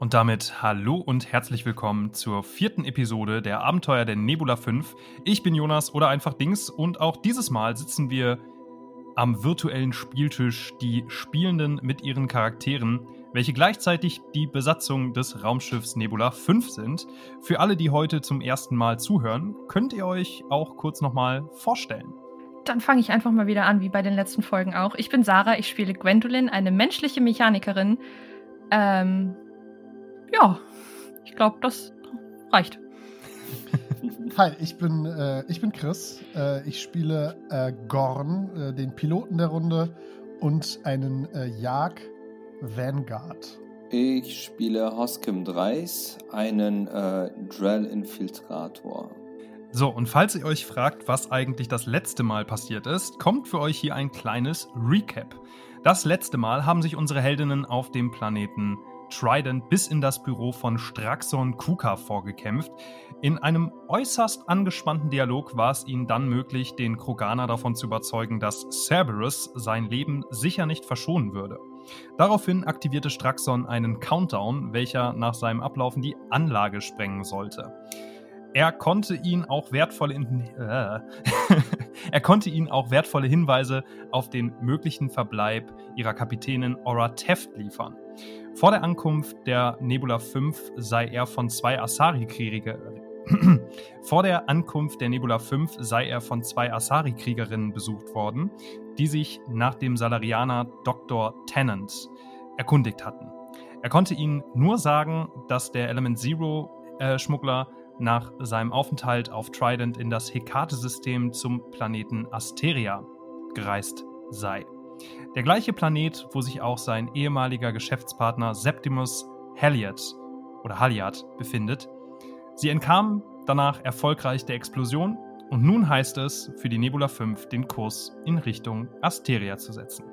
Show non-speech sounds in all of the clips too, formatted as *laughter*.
Und damit hallo und herzlich willkommen zur vierten Episode der Abenteuer der Nebula 5. Ich bin Jonas oder einfach Dings und auch dieses Mal sitzen wir am virtuellen Spieltisch, die Spielenden mit ihren Charakteren, welche gleichzeitig die Besatzung des Raumschiffs Nebula 5 sind. Für alle, die heute zum ersten Mal zuhören, könnt ihr euch auch kurz nochmal vorstellen. Dann fange ich einfach mal wieder an, wie bei den letzten Folgen auch. Ich bin Sarah, ich spiele Gwendolyn, eine menschliche Mechanikerin. Ähm, ja, ich glaube, das reicht. *laughs* Hi, ich bin, äh, ich bin Chris. Äh, ich spiele äh, Gorn, äh, den Piloten der Runde, und einen äh, Jag Vanguard. Ich spiele Hoskim Dreis, einen äh, Drell-Infiltrator. So, und falls ihr euch fragt, was eigentlich das letzte Mal passiert ist, kommt für euch hier ein kleines Recap. Das letzte Mal haben sich unsere Heldinnen auf dem Planeten Trident bis in das Büro von Straxon Kuka vorgekämpft. In einem äußerst angespannten Dialog war es ihnen dann möglich, den Kroganer davon zu überzeugen, dass Cerberus sein Leben sicher nicht verschonen würde. Daraufhin aktivierte Straxon einen Countdown, welcher nach seinem Ablaufen die Anlage sprengen sollte. Er konnte ihn auch wertvolle äh, *laughs* er konnte ihnen auch wertvolle Hinweise auf den möglichen Verbleib ihrer Kapitänin Aura Teft liefern. Vor der Ankunft der Nebula 5 sei er von zwei Asari-Kriegerinnen *clears throat* vor der Ankunft der Nebula 5 sei er von zwei Asari-Kriegerinnen besucht worden, die sich nach dem Salarianer Dr. Tennant erkundigt hatten. Er konnte ihnen nur sagen, dass der Element Zero-Schmuggler äh, nach seinem Aufenthalt auf Trident in das Hekate-System zum Planeten Asteria gereist sei. Der gleiche Planet, wo sich auch sein ehemaliger Geschäftspartner Septimus Halliard oder Halliard befindet. Sie entkamen danach erfolgreich der Explosion und nun heißt es für die Nebula 5 den Kurs in Richtung Asteria zu setzen.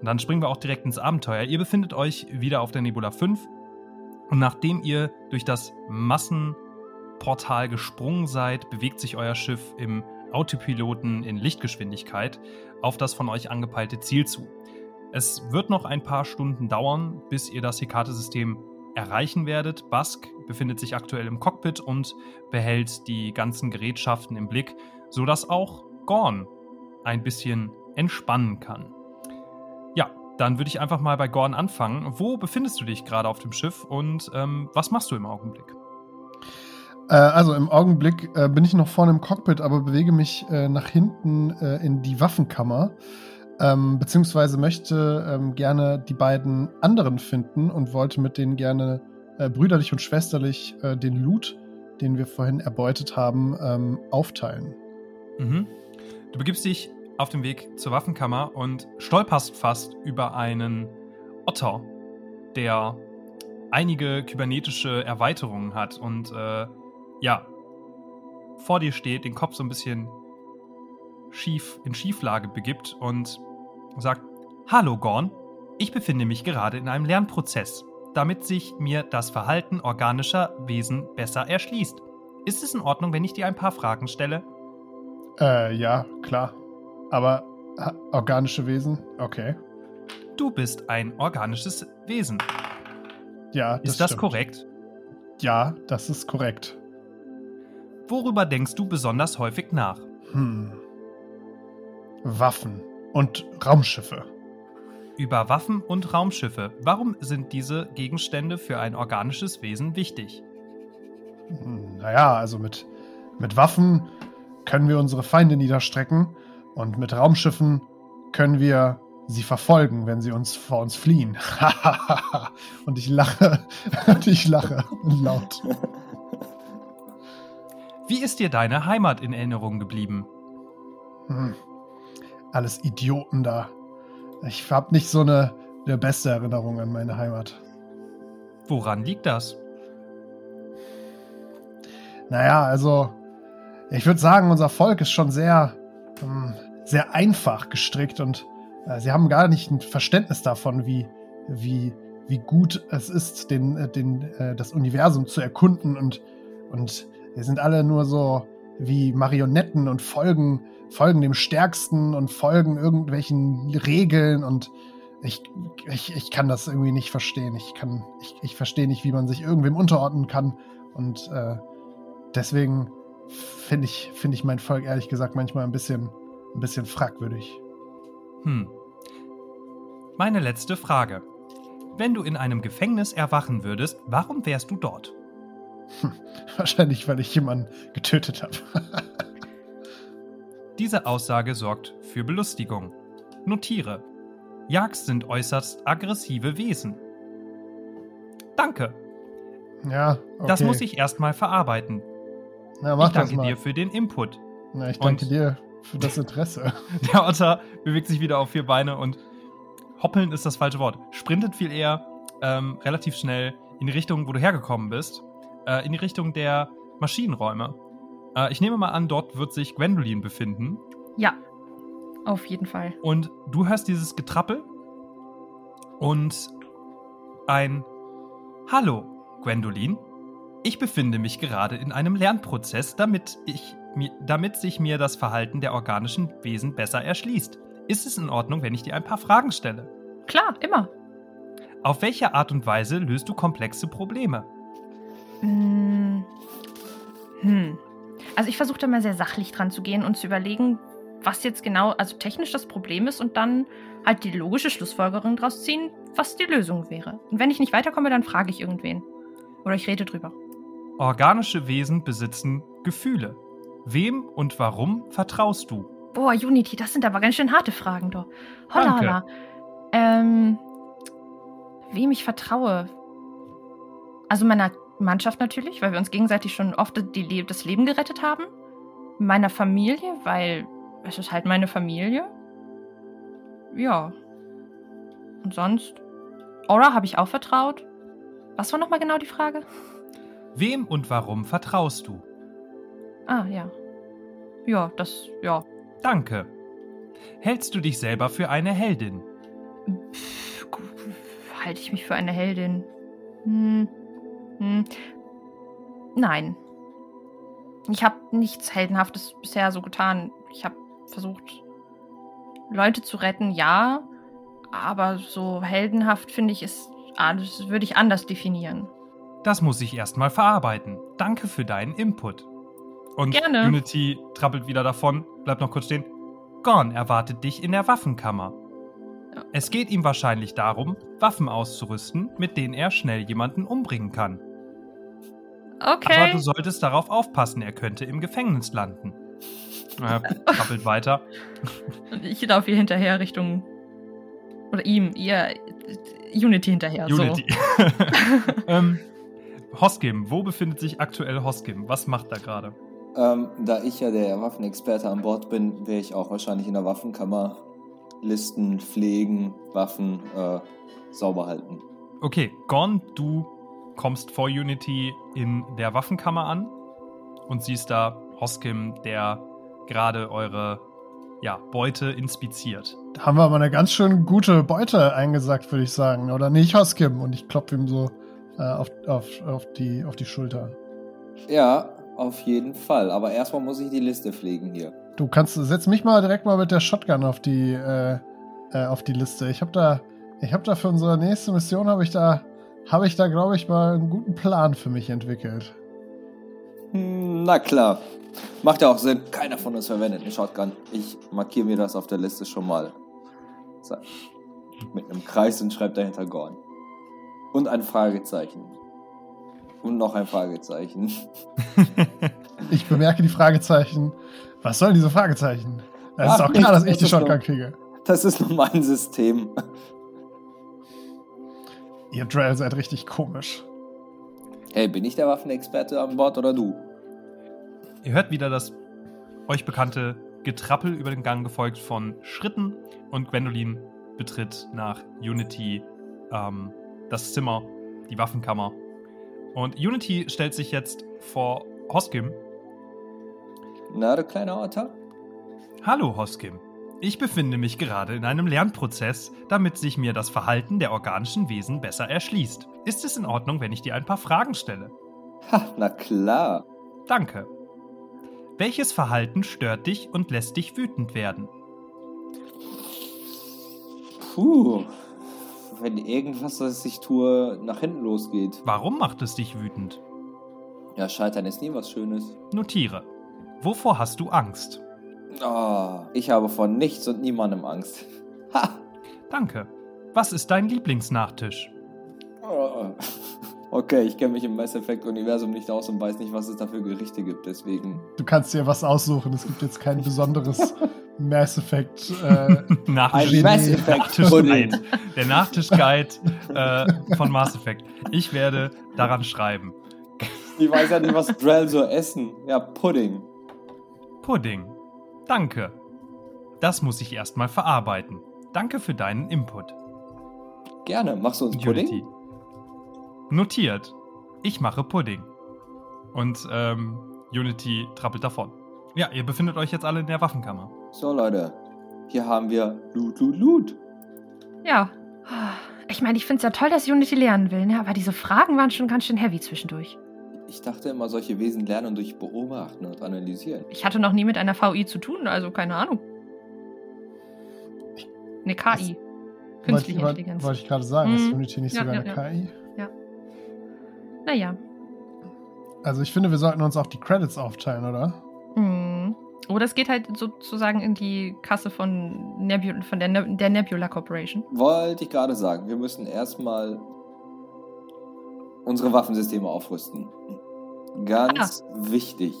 Und dann springen wir auch direkt ins Abenteuer. Ihr befindet euch wieder auf der Nebula 5 und nachdem ihr durch das Massenportal gesprungen seid, bewegt sich euer Schiff im Autopiloten in Lichtgeschwindigkeit auf das von euch angepeilte Ziel zu. Es wird noch ein paar Stunden dauern, bis ihr das Hekate-System erreichen werdet. Bask befindet sich aktuell im Cockpit und behält die ganzen Gerätschaften im Blick, sodass auch Gorn ein bisschen entspannen kann. Ja, dann würde ich einfach mal bei Gorn anfangen. Wo befindest du dich gerade auf dem Schiff und ähm, was machst du im Augenblick? Äh, also im Augenblick äh, bin ich noch vorne im Cockpit, aber bewege mich äh, nach hinten äh, in die Waffenkammer. Ähm, beziehungsweise möchte ähm, gerne die beiden anderen finden und wollte mit denen gerne äh, brüderlich und schwesterlich den Loot, den wir vorhin erbeutet haben, ähm, aufteilen. Mhm. Du begibst dich auf dem Weg zur Waffenkammer und stolperst fast über einen Otter, der einige kybernetische Erweiterungen hat und äh, ja, vor dir steht, den Kopf so ein bisschen schief in Schieflage begibt und sagt: Hallo Gorn, ich befinde mich gerade in einem Lernprozess, damit sich mir das Verhalten organischer Wesen besser erschließt. Ist es in Ordnung, wenn ich dir ein paar Fragen stelle? Äh, ja, klar. Aber organische Wesen? Okay. Du bist ein organisches Wesen. Ja, das Ist das stimmt. korrekt? Ja, das ist korrekt. Worüber denkst du besonders häufig nach? Hm. Waffen und Raumschiffe. Über Waffen und Raumschiffe. Warum sind diese Gegenstände für ein organisches Wesen wichtig? Hm, naja, also mit, mit Waffen können wir unsere Feinde niederstrecken und mit Raumschiffen können wir sie verfolgen, wenn sie uns vor uns fliehen. *laughs* und ich lache, *laughs* und ich lache laut. *laughs* Wie ist dir deine Heimat in Erinnerung geblieben? Hm. Alles Idioten da. Ich habe nicht so eine, eine beste Erinnerung an meine Heimat. Woran liegt das? Naja, also ich würde sagen, unser Volk ist schon sehr, ähm, sehr einfach gestrickt und äh, sie haben gar nicht ein Verständnis davon, wie, wie, wie gut es ist, den, äh, den, äh, das Universum zu erkunden und, und wir sind alle nur so wie Marionetten und folgen, folgen dem Stärksten und folgen irgendwelchen Regeln und ich, ich, ich kann das irgendwie nicht verstehen. Ich kann, ich, ich verstehe nicht, wie man sich irgendwem unterordnen kann. Und äh, deswegen finde ich, finde ich mein Volk ehrlich gesagt manchmal ein bisschen, ein bisschen fragwürdig. Hm. Meine letzte Frage. Wenn du in einem Gefängnis erwachen würdest, warum wärst du dort? Hm. *laughs* Wahrscheinlich, weil ich jemanden getötet habe. *laughs* Diese Aussage sorgt für Belustigung. Notiere. Jags sind äußerst aggressive Wesen. Danke. Ja, okay. Das muss ich erstmal verarbeiten. Ja, mach ich danke dir für den Input. Na, ich danke Und- dir für das Interesse. *laughs* Der Otter bewegt sich wieder auf vier Beine und hoppeln ist das falsche Wort. Sprintet viel eher ähm, relativ schnell in die Richtung, wo du hergekommen bist. Äh, in die Richtung der Maschinenräume. Äh, ich nehme mal an, dort wird sich Gwendolyn befinden. Ja, auf jeden Fall. Und du hörst dieses Getrappel und ein Hallo, Gwendolyn. Ich befinde mich gerade in einem Lernprozess, damit, ich, mi- damit sich mir das Verhalten der organischen Wesen besser erschließt. Ist es in Ordnung, wenn ich dir ein paar Fragen stelle? Klar, immer. Auf welche Art und Weise löst du komplexe Probleme? Hm. Hm. Also ich versuche da mal sehr sachlich dran zu gehen und zu überlegen, was jetzt genau, also technisch das Problem ist und dann halt die logische Schlussfolgerung daraus ziehen, was die Lösung wäre. Und wenn ich nicht weiterkomme, dann frage ich irgendwen. Oder ich rede drüber. Organische Wesen besitzen Gefühle. Wem und warum vertraust du? Boah, Unity, das sind aber ganz schön harte Fragen, doch. Holla, holla. Ähm, wem ich vertraue? Also meiner Mannschaft natürlich, weil wir uns gegenseitig schon oft Le das Leben gerettet haben. Meiner Familie, weil es ist halt meine Familie. Ja. Und sonst? Aura habe ich auch vertraut. Was war nochmal genau die Frage? Wem und warum vertraust du? Ah, ja. Ja, das, ja. Danke. Hältst du dich selber für eine Heldin? Pff, halte ich mich für eine Heldin? Hm. Hm. Nein. Ich habe nichts Heldenhaftes bisher so getan. Ich habe versucht, Leute zu retten, ja. Aber so heldenhaft finde ich es, das würde ich anders definieren. Das muss ich erstmal verarbeiten. Danke für deinen Input. Und Gerne. Unity trappelt wieder davon, bleibt noch kurz stehen. Gorn erwartet dich in der Waffenkammer. Es geht ihm wahrscheinlich darum, Waffen auszurüsten, mit denen er schnell jemanden umbringen kann. Aber Okay. du solltest darauf aufpassen, er könnte im Gefängnis landen. *laughs* Er trappelt weiter. Und ich laufe hier hinterher Richtung. Oder ihm, ihr. Unity hinterher. Unity. *laughs* ähm, Hoskim, wo befindet sich aktuell Hoskim? Was macht er gerade? Ähm, da ich ja der Waffenexperte an Bord bin, wäre ich auch wahrscheinlich in der Waffenkammer Listen pflegen, Waffen äh, sauber halten. Okay, Gorn, du kommst vor Unity in der Waffenkammer an und siehst da Hoskim, der gerade eure ja, Beute inspiziert. Da haben wir aber eine ganz schön gute Beute eingesackt, würde ich sagen. Oder nicht, Hoskim? Und ich klopfe ihm so äh, auf, auf, auf, die, auf die Schulter. Ja, auf jeden Fall. Aber erstmal muss ich die Liste pflegen hier. Du kannst, setz mich mal direkt mal mit der Shotgun auf die, äh, äh, auf die Liste. Ich habe da, ich habe da für unsere nächste Mission habe ich da, habe ich da, glaube ich, mal einen guten Plan für mich entwickelt. Hm, Na klar. Macht ja auch Sinn. Keiner von uns verwendet eine Shotgun. Ich markiere mir das auf der Liste schon mal. So. Mit einem Kreis und schreibe dahinter Gorn. Und ein Fragezeichen. Und noch ein Fragezeichen. *laughs* Ich bemerke die Fragezeichen. Was sollen diese Fragezeichen? Es ist auch klar, dass ich die das Shotgun nur- kriege. Das ist nun mein System. Ihr Drell seid richtig komisch. Hey, bin ich der Waffenexperte an Bord oder du? Ihr hört wieder das euch bekannte Getrappel über den Gang, gefolgt von Schritten und Gwendolyn betritt nach Unity ähm, das Zimmer, die Waffenkammer. Und Unity stellt sich jetzt vor Hoskim. Na, du kleiner Otter? Hallo Hoskim. Ich befinde mich gerade in einem Lernprozess, damit sich mir das Verhalten der organischen Wesen besser erschließt. Ist es in Ordnung, wenn ich dir ein paar Fragen stelle? Ha, na klar. Danke. Welches Verhalten stört dich und lässt dich wütend werden? Puh, wenn irgendwas, was ich tue, nach hinten losgeht. Warum macht es dich wütend? Ja, Scheitern ist nie was Schönes. Notiere. Wovor hast du Angst? Oh, ich habe vor nichts und niemandem Angst. Ha! Danke. Was ist dein Lieblingsnachtisch? Oh. *laughs* Okay, ich kenne mich im Mass Effect-Universum nicht aus und weiß nicht, was es da für Gerichte gibt, deswegen. Du kannst dir was aussuchen. Es gibt jetzt kein besonderes *laughs* Mass Effect. Äh, *laughs* Nachtisch Ein Mass Effect Nachtischguide. Der Nachtischguide äh, von Mass Effect. Ich werde daran schreiben. Ich weiß ja nicht, was Drell so essen. Ja, Pudding. Pudding. Danke. Das muss ich erstmal verarbeiten. Danke für deinen Input. Gerne. Machst du uns Pudding? Unity. Notiert. Ich mache Pudding. Und ähm, Unity trappelt davon. Ja, ihr befindet euch jetzt alle in der Waffenkammer. So, Leute. Hier haben wir Loot, Loot, Loot. Ja. Ich meine, ich finde es ja toll, dass Unity lernen will, ne? aber diese Fragen waren schon ganz schön heavy zwischendurch. Ich dachte immer, solche Wesen lernen durch Beobachten und Analysieren. Ich hatte noch nie mit einer VI zu tun, also keine Ahnung. Eine KI. wollte Künstliche ich, wollte- Intelligenz. wollte ich gerade sagen, ist Mhm. Unity nicht Ja, sogar ja, eine ja. KI? Naja. Also ich finde, wir sollten uns auch die Credits aufteilen, oder? Oder es geht halt sozusagen in die Kasse von, Nebula, von der, Ne- der Nebula Corporation. Wollte ich gerade sagen, wir müssen erstmal unsere Waffensysteme aufrüsten. Ganz wichtig.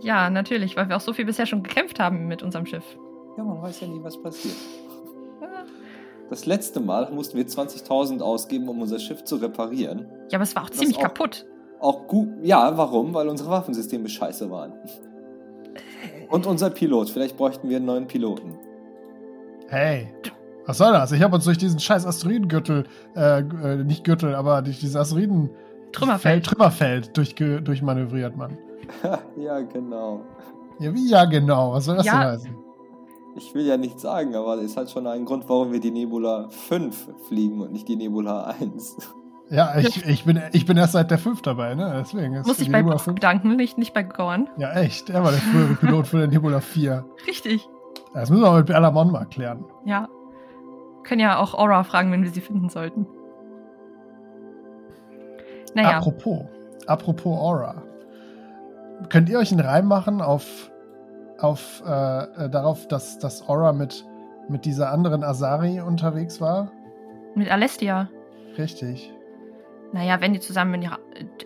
Ja, natürlich, weil wir auch so viel bisher schon gekämpft haben mit unserem Schiff. Ja, man weiß ja nie, was passiert. Das letzte Mal mussten wir 20.000 ausgeben, um unser Schiff zu reparieren. Ja, aber es war auch Das ziemlich auch. kaputt. Auch gut. Ja, warum? Weil unsere Waffensysteme scheiße waren. Und unser Pilot. Vielleicht bräuchten wir einen neuen Piloten. Hey, was soll das? Ich habe uns durch diesen scheiß Asteroidengürtel, äh, äh, nicht Gürtel, aber durch dieses Asteroiden Trümmerfeld. Feld, Trümmerfeld durchge durchmanövriert, Mann. *laughs* ja, genau. Ja, wie ja genau, was soll das Ja. denn heißen? Ich will ja nichts sagen, aber es hat schon einen Grund, warum wir die Nebula 5 fliegen und nicht die Nebula 1. *laughs* Ja, ich, ich, bin, ich bin erst seit der 5 dabei, ne? Deswegen ist Muss ich bei Nebula Bob 5. bedanken, nicht, nicht bei Gorn. Ja, echt. Er war der frühere *laughs* Pilot von der Nebula 4. Richtig. Das müssen wir mal mit Alamon mal klären. Ja. Können ja auch Aura fragen, wenn wir sie finden sollten. Naja. Apropos, apropos Aura. Könnt ihr euch einen Reim machen auf, auf äh, äh, darauf, dass, dass Aura mit, mit dieser anderen Asari unterwegs war? Mit Alestia. Richtig. Naja, wenn die zusammen ihre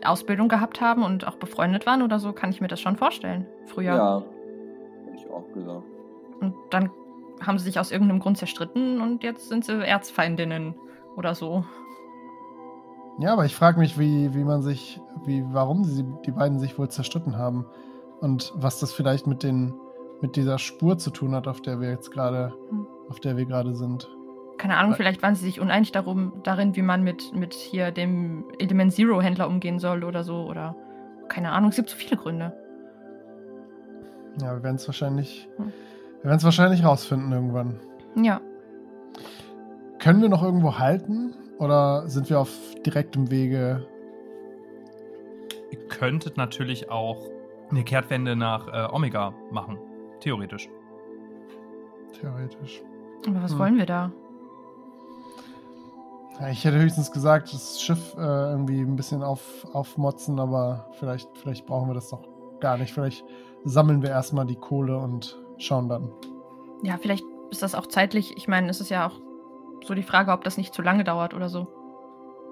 Ausbildung gehabt haben und auch befreundet waren oder so, kann ich mir das schon vorstellen. Früher. Ja. Hätte ich auch gesagt. Und dann haben sie sich aus irgendeinem Grund zerstritten und jetzt sind sie Erzfeindinnen oder so. Ja, aber ich frage mich, wie, wie man sich, wie, warum sie, die beiden sich wohl zerstritten haben und was das vielleicht mit den, mit dieser Spur zu tun hat, auf der wir jetzt gerade, Hm. auf der wir gerade sind. Keine Ahnung, Weil- vielleicht waren sie sich uneinig darum, darin, wie man mit, mit hier dem Element Zero Händler umgehen soll oder so. Oder keine Ahnung, es gibt so viele Gründe. Ja, wir werden es wahrscheinlich, Hm. Wir werden es wahrscheinlich rausfinden irgendwann. Ja. Können wir noch irgendwo halten oder sind wir auf direktem Wege? Ihr könntet natürlich auch eine Kehrtwende nach äh, Omega machen. Theoretisch. Theoretisch. Aber was Hm. wollen wir da? Ja, ich hätte höchstens gesagt, das Schiff äh, irgendwie ein bisschen auf, aufmotzen, aber vielleicht, vielleicht brauchen wir das doch gar nicht. Vielleicht sammeln wir erstmal die Kohle und schauen dann. Ja, vielleicht ist das auch zeitlich. Ich meine, es ist ja auch so die Frage, ob das nicht zu lange dauert oder so.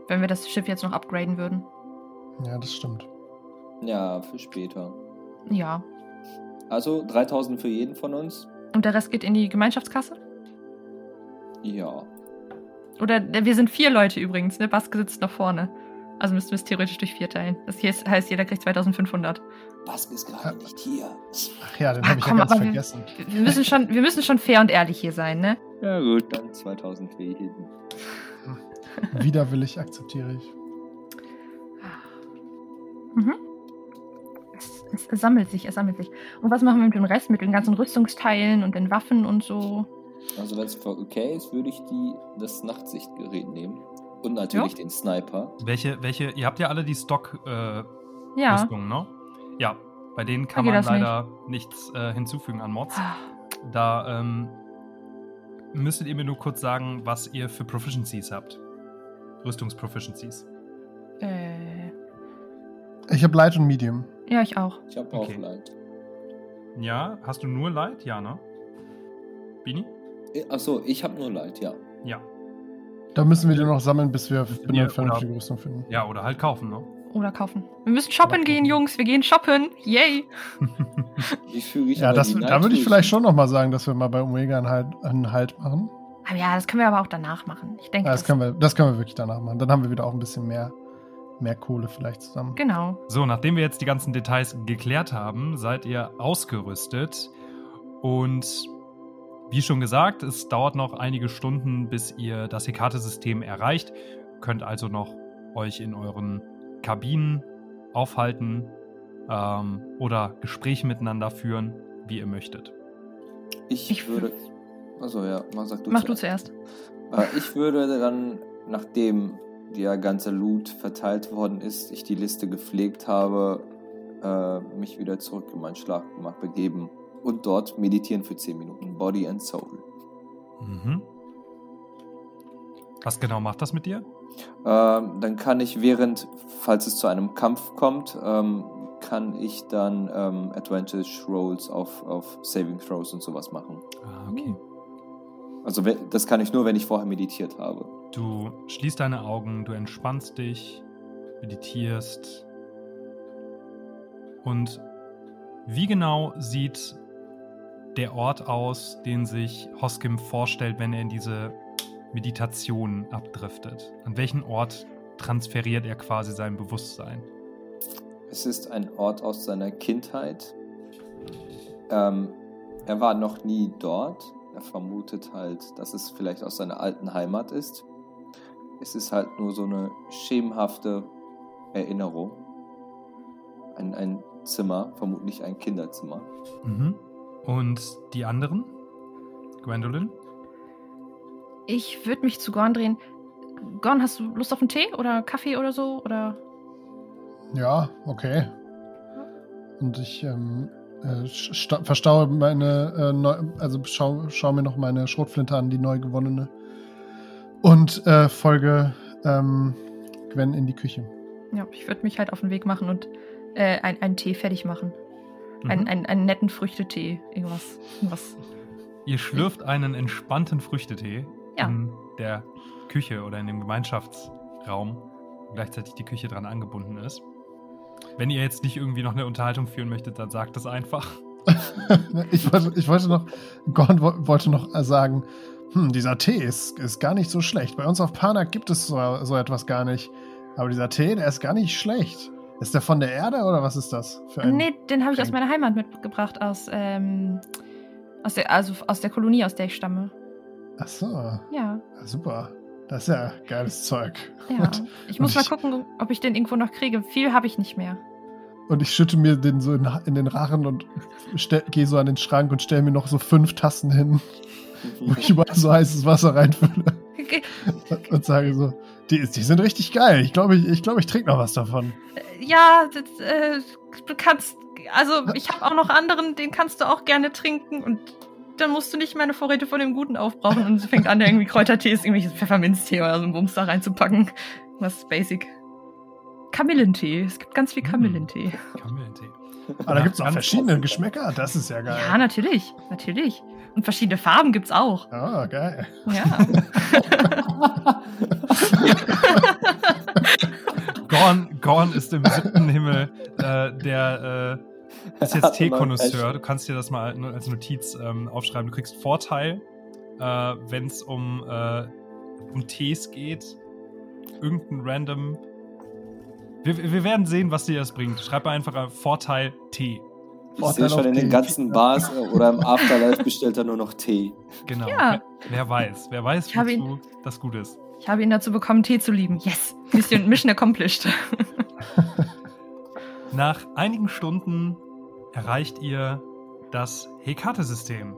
Wenn wir das Schiff jetzt noch upgraden würden. Ja, das stimmt. Ja, für später. Ja. Also 3000 für jeden von uns? Und der Rest geht in die Gemeinschaftskasse? Ja. Oder äh, wir sind vier Leute übrigens, ne? Baske sitzt noch vorne. Also müssten wir es theoretisch durch vier teilen. Das hier ist, heißt, jeder kriegt 2500. Bask ist gerade nicht hier. Ach ja, den habe ich komm, ja ganz vergessen. Wir wir müssen, schon, wir müssen schon fair und ehrlich hier sein, ne? Ja gut, dann 2000 für jeden. *laughs* Widerwillig akzeptiere ich. Mhm. Es, es, es sammelt sich, es sammelt sich. Und was machen wir mit dem Rest, mit den ganzen Rüstungsteilen und den Waffen und so? Also wenn es okay ist, würde ich die, das Nachtsichtgerät nehmen. Und natürlich Ja. den Sniper. Welche, welche, ihr habt ja alle die Stock-Rüstungen, äh, Ja. Ne? Ja, bei denen kann man das nicht. leider nichts äh, hinzufügen an Mods. Da ähm, müsstet ihr mir nur kurz sagen, was ihr für Proficiencies habt. Rüstungsproficiencies. Äh, Ich habe Light und Medium. ja, ich auch. Ich habe auch Okay. Leid. Ja, hast du nur Light? Ja, ne? Bini? Achso, ich habe nur Leid, ja. Ja. Da müssen wir die noch sammeln, bis wir eine vernünftige Rüstung finden. Ja, oder halt kaufen, ne? Oder kaufen. Wir müssen shoppen gehen. Jungs. Wir gehen shoppen. Yay. *laughs* Wie füge ich Ja, das, da würde ich vielleicht schon noch mal sagen, dass wir mal bei Omega einen Halt, einen halt machen. Aber ja, das können wir aber auch danach machen. Ich denke, Ja, das, können wir, das können wir wirklich danach machen. Dann haben wir wieder auch ein bisschen mehr, mehr Kohle vielleicht zusammen. Genau. So, nachdem wir jetzt die ganzen Details geklärt haben, seid ihr ausgerüstet. Und wie schon gesagt, es dauert noch einige Stunden, bis ihr das Hekate-System erreicht. Könnt also noch euch in euren Kabinen aufhalten ähm, oder Gespräche miteinander führen, wie ihr möchtet. Ich, Ich würde. Also ja, mal sag du Mach du zuerst. Äh, ich würde dann, nachdem der ganze Loot verteilt worden ist, ich die Liste gepflegt habe, äh, mich wieder zurück in mein Schlafgemach begeben und dort meditieren für 10 Minuten. Body and Soul. Mhm. Was genau macht das mit dir? Ähm, dann kann ich während, falls es zu einem Kampf kommt, ähm, kann ich dann ähm, Advantage Rolls auf, auf Saving Throws und sowas machen. Ah, okay. Also das kann ich nur, wenn ich vorher meditiert habe. Du schließt deine Augen, du entspannst dich, meditierst. Und wie genau sieht der Ort aus, den sich Hoskim vorstellt, wenn er in diese Meditation abdriftet? An welchen Ort transferiert er quasi sein Bewusstsein? Es ist ein Ort aus seiner Kindheit. Ähm, er war noch nie dort. Er vermutet halt, dass es vielleicht aus seiner alten Heimat ist. Es ist halt nur so eine schemenhafte Erinnerung. Ein, ein Zimmer, vermutlich ein Kinderzimmer. Mhm. Und die anderen? Gwendolyn? Ich würde mich zu Gorn drehen. Gorn, hast du Lust auf einen Tee oder Kaffee oder so? Oder Ja, okay. Und ich ähm, äh, sta- verstaue meine, äh, neu, also schau, schau mir noch meine Schrotflinte an, die neu gewonnene. Und äh, folge ähm, Gwen in die Küche. ja, ich würde mich halt auf den Weg machen und äh, ein- einen Tee fertig machen. Ein, Mhm. ein, einen netten Früchtetee. Irgendwas. irgendwas. Ihr schlürft einen entspannten Früchtetee Ja. in der Küche oder in dem Gemeinschaftsraum, wo gleichzeitig die Küche dran angebunden ist. Wenn ihr jetzt nicht irgendwie noch eine Unterhaltung führen möchtet, dann sagt das einfach. *laughs* ich, wollte, ich wollte noch, Gorn wo- wollte noch sagen, hm, dieser Tee ist, ist gar nicht so schlecht. Bei uns auf Panak gibt es so, so etwas gar nicht. Aber dieser Tee, der ist gar nicht schlecht. Ist der von der Erde oder was ist das für ein? Nee, den habe ich aus meiner Heimat mitgebracht, aus, ähm, aus der, also aus der Kolonie, aus der ich stamme. Ach so, Ja, super. Das ist ja geiles Zeug. ja. Und, Ich muss mal ich- gucken, ob ich den irgendwo noch kriege. Viel habe ich nicht mehr. und ich schütte mir den so in, in den Rachen und gehe so an den Schrank und stelle mir noch so fünf Tassen hin, *laughs* wo ich überall so heißes Wasser reinfülle. Und, und sage so, die, die sind richtig geil. Ich glaube, ich, ich, glaub, ich trinke noch was davon. Ja, das, äh, du kannst, also ich habe auch noch anderen, den kannst du auch gerne trinken und dann musst du nicht meine Vorräte von dem Guten aufbrauchen und sie fängt an, irgendwie Kräutertees, irgendwelches Pfefferminztee oder so einen Bums da reinzupacken. Was basic. Kamillentee. Es gibt ganz viel Kamillentee. Kamillentee. Aber da gibt es auch verschiedene. Geschmäcker. Das ist ja geil. Ja, natürlich. Natürlich. Und verschiedene Farben gibt's auch. Ah, geil. Ja. *laughs* *laughs* *laughs* Gorn, Gorn ist im siebten Himmel. Äh, der äh, ist *laughs* jetzt Teekonnoisseur. Du kannst dir das mal als Notiz ähm, aufschreiben. Du kriegst Vorteil, äh, wenn es um, äh, um Tees geht. Irgendein random. Wir, wir werden sehen, was dir das bringt. Schreib einfach äh, Vorteil Tee. Ich Vorteil sehe schon in den ganzen Bars oder im Afterlife bestellt er nur noch Tee. Genau. Ja. Wer, wer weiß. Wer weiß, wozu das gut ist. Ich habe ihn dazu bekommen, Tee zu lieben. Yes. Mission, Mission accomplished. *laughs* Nach einigen Stunden erreicht ihr das Hekate-System.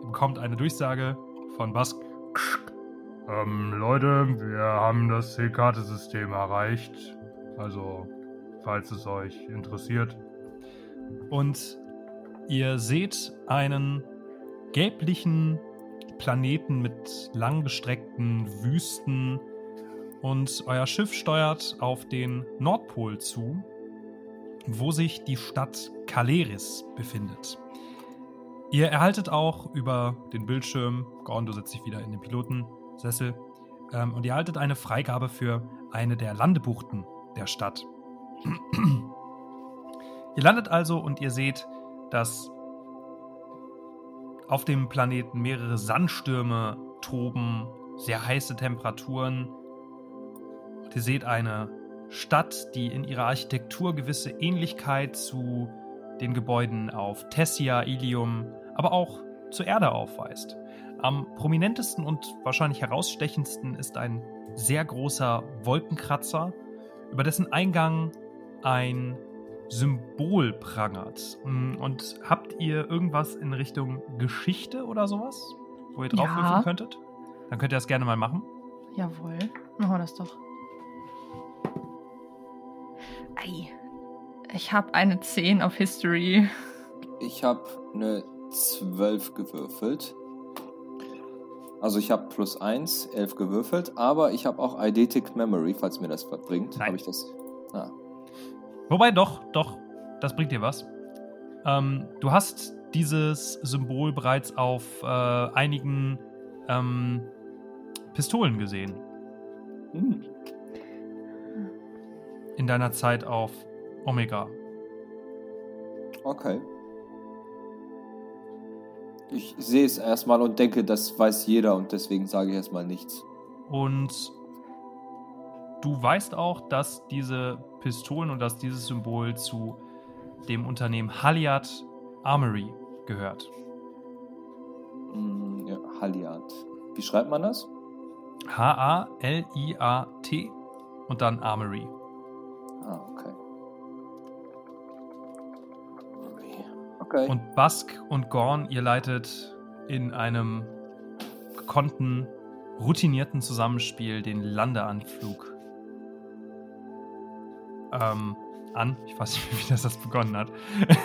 Ihr bekommt eine Durchsage von Bask. Ähm, Leute, wir haben das Hekate-System erreicht. Also, falls es euch interessiert. Und ihr seht einen gelblichen Planeten mit langgestreckten Wüsten und euer Schiff steuert auf den Nordpol zu, wo sich die Stadt Kaleris befindet. Ihr erhaltet auch über den Bildschirm, Gorn, du setzt dich wieder in den Pilotensessel, ähm, und ihr erhaltet eine Freigabe für eine der Landebuchten der Stadt. *clears throat* ihr landet also und ihr seht, dass auf dem Planeten mehrere Sandstürme toben, sehr heiße Temperaturen. Und ihr seht eine Stadt, die in ihrer Architektur gewisse Ähnlichkeit zu den Gebäuden auf Tessia, Ilium, aber auch zur Erde aufweist. Am prominentesten und wahrscheinlich herausstechendsten ist ein sehr großer Wolkenkratzer, über dessen Eingang ein Symbol prangert. Mm, und habt ihr irgendwas in Richtung Geschichte oder sowas, wo ihr drauf Ja. könntet? Dann könnt ihr das gerne mal machen. Jawohl. Machen wir das doch. Ei. Ich habe eine 10 auf History. Ich habe eine 12 gewürfelt. Also ich habe plus 1, 11 gewürfelt, aber ich habe auch Eidetic Memory, falls mir das was bringt. Nein. Habe ich das? Ah. Wobei doch, doch, das bringt dir was. Ähm, du hast dieses Symbol bereits auf äh, einigen ähm, Pistolen gesehen. Hm. In deiner Zeit auf Omega. Okay. Ich sehe es erstmal und denke, das weiß jeder und deswegen sage ich erstmal nichts. Und du weißt auch, dass diese Pistolen und dass dieses Symbol zu dem Unternehmen Haliat Armory gehört. Hm, ja, Haliat. Wie schreibt man das? H-A-L-I-A-T und dann Armory. Ah, okay. Okay. Und Bask und Gorn, ihr leitet in einem gekonnten, routinierten Zusammenspiel den Landeanflug ähm, an. Ich weiß nicht, *laughs* wie das, das begonnen hat.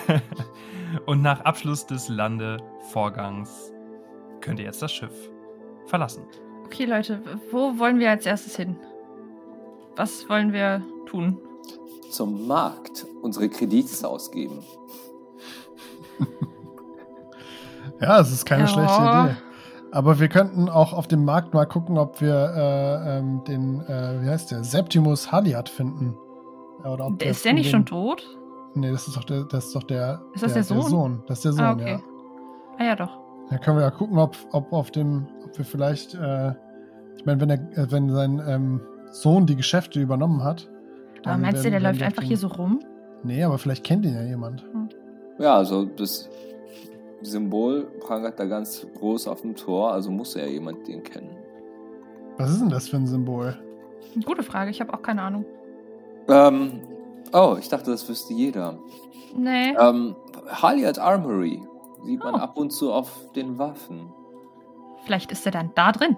*laughs* und nach Abschluss des Landevorgangs könnt ihr jetzt das Schiff verlassen. Okay, Leute, wo wollen wir als erstes hin? Was wollen wir tun? Zum Markt unsere Kredite ausgeben. *laughs* Ja, es ist keine Ja. schlechte Idee. Aber wir könnten auch auf dem Markt mal gucken, ob wir äh, ähm, den, äh, wie heißt der, Septimus Haliat finden. Oder ob ist der nicht den- schon tot? Nee, das ist doch der, das ist doch der, Ist das der Sohn? Das ist der Sohn, ah, okay. ja. Ah ja, doch. Dann können wir ja gucken, ob, ob auf dem, ob wir vielleicht, äh, ich meine, wenn, er, äh, wenn sein ähm, Sohn die Geschäfte übernommen hat. Aber dann meinst du, der läuft einfach den- hier so rum? Nee, aber vielleicht kennt ihn ja jemand. Ja, also das Symbol prangert da ganz groß auf dem Tor, also muss ja jemand den kennen. Was ist denn das für ein Symbol? Gute Frage, ich habe auch keine Ahnung. Ähm, oh, ich dachte, das wüsste jeder. Nee. Ähm, Haliat Armory sieht man Oh. ab und zu auf den Waffen. Vielleicht ist er dann da drin.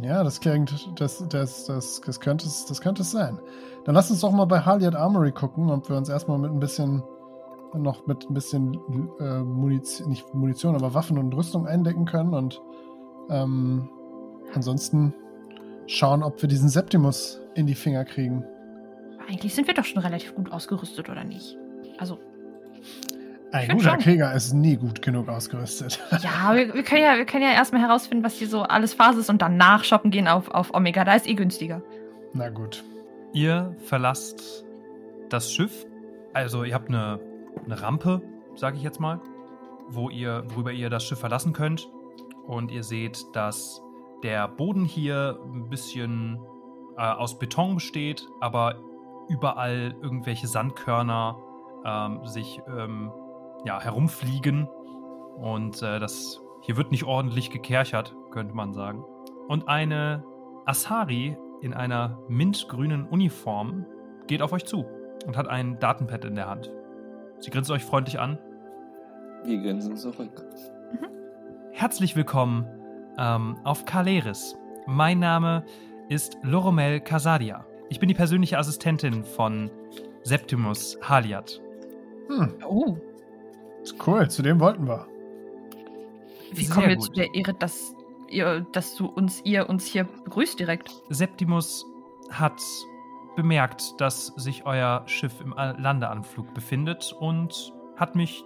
Ja, das klingt, das, das, das, das, könnte es, das könnte es sein. Dann lass uns doch mal bei Haliat Armory gucken, ob wir uns erstmal mit ein bisschen, noch mit ein bisschen äh, Munition, nicht Munition, aber Waffen und Rüstung eindecken können und ähm, ansonsten schauen, ob wir diesen Septimus in die Finger kriegen. Eigentlich sind wir doch schon relativ gut ausgerüstet, oder nicht? Also, Ein guter schon. Krieger ist nie gut genug ausgerüstet. ja, wir, wir können ja, wir können ja erstmal herausfinden, was hier so alles Phase ist und dann nachshoppen gehen auf, auf Omega. Da ist eh günstiger. Na gut. Ihr verlasst das Schiff. Also ihr habt eine, eine Rampe, sage ich jetzt mal, wo ihr, worüber ihr das Schiff verlassen könnt. Und ihr seht, dass der Boden hier ein bisschen äh, aus Beton besteht, aber überall irgendwelche Sandkörner ähm, sich ähm, ja, herumfliegen. Und äh, das hier wird nicht ordentlich gekerchert, könnte man sagen. Und eine Asari in einer mintgrünen Uniform geht auf euch zu und hat ein Datenpad in der Hand. Sie grinst euch freundlich an. Wir grinsen zurück. Herzlich willkommen ähm, auf Kaleris. Mein Name ist Loromel Casadia. Ich bin die persönliche Assistentin von Septimus Haliat. Hm, Oh, cool, zu dem wollten wir. wie kommen wir zu der Ehre, dass ihr, dass du uns, ihr uns hier begrüßt direkt. Septimus hat bemerkt, dass sich euer Schiff im Landeanflug befindet und hat mich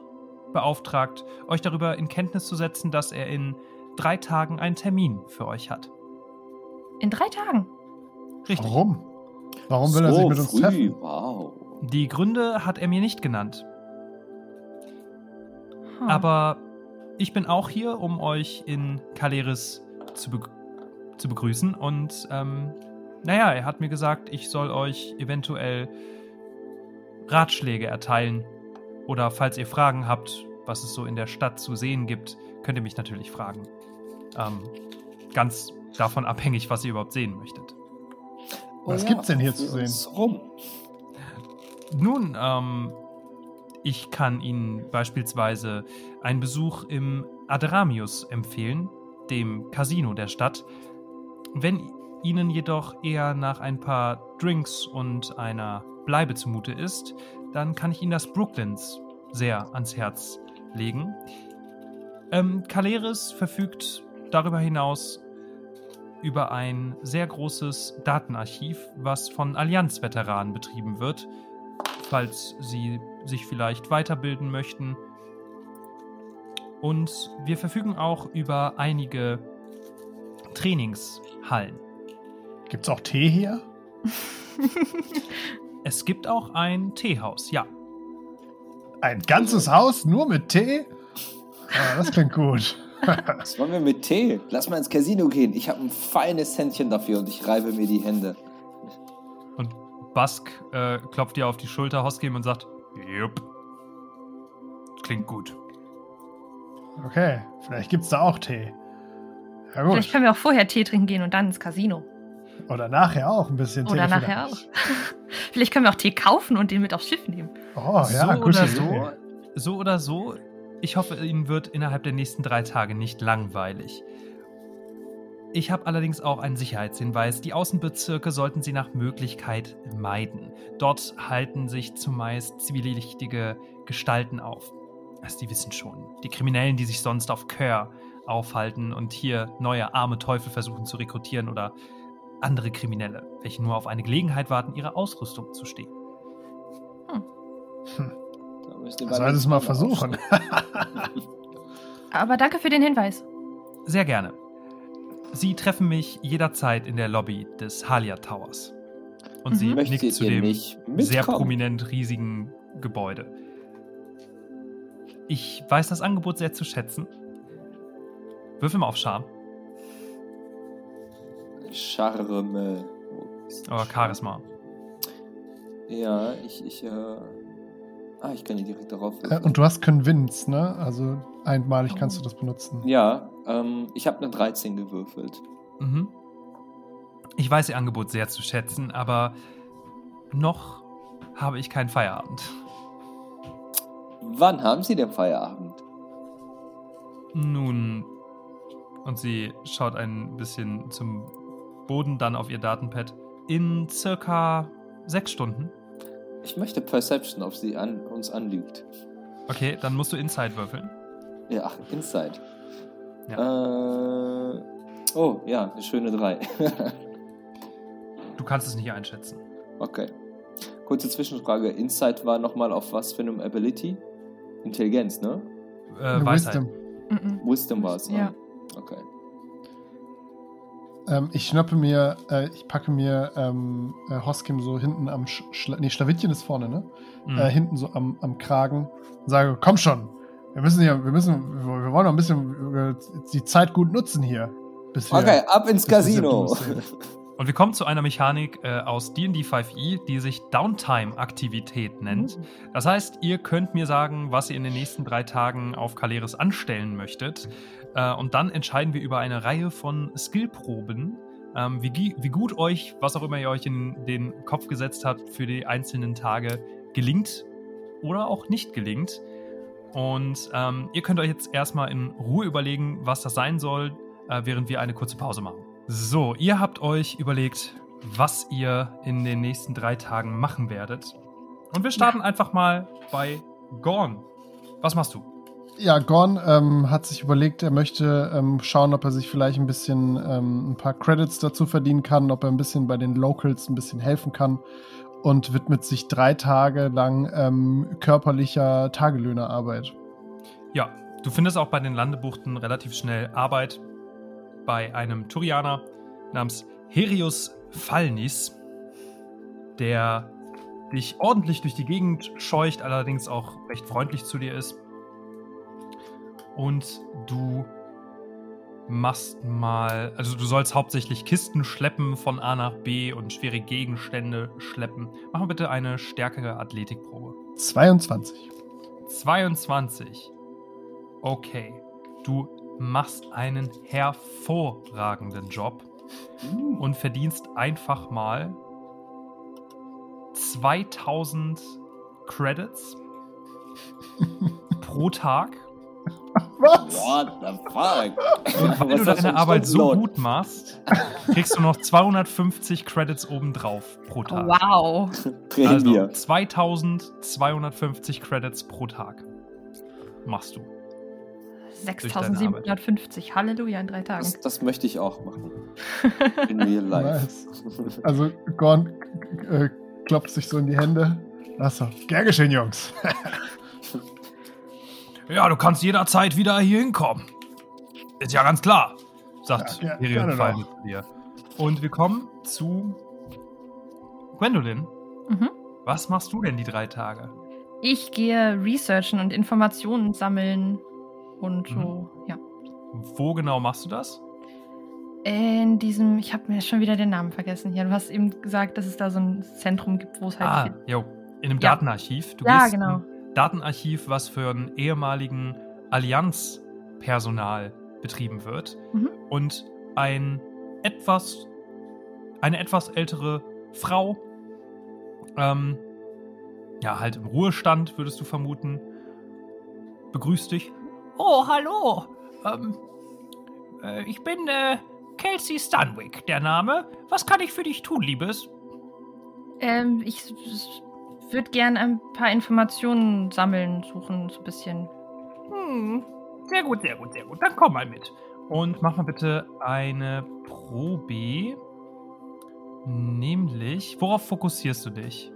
beauftragt, euch darüber in Kenntnis zu setzen, dass er in drei Tagen einen Termin für euch hat. In drei Tagen? Richtig. Warum? Warum will er sich mit uns früh. treffen? Wow. Die Gründe hat er mir nicht genannt. Aber ich bin auch hier, um euch in Kaleris zu, be zu begrüßen. Und ähm, naja, er hat mir gesagt, ich soll euch eventuell Ratschläge erteilen. Oder falls ihr Fragen habt, was es so in der Stadt zu sehen gibt, könnt ihr mich natürlich fragen. Ähm, ganz davon abhängig, was ihr überhaupt sehen möchtet. Was gibt's denn hier zu sehen? Rum. Nun, ähm, ich kann Ihnen beispielsweise einen Besuch im Adramius empfehlen, dem Casino der Stadt. Wenn Ihnen jedoch eher nach ein paar Drinks und einer Bleibe zumute ist, dann kann ich Ihnen das Brooklyns sehr ans Herz legen. Ähm, Kaleris verfügt darüber hinaus über ein sehr großes Datenarchiv, was von Allianz-Veteranen betrieben wird, falls sie sich vielleicht weiterbilden möchten. Und wir verfügen auch über einige Trainingshallen. Gibt's auch Tee hier? *laughs* Es gibt auch ein Teehaus, ja. Ein ganzes Haus nur mit Tee? Ah, das klingt gut. Was wollen wir mit Tee? Lass mal ins Casino gehen. Ich habe ein feines Händchen dafür und ich reibe mir die Hände. Bask äh, klopft dir auf die Schulter, Hoskim, und sagt: Jupp. Klingt gut. Okay, vielleicht gibt's da auch Tee. Ja gut. Vielleicht können wir auch vorher Tee trinken gehen und dann ins Casino. Oder nachher auch ein bisschen Tee. Oder nachher auch. *laughs* vielleicht. Können wir auch Tee kaufen und den mit aufs Schiff nehmen. Oh ja, so oder Idee. so, so oder so, ich hoffe, Ihnen wird innerhalb der nächsten drei Tage nicht langweilig. Ich habe allerdings auch einen Sicherheitshinweis. Die Außenbezirke sollten Sie nach Möglichkeit meiden. Dort halten sich zumeist zwielichtige Gestalten auf. Also, die wissen schon. Die Kriminellen, die sich sonst auf Kör aufhalten und hier neue arme Teufel versuchen zu rekrutieren oder andere Kriminelle, welche nur auf eine Gelegenheit warten, ihre Ausrüstung zu stehlen. Da ihr Das beide soll es mal versuchen. *laughs* *laughs* Aber danke für den Hinweis. Sehr gerne. Sie treffen mich jederzeit in der Lobby des Halia Towers. Und sie Mhm. nickt Möchtet zu dem sehr prominent riesigen Gebäude. Ich weiß das Angebot sehr zu schätzen. Würfel mal auf Charme. Charme. Wo ist Oder Charme? Charisma. Ja, ich, ich, äh. Ah, ich kann hier direkt darauf. Äh, Und du hast Convince, ne? Also einmalig kannst du das benutzen. ja, ähm, ich habe eine 13 gewürfelt. Mhm. Ich weiß Ihr Angebot sehr zu schätzen, aber noch habe ich keinen Feierabend. Wann haben Sie denn Feierabend? Nun. Und sie schaut ein bisschen zum Boden, dann auf ihr Datenpad. In circa sechs Stunden. Ich möchte Perception, ob sie an, uns anlügt. Okay, dann musst du Inside würfeln. Ja, ach, Inside. Ja. Äh, oh, ja, eine schöne 3. Du kannst es nicht einschätzen. okay. Kurze Zwischenfrage. Inside war nochmal auf was für einem Ability? Intelligenz, ne? Äh, Weisheit. Wisdom. Mhm. Wisdom war es. Ja. Okay. Ähm, ich schnappe mir, äh, ich packe mir ähm, äh, Hoskim so hinten am Sch Schla nee, Schlawittchen ist vorne, ne? Mhm. Äh, hinten so am, am Kragen und sage, komm schon, wir müssen hier, wir müssen, wir wollen noch ein bisschen äh, die Zeit gut nutzen hier. Bis wir, Okay, ab ins Casino. Und wir kommen zu einer Mechanik äh, aus D&D 5e, die sich Downtime-Aktivität nennt. Das heißt, ihr könnt mir sagen, was ihr in den nächsten drei Tagen auf Kaleris anstellen möchtet. Äh, und dann entscheiden wir über eine Reihe von Skillproben, ähm, wie, wie gut euch, was auch immer ihr euch in den Kopf gesetzt habt, für die einzelnen Tage gelingt oder auch nicht gelingt. Und ähm, ihr könnt euch jetzt erstmal in Ruhe überlegen, was das sein soll, äh, während wir eine kurze Pause machen. So, ihr habt euch überlegt, was ihr in den nächsten drei Tagen machen werdet. Und wir starten einfach mal bei Gorn. Was machst du? ja, Gorn ähm, hat sich überlegt, er möchte ähm, schauen, ob er sich vielleicht ein bisschen ähm, ein paar Credits dazu verdienen kann, ob er ein bisschen bei den Locals ein bisschen helfen kann und widmet sich drei Tage lang ähm, körperlicher Tagelöhnerarbeit. Ja, du findest auch bei den Landebuchten relativ schnell Arbeit bei einem Turianer namens Herius Falnis, der dich ordentlich durch die Gegend scheucht, allerdings auch recht freundlich zu dir ist. Und du machst mal, also du sollst hauptsächlich Kisten schleppen von A nach B und schwere Gegenstände schleppen. Mach mal bitte eine stärkere Athletikprobe. 22. 22. Okay. Du machst einen hervorragenden Job und verdienst einfach mal 2000 Credits *laughs* pro Tag. Was? What the fuck? Weil Was du deine ein Arbeit so gut machst, kriegst du noch 250 Credits obendrauf pro Tag. Wow. Also 2250 Credits pro Tag machst du. 6750. Halleluja in drei Tagen. das, das möchte ich auch machen. *laughs* In real life. Nice. Also Gorn äh, klopft sich so in die Hände. Achso, gern geschehen, Jungs. *laughs* Ja, du kannst jederzeit wieder hier hinkommen. Ist ja ganz klar, sagt Ja, ger- Tyrion gerne Falme doch. zu dir. Und wir kommen zu Gwendolyn. Mhm. Was machst du denn die drei Tage? Ich gehe researchen und Informationen sammeln und Mhm. so, ja. Wo genau machst du das? In diesem, ich habe mir schon wieder den Namen vergessen hier. Du hast eben gesagt, dass es da so ein Zentrum gibt, wo es halt Ah, jo, in einem Ja. Datenarchiv. Du Ja, gehst genau. in Datenarchiv, was für einen ehemaligen Allianzpersonal betrieben wird. Mhm. Und ein etwas, eine etwas ältere Frau, ähm, ja, halt im Ruhestand, würdest du vermuten, begrüßt dich. Oh, hallo. Ähm, äh, ich bin äh, Kelsey Stanwick, der Name. Was kann ich für dich tun, Liebes? Ähm, ich würde gern ein paar Informationen sammeln, suchen, so ein bisschen. Hm, sehr gut, sehr gut, sehr gut. Dann komm mal mit. Und mach mal bitte eine Probe. Nämlich, worauf fokussierst du dich?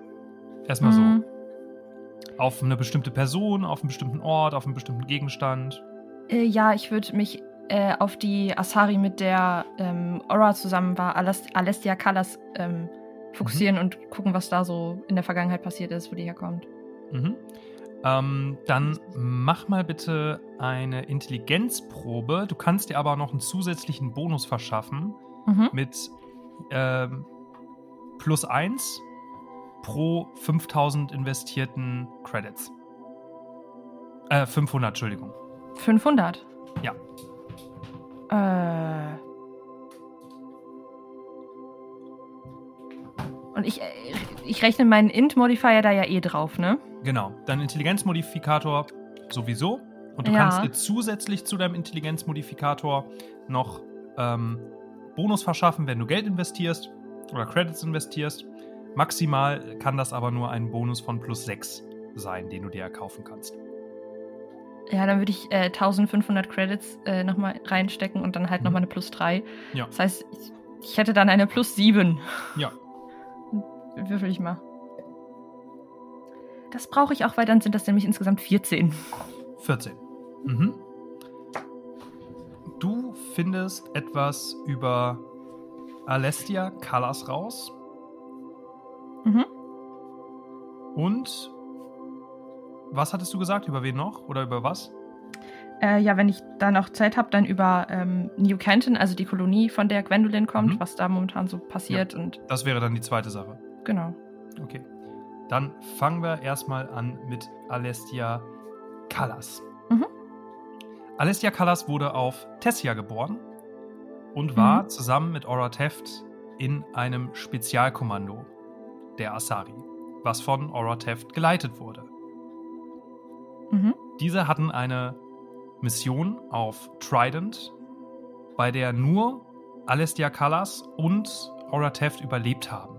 Erstmal Hm, so. Auf eine bestimmte Person, auf einen bestimmten Ort, auf einen bestimmten Gegenstand. Äh, ja, ich würde mich äh, auf die Asari, mit der ähm, Aura zusammen war, Alest Alestia Callas, ähm, fokussieren und gucken, was da so in der Vergangenheit passiert ist, wo die herkommt. Mhm. Ähm, dann mach mal bitte eine Intelligenzprobe. Du kannst dir aber noch einen zusätzlichen Bonus verschaffen. Mhm. mit ähm, plus 1 pro 5000 investierten Credits. Äh, 500, Entschuldigung. 500. Ja. Äh. Und ich, äh, ich rechne meinen Int-Modifier da ja eh drauf, ne? Genau. Dein Intelligenzmodifikator sowieso. Und du Ja. kannst dir zusätzlich zu deinem Intelligenzmodifikator noch ähm, Bonus verschaffen, wenn du Geld investierst oder Credits investierst. Maximal kann das aber nur ein Bonus von plus 6 sein, den du dir erkaufen kannst. Ja, dann würde ich äh, 1500 Credits äh, nochmal reinstecken und dann halt Mhm. nochmal eine plus 3. Ja. Das heißt, ich, ich hätte dann eine plus 7. Ja. Würfel ich mal. Das brauche ich auch, weil dann sind das nämlich insgesamt 14. 14. Mhm. Du findest etwas über Alestia Callas raus Mhm. und was hattest du gesagt? Über wen noch? Oder über was? Äh, ja, wenn ich da noch Zeit habe, dann über ähm, New Canton, also die Kolonie, von der Gwendolyn kommt, Mhm. was da momentan so passiert und Das wäre dann die zweite Sache. Genau. Okay. Dann fangen wir erstmal an mit Alestia Callas. Mhm. Alestia Callas wurde auf Tessia geboren und war Mhm. zusammen mit Aura Teft in einem Spezialkommando der Asari, was von Aura Teft geleitet wurde. Mhm. Diese hatten eine Mission auf Trident, bei der nur Alestia Callas und Aura Teft überlebt haben.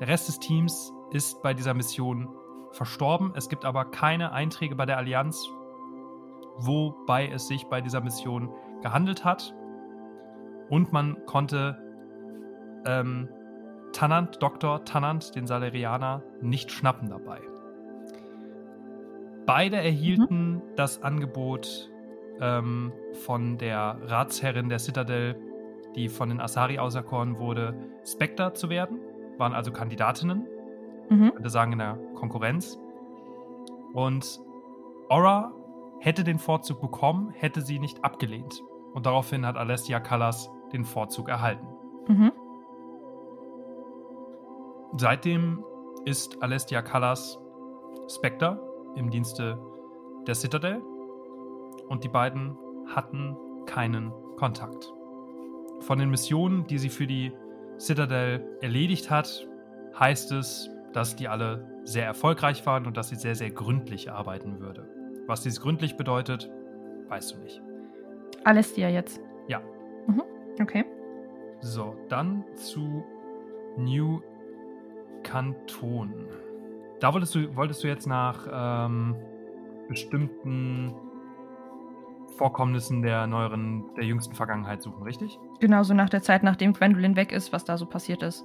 Der Rest des Teams ist bei dieser Mission verstorben. Es gibt aber keine Einträge bei der Allianz wobei es sich bei dieser Mission gehandelt hat. Und man konnte ähm, Tannant, Dr. Tannant, den Salerianer, nicht schnappen dabei. Beide erhielten mhm. das Angebot ähm, von der Ratsherrin der Citadel, die von den Asari auserkoren wurde, Spectre zu werden. Waren also Kandidatinnen, mhm. könnte sagen in der Konkurrenz. Und Aura hätte den Vorzug bekommen, hätte sie nicht abgelehnt. Und daraufhin hat Alessia Callas den Vorzug erhalten. Mhm. Seitdem ist Alestia Callas Spectre im Dienste der Citadel und die beiden hatten keinen Kontakt. Von den Missionen, die sie für die Citadel erledigt hat, heißt es, dass die alle sehr erfolgreich waren und dass sie sehr, sehr gründlich arbeiten würde. Was dies gründlich bedeutet, weißt du nicht. Alestia jetzt. Ja. Mhm. Okay. So, dann zu New Kanton. Da wolltest du, wolltest du jetzt nach ähm, bestimmten Vorkommnissen der neueren, der jüngsten Vergangenheit suchen, richtig? Genauso nach der Zeit, nachdem Gwendolyn weg ist, was da so passiert ist.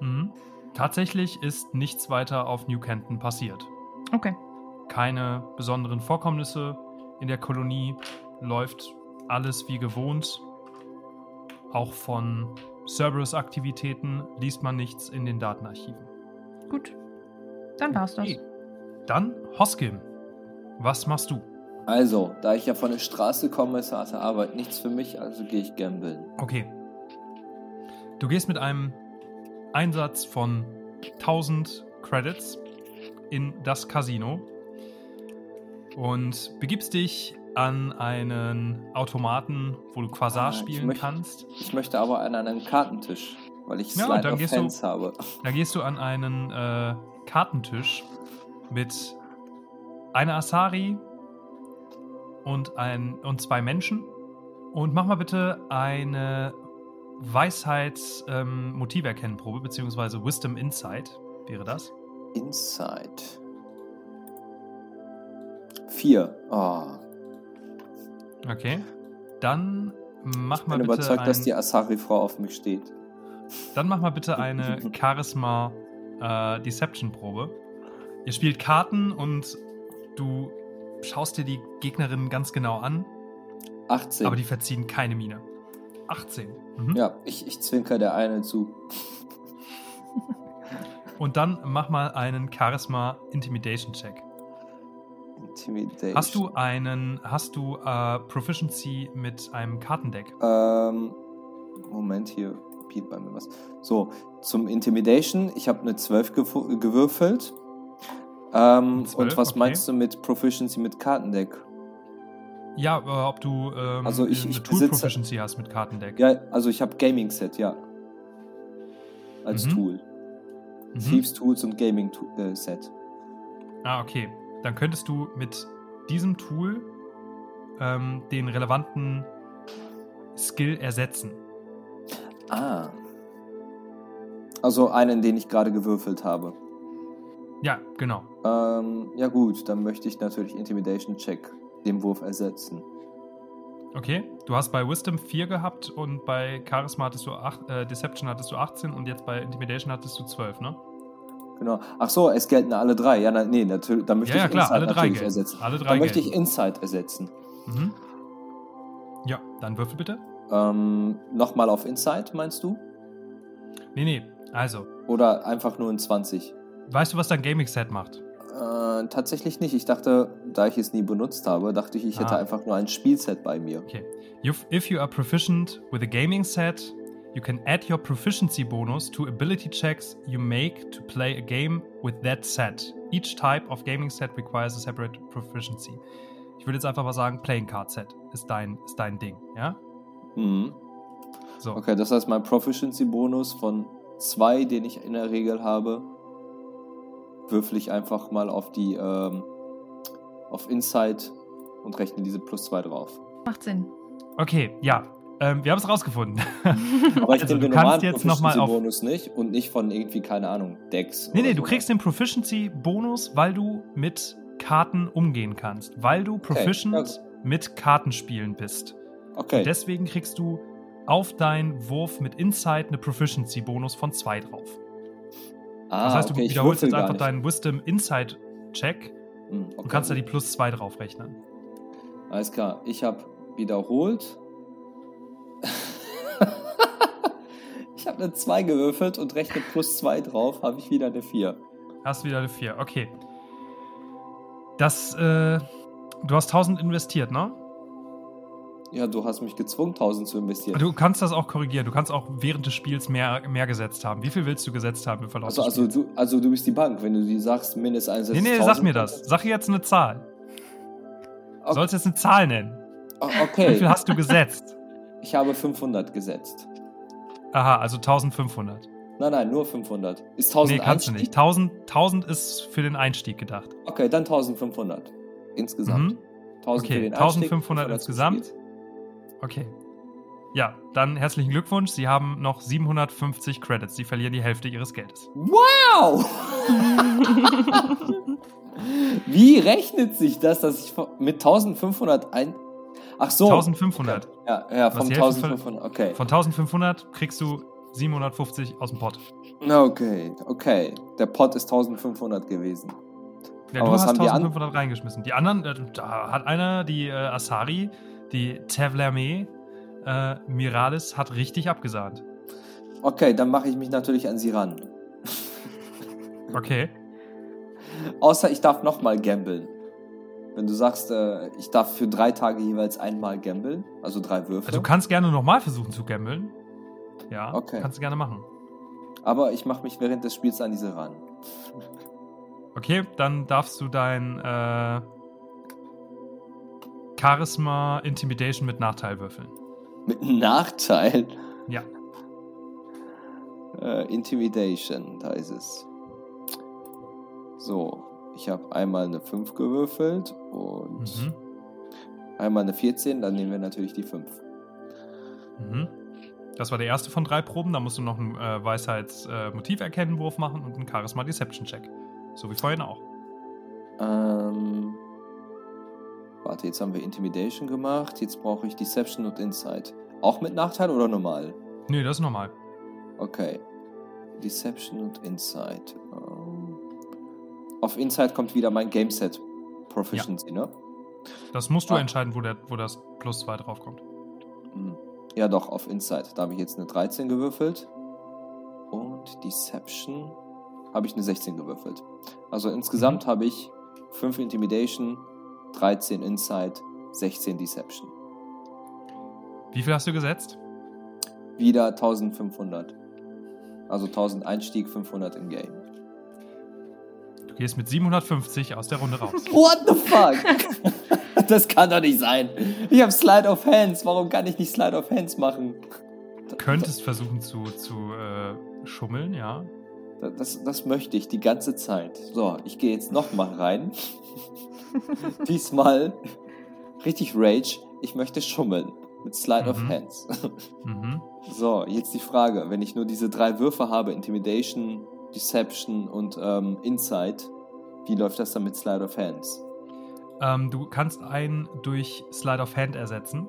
Mhm. Tatsächlich ist nichts weiter auf New Canton passiert. Okay. Keine besonderen Vorkommnisse in der Kolonie, läuft alles wie gewohnt. Auch von Cerberus-Aktivitäten liest man nichts in den Datenarchiven. Gut. Dann war's das. Okay. Dann, Hoskim, was machst du? Also, da ich ja von der Straße komme, ist harte Arbeit nichts für mich, also gehe ich gambeln. Okay. Du gehst mit einem Einsatz von 1000 Credits in das Casino und begibst dich an einen Automaten, wo du Quasar ah, spielen möchte, kannst. Ich möchte aber an einen Kartentisch, weil ich Slide ja, dann gehst Fans du, habe. Da gehst du an einen äh, Kartentisch mit einer Asari und, ein, und zwei Menschen. Und mach mal bitte eine Weisheits-Motiverkennenprobe, ähm, beziehungsweise Wisdom Insight wäre das. Insight. Vier. Oh. Okay. Dann mach mal bitte. Ich bin überzeugt, ein, dass die Asari-Frau auf mich steht. Dann mach mal bitte *laughs* eine Charisma äh. Ihr spielt Karten und du schaust dir die Gegnerin ganz genau an. 18. Aber die verziehen keine Miene. 18. Mhm. Ja, ich, ich zwinker der eine zu. Und dann mach mal einen Charisma Intimidation Check. Intimidation. Hast du einen, hast du äh, Proficiency mit einem Kartendeck? Ähm, Moment hier, Piet bei mir was. So, zum Intimidation, ich habe eine 12 gewürfelt. Ähm, 12? Und was okay. meinst du mit Proficiency mit Kartendeck? Ja, äh, ob du ähm, also ich, eine ich Tool Proficiency hast mit Kartendeck. Ja, also ich habe Gaming Set, ja. Als mhm. Tool. Mhm. Thieves Tools und Gaming äh, Set. Ah, okay. Dann könntest du mit diesem Tool ähm, den relevanten Skill ersetzen. Ah. Also einen, den ich gerade gewürfelt habe. Ja, genau. Ähm, ja gut, dann möchte ich natürlich Intimidation Check dem Wurf ersetzen. Okay, du hast bei Wisdom 4 gehabt und bei Charisma hattest du 8, äh, Deception hattest du 18 und jetzt bei Intimidation hattest du 12, ne? Genau. Ach so, es gelten alle drei. Ja, na, nee, natürlich, dann möchte ja, ich ja, klar, Insight alle drei ersetzen. Alle drei dann möchte ich Insight ersetzen. Mhm. Ja, dann würfel bitte. Ähm, Nochmal auf Insight, meinst du? Nee, nee, also. Oder einfach nur in 20. Weißt du, was dein Gaming-Set macht? Äh, tatsächlich nicht. Ich dachte, da ich es nie benutzt habe, dachte ich, ich ah. hätte einfach nur ein Spielset bei mir. Okay. If you are proficient with a gaming set, you can add your proficiency bonus to ability checks you make to play a game with that set. Each type of gaming set requires a separate proficiency. Ich würde jetzt einfach mal sagen, Playing Card Set ist dein, ist dein Ding, ja? Mhm. So. Okay, das heißt, mein Proficiency Bonus von zwei, den ich in der Regel habe, würfel ich einfach mal auf die ähm, auf Insight und rechne diese plus zwei drauf. Macht Sinn. Okay, ja. Ähm, wir haben es rausgefunden. *laughs* Aber ich also, den normalen jetzt Proficiency Bonus nicht und nicht von irgendwie, keine Ahnung, Decks. Nee, nee, so. du kriegst den Proficiency Bonus, weil du mit Karten umgehen kannst. Weil du proficient okay, mit Kartenspielen bist. Okay. Deswegen kriegst du auf deinen Wurf mit Insight eine Proficiency-Bonus von 2 drauf. Ah, Das heißt, du okay, wiederholst jetzt einfach deinen Wisdom Insight Check Hm, und okay. kannst da die plus 2 drauf rechnen. Alles klar, ich habe wiederholt. *laughs* ich habe eine 2 gewürfelt und rechne plus 2 drauf, habe ich wieder eine 4. Hast wieder eine 4, okay. Das, äh, du hast 1000 investiert, ne? Ja, du hast mich gezwungen, 1000 zu investieren. Du kannst das auch korrigieren. Du kannst auch während des Spiels mehr, mehr gesetzt haben. Wie viel willst du gesetzt haben im Verlauf Also, also, du, also du bist die Bank, wenn du die sagst, mindestens eins Nee, nee, sag mir das. Sag jetzt eine Zahl. Du Okay. sollst jetzt eine Zahl nennen. Ah, Wie Okay, viel hast du gesetzt? *laughs* ich habe 500 gesetzt. Aha, also 1500. Nein, nein, nur 500. Ist 1000 Nee, kannst du Einstieg? nicht. 1000, 1000 ist für den Einstieg gedacht. Okay, dann 1500 insgesamt. Mhm. 1000 Okay, für den Einstieg, 1500 zum insgesamt. Okay. Ja, dann herzlichen Glückwunsch. Sie haben noch 750 Credits. Sie verlieren die Hälfte ihres Geldes. Wow! *laughs* Wie rechnet sich das, dass ich mit 1500 ein. Ach so. 1500. Ja, ja, Was von die Hälfte 1500. Okay. Von 1500 kriegst du 750 aus dem Pott. Okay, okay. Der Pot ist 1500 gewesen. Ja, Aber du was hast haben die an- 1500 reingeschmissen. Die anderen, äh, da hat einer, die äh, Asari, die Tevlerme, äh, Miralis, hat richtig abgesahnt. Okay, dann mache ich mich natürlich an sie ran. Okay. Außer ich darf nochmal gambeln. Wenn du sagst, äh, ich darf für drei Tage jeweils einmal gambeln, also drei Würfe. Also du kannst gerne nochmal versuchen zu gambeln. Ja, Okay. kannst du gerne machen. aber ich mache mich während des Spiels an diese ran. Okay, dann darfst du dein äh, Charisma Intimidation mit Nachteil würfeln. Mit Nachteil. Ja. Äh, Intimidation, da ist es. So, ich habe einmal eine 5 gewürfelt und Mhm. einmal eine 14, dann nehmen wir natürlich die 5. Mhm. Das war der erste von drei Proben. Da musst du noch einen äh, Weisheits-Motiv-Erkennen-Wurf machen und einen Charisma-Deception-Check. So wie vorhin auch. Ähm, warte, jetzt haben wir Intimidation gemacht. Jetzt brauche ich Deception und Insight. Auch mit Nachteil oder normal? Nee, das ist normal. Okay. Deception und Insight. Ähm, auf Insight kommt wieder mein Gameset Proficiency, ne? Das musst du Ah. entscheiden, wo, der, wo das plus 2 draufkommt. Hm. Ja, doch, auf Insight. Da habe ich jetzt eine 13 gewürfelt. Und Deception habe ich eine 16 gewürfelt. Also insgesamt habe ich 5 Intimidation, 13 Insight, 16 Deception. Wie viel hast du gesetzt? Wieder 1500. Also 1000 Einstieg, 500 im Game. Du gehst mit 750 aus der Runde raus. *laughs* What the fuck? *laughs* das kann doch nicht sein. Ich habe Slide of Hands. Warum kann ich nicht Slide of Hands machen? Du könntest versuchen zu, zu äh, schummeln, ja. Das, das, möchte ich die ganze Zeit. So, ich gehe jetzt nochmal rein. *laughs* Diesmal richtig Rage. Ich möchte schummeln. Mit Slide of Mhm. Hands. Mhm. *laughs* So, jetzt die Frage. Wenn ich nur diese drei Würfe habe, Intimidation, Deception und ähm, Insight, wie läuft das dann mit Slide of Hands? Ähm, du kannst einen durch Slide of Hand ersetzen.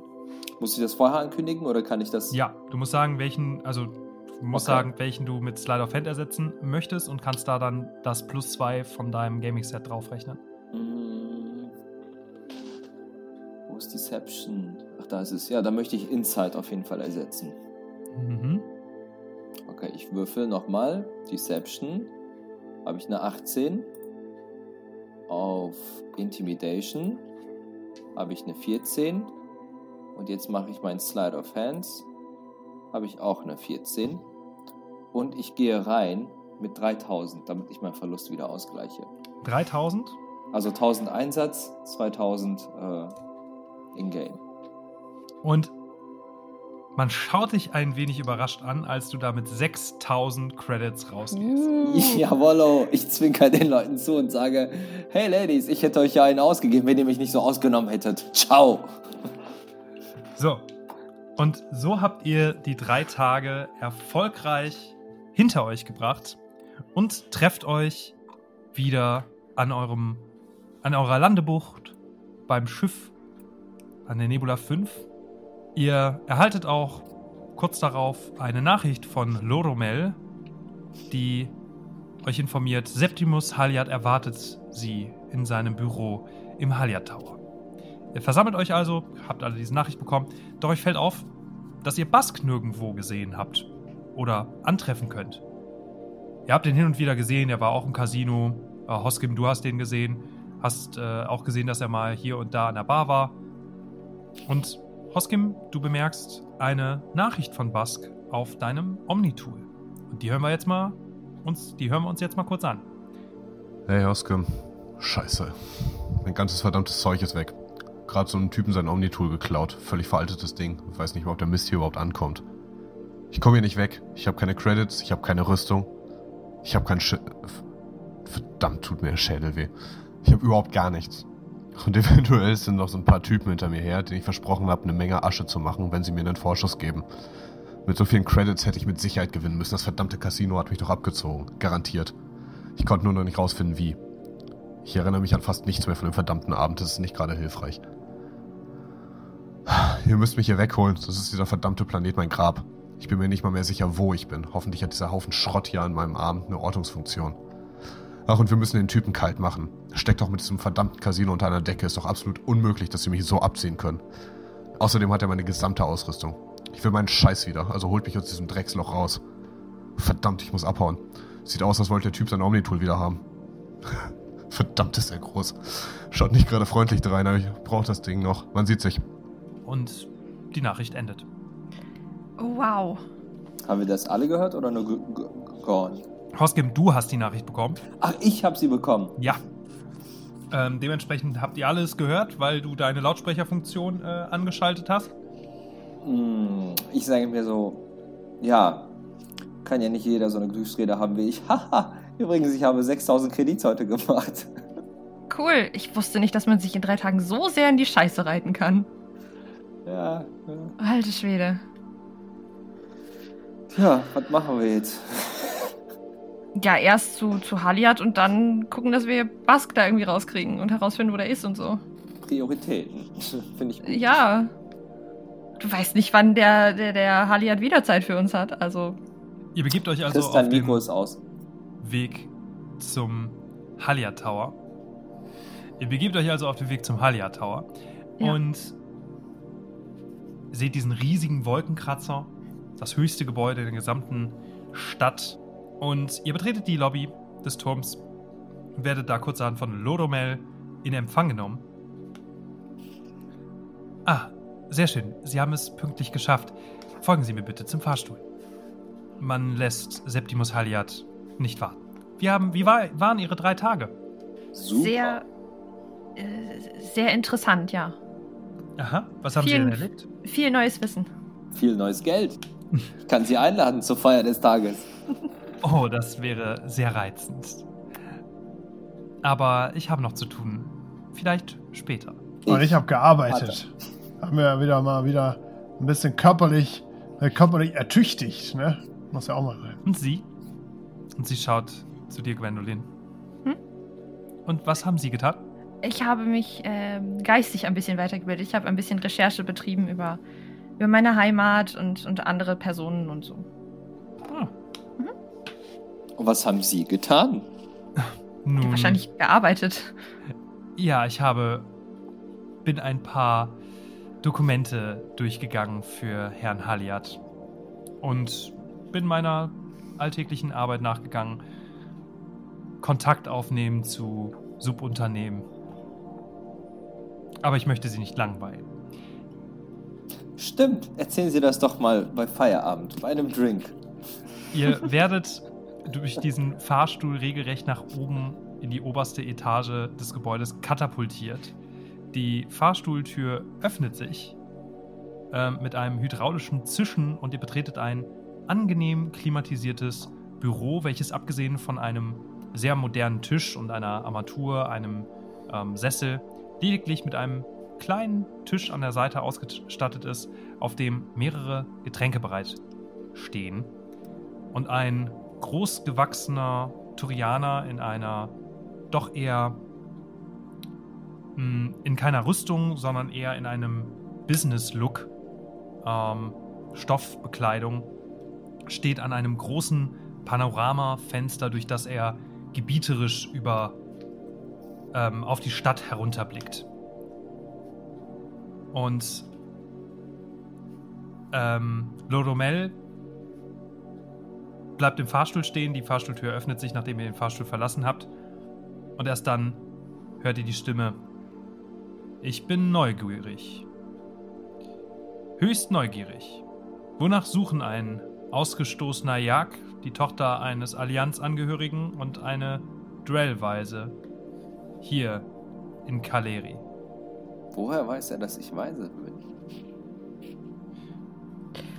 Muss ich das vorher ankündigen oder kann ich das? Ja, du musst sagen, welchen, also du musst Okay. sagen, welchen du mit Slide of Hand ersetzen möchtest und kannst da dann das plus 2 von deinem Gaming-Set draufrechnen. Mm. Wo ist Deception? Ach, da ist es. Ja, da möchte ich Insight auf jeden Fall ersetzen. Mhm. Okay, ich würfel nochmal. Deception. Habe ich eine 18. Auf Intimidation habe ich eine 14. Und jetzt mache ich meinen Slide of Hands. Habe ich auch eine 14. Und ich gehe rein mit 3000, damit ich meinen Verlust wieder ausgleiche. 3000? Also 1000 Einsatz, 2000 äh, in-game. Und man schaut dich ein wenig überrascht an, als du da mit 6000 Credits rausgehst. *laughs* Jawollo, ich zwinker den Leuten zu und sage, hey Ladies, ich hätte euch ja einen ausgegeben, wenn ihr mich nicht so ausgenommen hättet. Ciao. So. Und so habt ihr die drei Tage erfolgreich hinter euch gebracht und trefft euch wieder an eurem, an eurer Landebucht beim Schiff an der Nebula 5. Ihr erhaltet auch kurz darauf eine Nachricht von Loromel, die euch informiert, Septimus Halyard erwartet sie in seinem Büro im Halyard Tower. Ihr versammelt euch also, habt alle diese Nachricht bekommen, doch euch fällt auf, dass ihr Bask nirgendwo gesehen habt oder antreffen könnt. Ihr habt ihn hin und wieder gesehen, er war auch im Casino. Äh, Hoskim, du hast den gesehen, hast äh, auch gesehen, dass er mal hier und da an der Bar war. Und Hoskim, du bemerkst eine Nachricht von Bask auf deinem Omni-Tool. Und die hören wir jetzt mal uns, die hören wir uns jetzt mal kurz an. Hey Hoskim. Scheiße. Mein ganzes verdammtes Zeug ist weg. Gerade so einen Typen sein Omni-Tool geklaut. Völlig veraltetes Ding. Weiß nicht ob der Mist hier überhaupt ankommt. Ich komme hier nicht weg. Ich habe keine Credits, ich habe keine Rüstung. Ich habe kein Sch Verdammt, tut mir der Schädel weh. Ich habe überhaupt gar nichts. Und *laughs* eventuell sind noch so ein paar Typen hinter mir her, denen ich versprochen habe, eine Menge Asche zu machen, wenn sie mir einen Vorschuss geben. Mit so vielen Credits hätte ich mit Sicherheit gewinnen müssen. Das verdammte Casino hat mich doch abgezogen. Garantiert. Ich konnte nur noch nicht rausfinden, wie. Ich erinnere mich an fast nichts mehr von dem verdammten Abend. Das ist nicht gerade hilfreich. Ihr müsst mich hier wegholen. Das ist dieser verdammte Planet mein Grab. Ich bin mir nicht mal mehr sicher, wo ich bin. Hoffentlich hat dieser Haufen Schrott hier an meinem Arm eine Ortungsfunktion. Ach, und wir müssen den Typen kalt machen. Steckt doch mit diesem verdammten Casino unter einer Decke. Ist doch absolut unmöglich, dass sie mich so abziehen können. Außerdem hat er meine gesamte Ausrüstung. Ich will meinen Scheiß wieder, also holt mich aus diesem Drecksloch raus. Verdammt, ich muss abhauen. Sieht aus, als wollte der Typ sein Omni-Tool wieder haben. *laughs* Verdammt ist er groß. Schaut nicht gerade freundlich drein, aber ich brauche das Ding noch. Man sieht sich. Und die Nachricht endet. Wow. Haben wir das alle gehört oder nur G G Gorn? Hoskim, du hast die Nachricht bekommen. Ach, ich habe sie bekommen. Ja. Ähm, dementsprechend habt ihr alles gehört, weil du deine Lautsprecherfunktion äh, angeschaltet hast. Hm, ich sage mir so, ja, kann ja nicht jeder so eine Glücksrede haben wie ich. *laughs* Haha, übrigens, ich habe 6000 Kredits heute gemacht. Cool. Ich wusste nicht, dass man sich in drei Tagen so sehr in die Scheiße reiten kann. Ja, ja. Alte Schwede. Tja, was machen wir jetzt? *laughs* Ja, erst zu, zu Haliat und dann gucken, dass wir Bask da irgendwie rauskriegen und herausfinden, wo der ist und so. Prioritäten. *laughs* Finde ich gut. Ja. Du weißt nicht, wann der, der, der Haliat wieder Zeit für uns hat. Also, Ihr begebt euch also auf den Nico ist aus. Weg zum Halia Tower. Ihr begebt euch also auf den Weg zum Halia Tower Ja. und seht diesen riesigen Wolkenkratzer, das höchste Gebäude in der gesamten Stadt. Und ihr betretet die Lobby des Turms und werdet da kurzerhand von Lodomel in Empfang genommen. Ah, sehr schön. Sie haben es pünktlich geschafft. Folgen Sie mir bitte zum Fahrstuhl. Man lässt Septimus Haliat nicht warten. Wie, haben, wie war, waren Ihre drei Tage? Super. sehr, äh, sehr interessant, ja. Aha, was haben Vielen- Sie denn erlebt? Viel neues Wissen. Viel neues Geld. Ich kann Sie einladen zur Feier des Tages. Oh, das wäre sehr reizend. Aber ich habe noch zu tun. Vielleicht später. Und ich habe gearbeitet. Haben wir ja wieder mal wieder ein bisschen körperlich, äh, körperlich ertüchtigt, ne? Muss ja auch mal sein. Und Sie? Und sie schaut zu dir, Gwendolyn. Hm? Und was haben Sie getan? Ich habe mich ähm, geistig ein bisschen weitergebildet. Ich habe ein bisschen Recherche betrieben über, über meine Heimat und, und andere Personen und so. Ah, Und was haben Sie getan? *laughs* nun, Wahrscheinlich gearbeitet. Ja, ich habe. bin ein paar Dokumente durchgegangen für Herrn Haliat. Und bin meiner alltäglichen Arbeit nachgegangen. Kontakt aufnehmen zu Subunternehmen. Aber ich möchte Sie nicht langweilen. Stimmt, erzählen Sie das doch mal bei Feierabend, bei einem Drink. Ihr *laughs* werdet durch diesen Fahrstuhl regelrecht nach oben in die oberste Etage des Gebäudes katapultiert. Die Fahrstuhltür öffnet sich ähm, mit einem hydraulischen Zischen und ihr betretet ein angenehm klimatisiertes Büro, welches abgesehen von einem sehr modernen Tisch und einer Armatur, einem ähm, Sessel, lediglich mit einem kleinen Tisch an der Seite ausgestattet ist, auf dem mehrere Getränke bereit stehen und ein großgewachsener Turianer in einer doch eher mh, in keiner Rüstung, sondern eher in einem Business-Look, ähm, Stoffbekleidung, steht an einem großen Panoramafenster, durch das er gebieterisch über ähm, auf die Stadt herunterblickt. Und ähm, Loromel bleibt im Fahrstuhl stehen, die Fahrstuhltür öffnet sich, nachdem ihr den Fahrstuhl verlassen habt. Und erst dann hört ihr die Stimme. Ich bin neugierig. Höchst neugierig. Wonach suchen ein ausgestoßener Jag, die Tochter eines Allianzangehörigen und eine Drellweise hier in Kaleri? Woher weiß er, dass ich weise bin?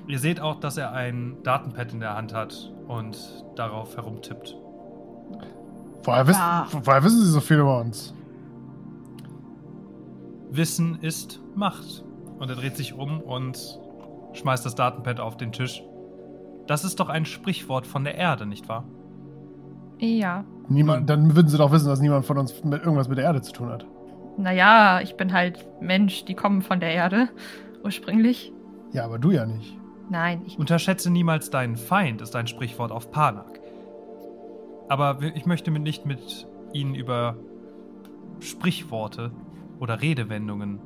Ihr seht auch, dass er ein Datenpad in der Hand hat und darauf herumtippt. Woher, wissen, Ja. woher wissen Sie so viel über uns? Wissen ist Macht. Und er dreht sich um und schmeißt das Datenpad auf den Tisch. Das ist doch ein Sprichwort von der Erde, nicht wahr? Ja. Niemand, dann würden Sie doch wissen, dass niemand von uns mit irgendwas mit der Erde zu tun hat. Naja, ich bin halt Mensch, die kommen von der Erde. *laughs* Ursprünglich. Ja, aber du ja nicht. Nein, ich. Unterschätze niemals deinen Feind, ist ein Sprichwort auf Panak. Aber ich möchte mit- nicht mit Ihnen über Sprichworte oder Redewendungen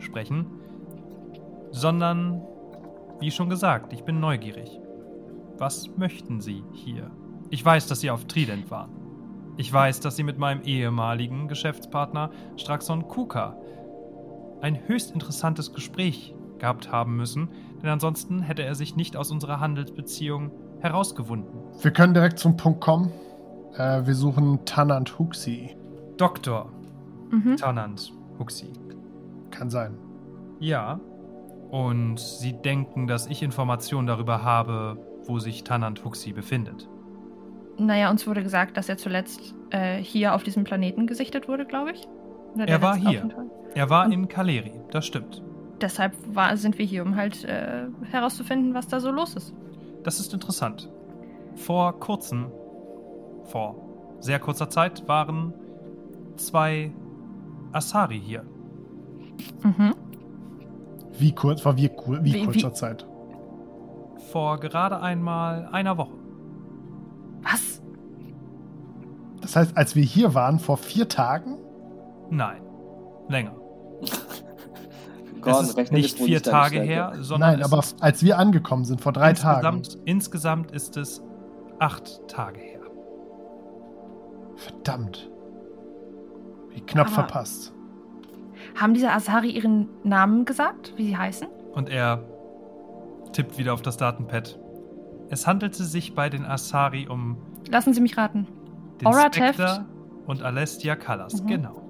sprechen, sondern, wie schon gesagt, ich bin neugierig. Was möchten Sie hier? Ich weiß, dass Sie auf Trident waren. Ich weiß, dass Sie mit meinem ehemaligen Geschäftspartner Straxon Kuka ein höchst interessantes Gespräch gehabt haben müssen, denn ansonsten hätte er sich nicht aus unserer Handelsbeziehung herausgewunden. Wir können direkt zum Punkt kommen. Äh, wir suchen Tanant Huxi. Dr. Mhm. Tanant Huxi. Kann sein. Ja. Und Sie denken, dass ich Informationen darüber habe, wo sich Tanant Huxi befindet. Naja, uns wurde gesagt, dass er zuletzt äh, hier auf diesem Planeten gesichtet wurde, glaube ich. Oder Er der war hier. Er war Und- in Kaleri, das stimmt. Deshalb war, sind wir hier, um halt äh, herauszufinden, was da so los ist. Das ist interessant. Vor kurzem, vor sehr kurzer Zeit, waren zwei Asari hier. Mhm. Wie kurz, vor wie, kur- wie, Wie- kurzer wie- Zeit? Vor gerade einmal einer Woche. Was? Das heißt, als wir hier waren, vor vier Tagen? Nein, länger. *laughs* Gordon, es ist nicht vier Tage her, sondern Nein, aber als wir angekommen sind, vor drei Tagen. insgesamt, insgesamt ist es acht Tage her. Verdammt. Wie knapp Aber- verpasst. Haben diese Asari ihren Namen gesagt, wie sie heißen? Und er tippt wieder auf das Datenpad. Es handelte sich bei den Asari um Lassen Sie mich raten. den Orateft. Spectre und Alestia Callas, Mhm. genau.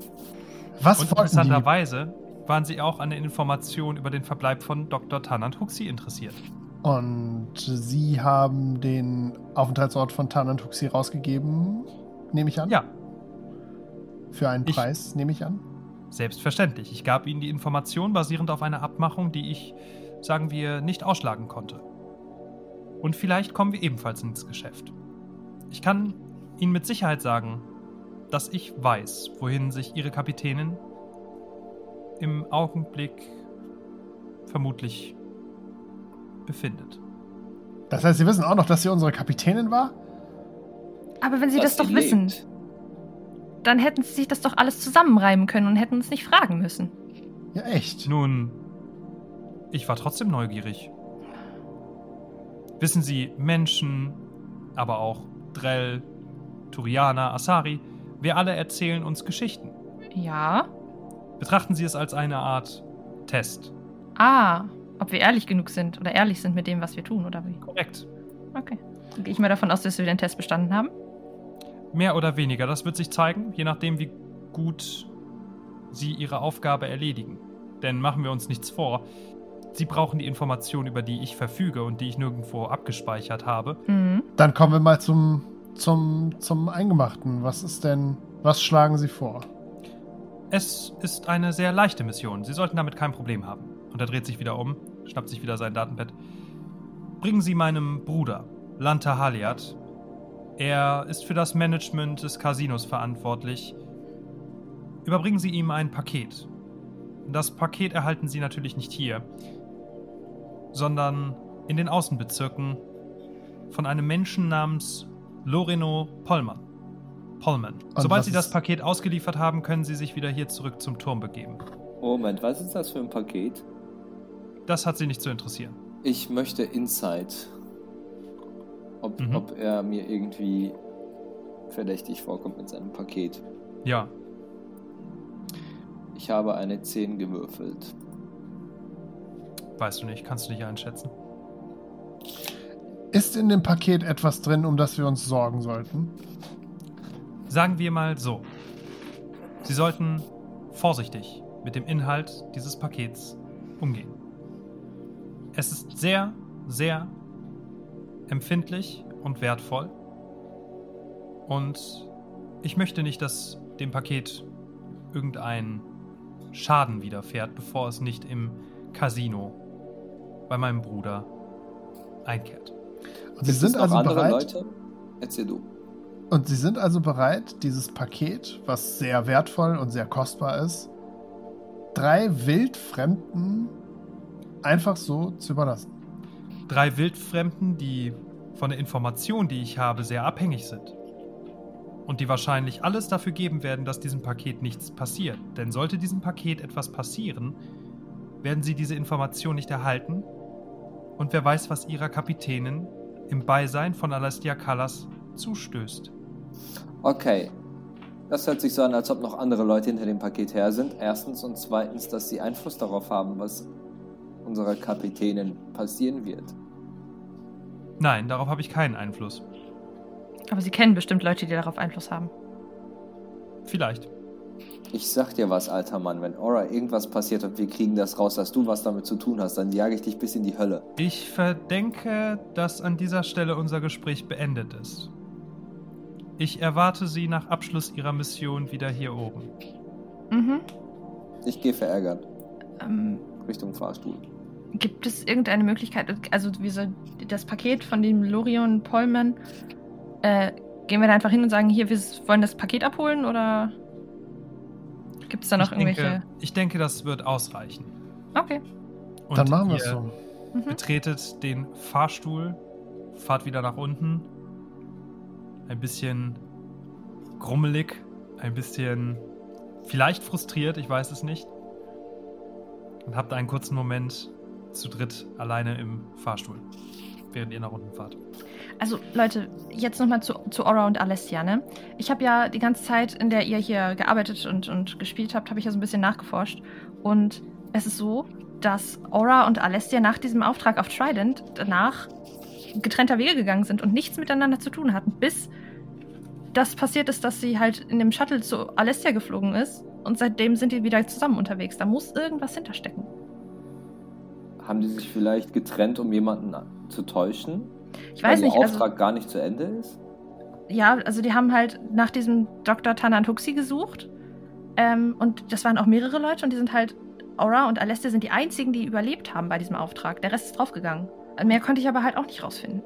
Was Und interessanterweise waren sie auch an den Informationen über den Verbleib von Dr. Tanant Huxi interessiert. Und Sie haben den Aufenthaltsort von Tanant Huxi rausgegeben, nehme ich an? Ja, Für einen Ich- Preis, nehme ich an? selbstverständlich. Ich gab ihnen die Information basierend auf einer Abmachung, die ich, sagen wir, nicht ausschlagen konnte. Und vielleicht kommen wir ebenfalls ins Geschäft. Ich kann Ihnen mit Sicherheit sagen, dass ich weiß, wohin sich Ihre Kapitänin im Augenblick vermutlich befindet. Das heißt, Sie wissen auch noch, dass sie unsere Kapitänin war? Aber wenn Sie Dass das doch sie wissen, lebt. dann hätten Sie sich das doch alles zusammenreimen können und hätten uns nicht fragen müssen. Ja, echt. Nun, ich war trotzdem neugierig. Wissen Sie, Menschen, aber auch Drell, Turianer, Asari, wir alle erzählen uns Geschichten. Ja. Betrachten Sie es als eine Art Test. Ah, ob wir ehrlich genug sind oder ehrlich sind mit dem, was wir tun, oder wie? Korrekt. Okay. Dann gehe ich mal davon aus, dass wir den Test bestanden haben. Mehr oder weniger, das wird sich zeigen, je nachdem, wie gut Sie Ihre Aufgabe erledigen. Denn machen wir uns nichts vor. Sie brauchen die Information, über die ich verfüge und die ich nirgendwo abgespeichert habe. Mhm. Dann kommen wir mal zum, zum, zum Eingemachten. Was ist denn, was schlagen Sie vor? Es ist eine sehr leichte Mission. Sie sollten damit kein Problem haben. Und er dreht sich wieder um, schnappt sich wieder sein Datenpad. Bringen Sie meinem Bruder, Lanta Haliat. Er ist für das Management des Casinos verantwortlich. überbringen Sie ihm ein Paket. Das Paket erhalten Sie natürlich nicht hier, sondern in den Außenbezirken von einem Menschen namens Loreno Pollmann. Pollman. Und Sobald Sie das Paket ausgeliefert haben, können Sie sich wieder hier zurück zum Turm begeben. Moment, was ist das für ein Paket? Das hat Sie nicht zu interessieren. Ich möchte Insight. Ob, Mhm. ob er mir irgendwie verdächtig vorkommt mit seinem Paket. Ja, Ich habe eine 10 gewürfelt. Weißt du nicht, kannst du nicht einschätzen. Ist in dem Paket etwas drin, um das wir uns sorgen sollten? Sagen wir mal so. Sie sollten vorsichtig mit dem Inhalt dieses Pakets umgehen. Es ist sehr, sehr empfindlich und wertvoll. Und ich möchte nicht, dass dem Paket irgendein Schaden widerfährt, bevor es nicht im Casino bei meinem Bruder einkehrt. Und Sie sind also bereit. Leute? Erzähl du. Und Sie sind also bereit, dieses Paket, was sehr wertvoll und sehr kostbar ist, drei wildfremden einfach so zu überlassen. drei Wildfremden, die von der Information, die ich habe, sehr abhängig sind. Und die wahrscheinlich alles dafür geben werden, dass diesem Paket nichts passiert. Denn sollte diesem Paket etwas passieren, werden sie diese Information nicht erhalten. Und wer weiß, was ihrer Kapitänin im Beisein von Alastia Callas zustößt. Okay. Das hört sich so an, als ob noch andere Leute hinter dem Paket her sind. Erstens und zweitens, dass sie Einfluss darauf haben, was unserer Kapitänin passieren wird. Nein, darauf habe ich keinen Einfluss. Aber sie kennen bestimmt Leute, die darauf Einfluss haben. Vielleicht. Ich sag dir was, alter Mann, wenn Aura irgendwas passiert und wir kriegen das raus, dass du was damit zu tun hast, dann jage ich dich bis in die Hölle. Ich verdenke, dass an dieser Stelle unser Gespräch beendet ist. Ich erwarte Sie nach Abschluss Ihrer Mission wieder hier oben. Mhm. Ich gehe verärgert Ähm, Richtung Fahrstuhl. gibt es irgendeine Möglichkeit, also wie so das Paket von dem Lorion Pollman, äh, gehen wir da einfach hin und sagen, hier, wir wollen das Paket abholen oder gibt es da noch ich irgendwelche... Denke, ich denke, das wird ausreichen. Okay. Und Dann machen wir es so. Mhm. Betretet den Fahrstuhl, fahrt wieder nach unten. Ein bisschen grummelig, ein bisschen vielleicht frustriert, ich weiß es nicht. Und habt einen kurzen Moment zu dritt alleine im Fahrstuhl, während ihr nach unten fahrt. Also Leute, jetzt nochmal zu, zu Aura und Alessia, ne? Ich habe ja die ganze Zeit, in der ihr hier gearbeitet und, und gespielt habt, habe ich ja so ein bisschen nachgeforscht. Und es ist so, dass Aura und Alessia nach diesem Auftrag auf Trident danach getrennter Wege gegangen sind und nichts miteinander zu tun hatten, bis das passiert ist, dass sie halt in dem Shuttle zu Alessia geflogen ist. Und seitdem sind die wieder zusammen unterwegs. Da muss irgendwas hinterstecken. Haben die sich vielleicht getrennt, um jemanden zu täuschen? Ich weil weiß ihr nicht, also, Auftrag gar nicht zu Ende ist? ja, also die haben halt nach diesem Dr. Tanan Huxi gesucht. Ähm, und das waren auch mehrere Leute und die sind halt, Aura und Alessia sind die einzigen, die überlebt haben bei diesem Auftrag. Der Rest ist draufgegangen. Mehr konnte ich aber halt auch nicht rausfinden.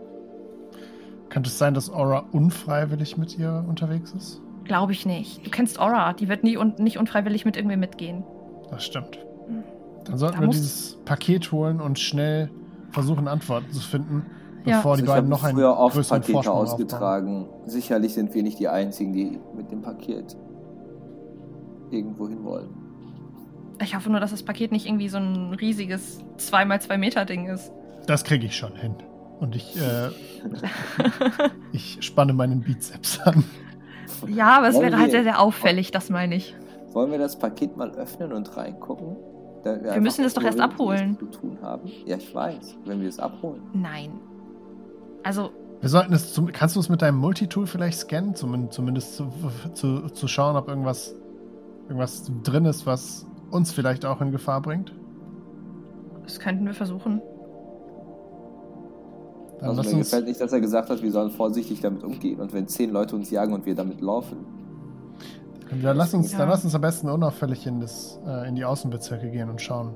Könnte es sein, dass Aura unfreiwillig mit ihr unterwegs ist? Glaube ich nicht. Du kennst Aura, die wird nie und nicht unfreiwillig mit irgendwem mitgehen. Das stimmt. Hm. Dann sollten Da wir dieses Paket holen und schnell versuchen, Antworten zu finden, Ja. bevor die Also ich beiden habe noch einen früher oft größeren Pakete Vorsprung aufbauen. ausgetragen. Sicherlich sind wir nicht die Einzigen, die mit dem Paket irgendwo hin wollen. Ich hoffe nur, dass das Paket nicht irgendwie so ein riesiges 2x2 Meter Ding ist. Das kriege ich schon hin. Und ich, äh, *laughs* ich spanne meinen Bizeps an. ja, aber es wäre halt wir- sehr, sehr auffällig, das meine ich. Wollen wir das Paket mal öffnen und reingucken? Einfach müssen es doch erst die abholen. Zu tun haben. Ja, ich weiß. Wenn wir es abholen. Nein. Also, Wir sollten es zum, kannst du es mit deinem Multitool vielleicht scannen, zumindest, zumindest zu, zu, zu schauen, ob irgendwas, irgendwas drin ist, was uns vielleicht auch in Gefahr bringt? das könnten wir versuchen. Dann Also mir uns, gefällt nicht, dass er gesagt hat, wir sollen vorsichtig damit umgehen. Und wenn zehn Leute uns jagen und wir damit laufen. dann lass uns, Ja. dann lass uns am besten unauffällig in, das, äh, in die Außenbezirke gehen und schauen.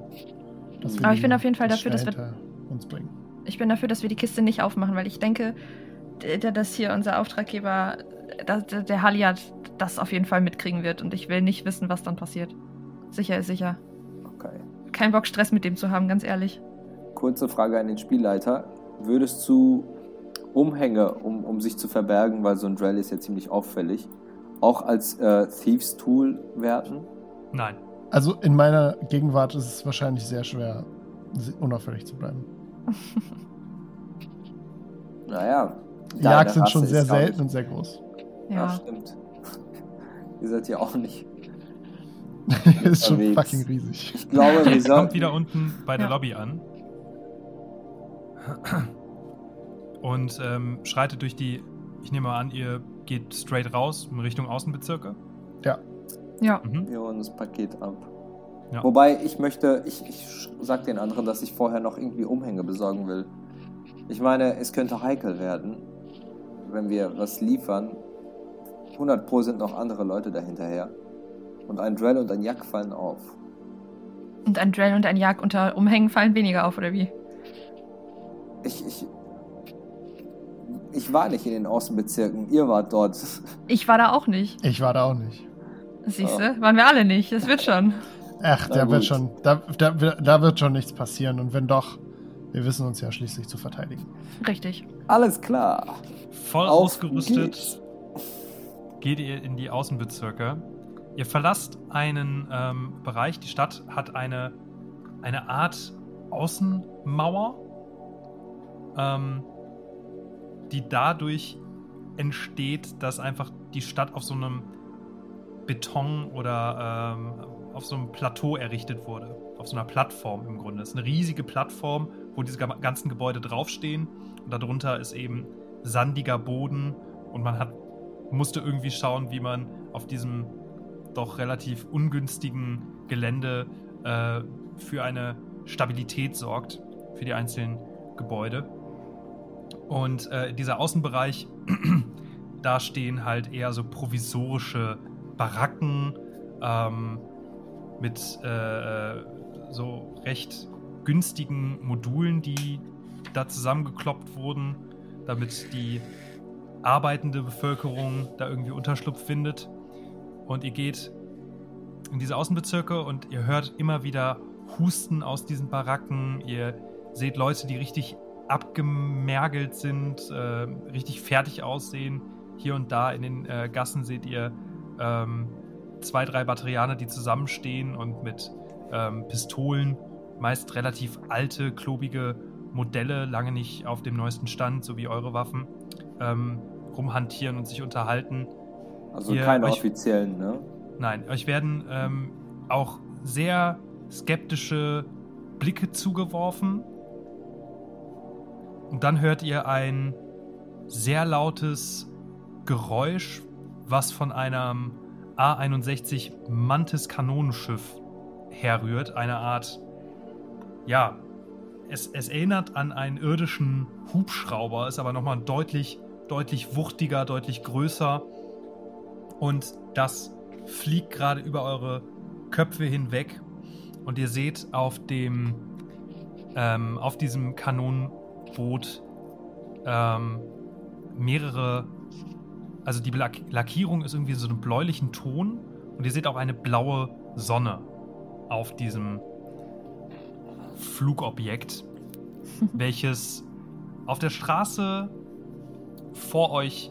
dass wir Aber ich bin auf jeden Fall dafür, dass wir- hinter uns bringen. Ich bin dafür, dass wir die Kiste nicht aufmachen, weil ich denke, dass hier unser Auftraggeber, der Haliat, das auf jeden Fall mitkriegen wird und ich will nicht wissen, was dann passiert. Sicher ist sicher. Okay. Kein Bock, Stress mit dem zu haben, ganz ehrlich. Kurze Frage an den Spielleiter. Würdest du Umhänge, um, um sich zu verbergen, weil so ein Drell ist ja ziemlich auffällig, auch als äh, Thieves Tool werten? Nein. Also in meiner Gegenwart ist es wahrscheinlich sehr schwer, unauffällig zu bleiben. *laughs* Naja. Jagd sind schon sehr selten und sehr groß. Ja, Ja. stimmt. *laughs* Ihr seid ja auch nicht. *laughs* ist schon Unterwegs. fucking riesig. Ich glaube, wir Ihr kommt sollten. wieder unten bei der Ja. Lobby an. *clears throat* Und ähm, schreitet durch die. Ich nehme mal an, ihr geht straight raus in Richtung Außenbezirke. Ja. Mhm. Wir holen das Paket ab. Ja. Wobei ich möchte, ich, ich sag den anderen, dass ich vorher noch irgendwie Umhänge besorgen will. Ich meine, es könnte heikel werden, wenn wir was liefern. 100 Pro sind noch andere Leute dahinterher. Und ein Drell und ein Jack fallen auf. Und ein Drell und ein Jag unter Umhängen fallen weniger auf, oder wie? Ich, ich, ich war nicht in den Außenbezirken, ihr wart dort. Ich war da auch nicht. Ich war da auch nicht. Siehst du? Waren wir alle nicht. Das wird schon. Ach, Na da wird schon, da, da, da wird schon nichts passieren. Und wenn doch, wir wissen uns ja schließlich zu verteidigen. Richtig. Alles klar. Voll Auf ausgerüstet geht's. geht ihr in die Außenbezirke. Ihr verlasst einen ähm, Bereich. Die Stadt hat eine, eine Art Außenmauer, ähm, die dadurch entsteht, dass einfach die Stadt auf so einem Beton oder ähm, auf so einem Plateau errichtet wurde. Auf so einer Plattform im Grunde. Es ist eine riesige Plattform, wo diese ga- ganzen Gebäude draufstehen. Und darunter ist eben sandiger Boden und man hat, musste irgendwie schauen, wie man auf diesem doch relativ ungünstigen Gelände äh, für eine Stabilität sorgt, für die einzelnen Gebäude. Und äh, dieser Außenbereich, *clears throat* da stehen halt eher so provisorische Baracken ähm, mit äh, so recht günstigen Modulen, die da zusammengekloppt wurden, damit die arbeitende Bevölkerung da irgendwie Unterschlupf findet. Und ihr geht in diese Außenbezirke und ihr hört immer wieder Husten aus diesen Baracken. Ihr seht Leute, die richtig abgemergelt sind, äh, richtig fertig aussehen. Hier und da in den äh, Gassen seht ihr ähm, zwei, drei Batterianer, die zusammenstehen und mit ähm, Pistolen, meist relativ alte, klobige Modelle, lange nicht auf dem neuesten Stand, so wie eure Waffen, ähm, rumhantieren und sich unterhalten. Also Ihr keine euch- offiziellen, ne? Nein, euch werden ähm, auch sehr skeptische Blicke zugeworfen. Und dann hört ihr ein sehr lautes Geräusch, was von einem A-61 Mantis Kanonenschiff herrührt. Eine Art, ja, es, es erinnert an einen irdischen Hubschrauber, ist aber nochmal deutlich, deutlich wuchtiger, deutlich größer. Und das fliegt gerade über eure Köpfe hinweg. Und ihr seht auf dem, ähm, auf diesem Kanonenboot ähm, mehrere, also die Lack Lackierung ist irgendwie so einen bläulichen Ton und ihr seht auch eine blaue Sonne auf diesem Flugobjekt, *laughs* welches auf der Straße vor euch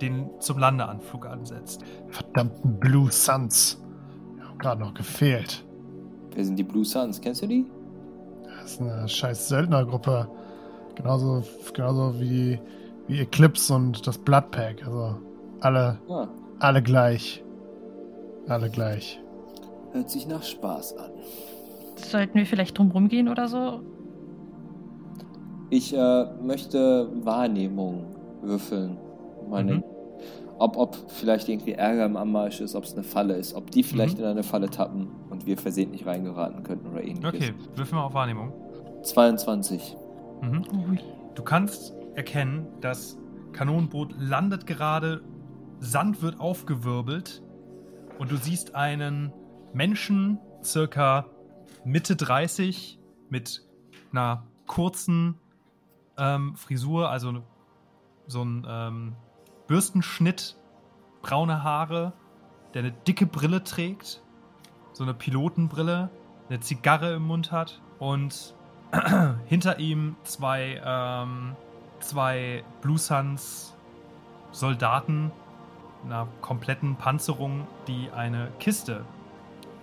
den zum Landeanflug ansetzt. Verdammten Blue Suns. Gerade noch gefehlt. Wer sind die Blue Suns? Kennst du die? Das ist eine scheiß Söldnergruppe. Genauso, genauso wie, wie Eclipse und das Bloodpack. Also alle, Ah, alle gleich. Alle gleich. hört sich nach Spaß an. Sollten wir vielleicht drumrum gehen oder so? Ich äh, möchte Wahrnehmung würfeln. Meine, Mhm. ob, ob vielleicht irgendwie Ärger im Anmarsch ist, ob es eine Falle ist, ob die vielleicht Mhm. in eine Falle tappen und wir versehentlich reingeraten könnten oder ähnliches. Okay, würfel mal auf Wahrnehmung. 22. Mhm. Du kannst erkennen, das Kanonenboot landet gerade, Sand wird aufgewirbelt und du siehst einen Menschen, circa Mitte 30, mit einer kurzen ähm, Frisur, also so ein ähm, Bürstenschnitt braune Haare, der eine dicke Brille trägt, so eine Pilotenbrille, eine Zigarre im Mund hat und *clears throat* hinter ihm zwei, ähm, zwei Blue Suns Soldaten einer kompletten Panzerung, die eine Kiste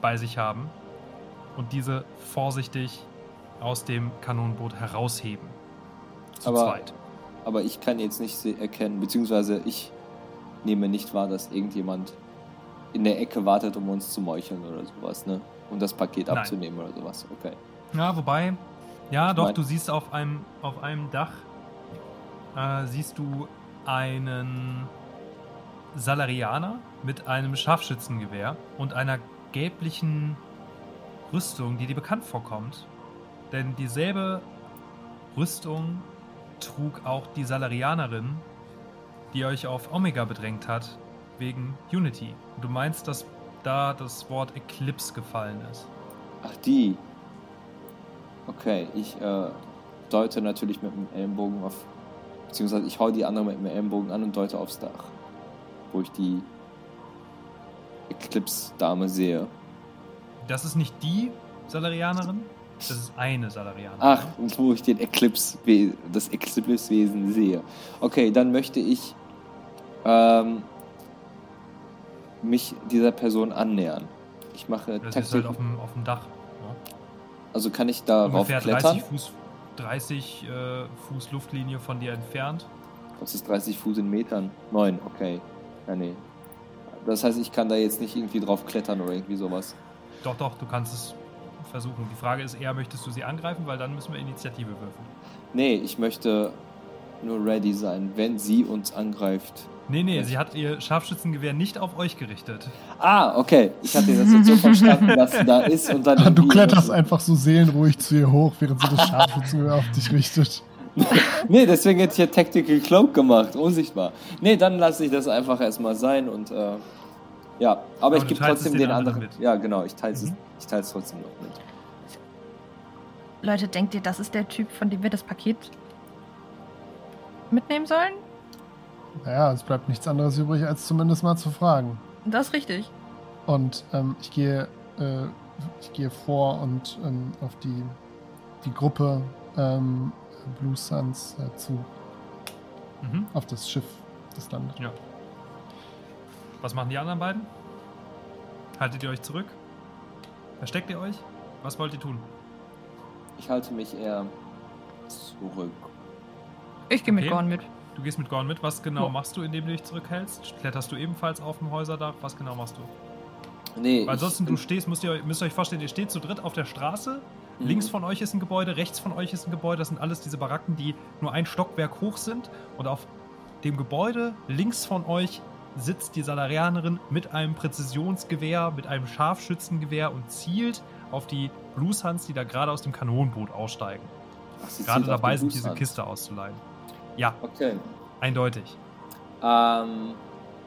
bei sich haben und diese vorsichtig aus dem Kanonenboot herausheben. Zu Aber- zweit. Aber ich kann jetzt nicht erkennen, beziehungsweise ich nehme nicht wahr, dass irgendjemand in der Ecke wartet, um uns zu meucheln oder sowas, ne? Um das Paket Nein. abzunehmen oder sowas. Okay. Ja, wobei, ja, doch, mein- du siehst auf einem, auf einem Dach, äh, siehst du einen Salarianer mit einem Scharfschützengewehr und einer gelblichen Rüstung, die dir bekannt vorkommt. Denn dieselbe Rüstung trug auch die Salarianerin, die euch auf Omega bedrängt hat, wegen Unity. Und du meinst, dass da das Wort Eclipse gefallen ist. Ach, die. Okay, ich äh, deute natürlich mit dem Ellenbogen auf. Beziehungsweise ich hau die andere mit dem Ellenbogen an und deute aufs Dach. Wo ich die Eclipse-Dame sehe. Das ist nicht die Salarianerin, das ist eine Salarianerin. Ach, und wo ich den Eclipse, das Eclipse-Wesen sehe. Okay, dann möchte ich ähm, mich dieser Person annähern. Ich mache Das ist Taktik. halt auf dem, auf dem Dach. Ja. also kann ich darauf Ungefähr klettern? 30 Fuß, 30 äh, Fuß Luftlinie von dir entfernt. Das ist 30 Fuß in Metern. 9, okay. Ja, nee. Das heißt, ich kann da jetzt nicht irgendwie drauf klettern oder irgendwie sowas. Doch, doch, du kannst es versuchen. Die Frage ist eher, möchtest du sie angreifen, weil dann müssen wir Initiative würfeln. Nee, ich möchte nur ready sein, wenn sie uns angreift. Nee, nee, sie hat ihr Scharfschützengewehr nicht auf euch gerichtet. Ah, okay. Ich hatte das jetzt so verstanden, dass sie da ist und dann. Du irgendwie- kletterst einfach so seelenruhig zu ihr hoch, während sie das Scharfschützengewehr auf dich richtet. *laughs* Nee, deswegen hätte ich ja Tactical Cloak gemacht, unsichtbar. Nee, dann lasse ich das einfach erstmal sein und äh, ja, aber, Aber ich du gebe es trotzdem den den anderen anderen. mit. Ja, genau, ich teile es Mhm. ich teil's trotzdem noch mit. Leute, denkt ihr, das ist der Typ, von dem wir das Paket mitnehmen sollen? Naja, es bleibt nichts anderes übrig, als zumindest mal zu fragen. Das ist richtig. Und ähm, ich gehe äh, ich gehe vor und ähm, auf die, die Gruppe ähm, Blue Suns äh, zu, Mhm. auf das Schiff, das landet. Ja. Was machen die anderen beiden? Haltet ihr euch zurück? Versteckt ihr euch? Was wollt ihr tun? Ich halte mich eher zurück. Ich gehe mit Okay. Gorn mit. Du gehst mit Gorn mit. Was genau Ja. machst du, indem du dich zurückhältst? Kletterst du ebenfalls auf dem Häuserdach? Was genau machst du? Nee, Weil ansonsten, ich, du stehst, müsst ihr, euch- müsst ihr euch vorstellen, ihr steht zu dritt auf der Straße. Mhm. Links von euch ist ein Gebäude, rechts von euch ist ein Gebäude. Das sind alles diese Baracken, die nur ein Stockwerk hoch sind. Und auf dem Gebäude links von euch sitzt die Salarianerin mit einem Präzisionsgewehr, mit einem Scharfschützengewehr und zielt auf die Blue Suns, die da gerade aus dem Kanonenboot aussteigen. Ach, Gerade dabei sind, diese. Kiste auszuleihen. Ja, Okay. eindeutig. Ähm,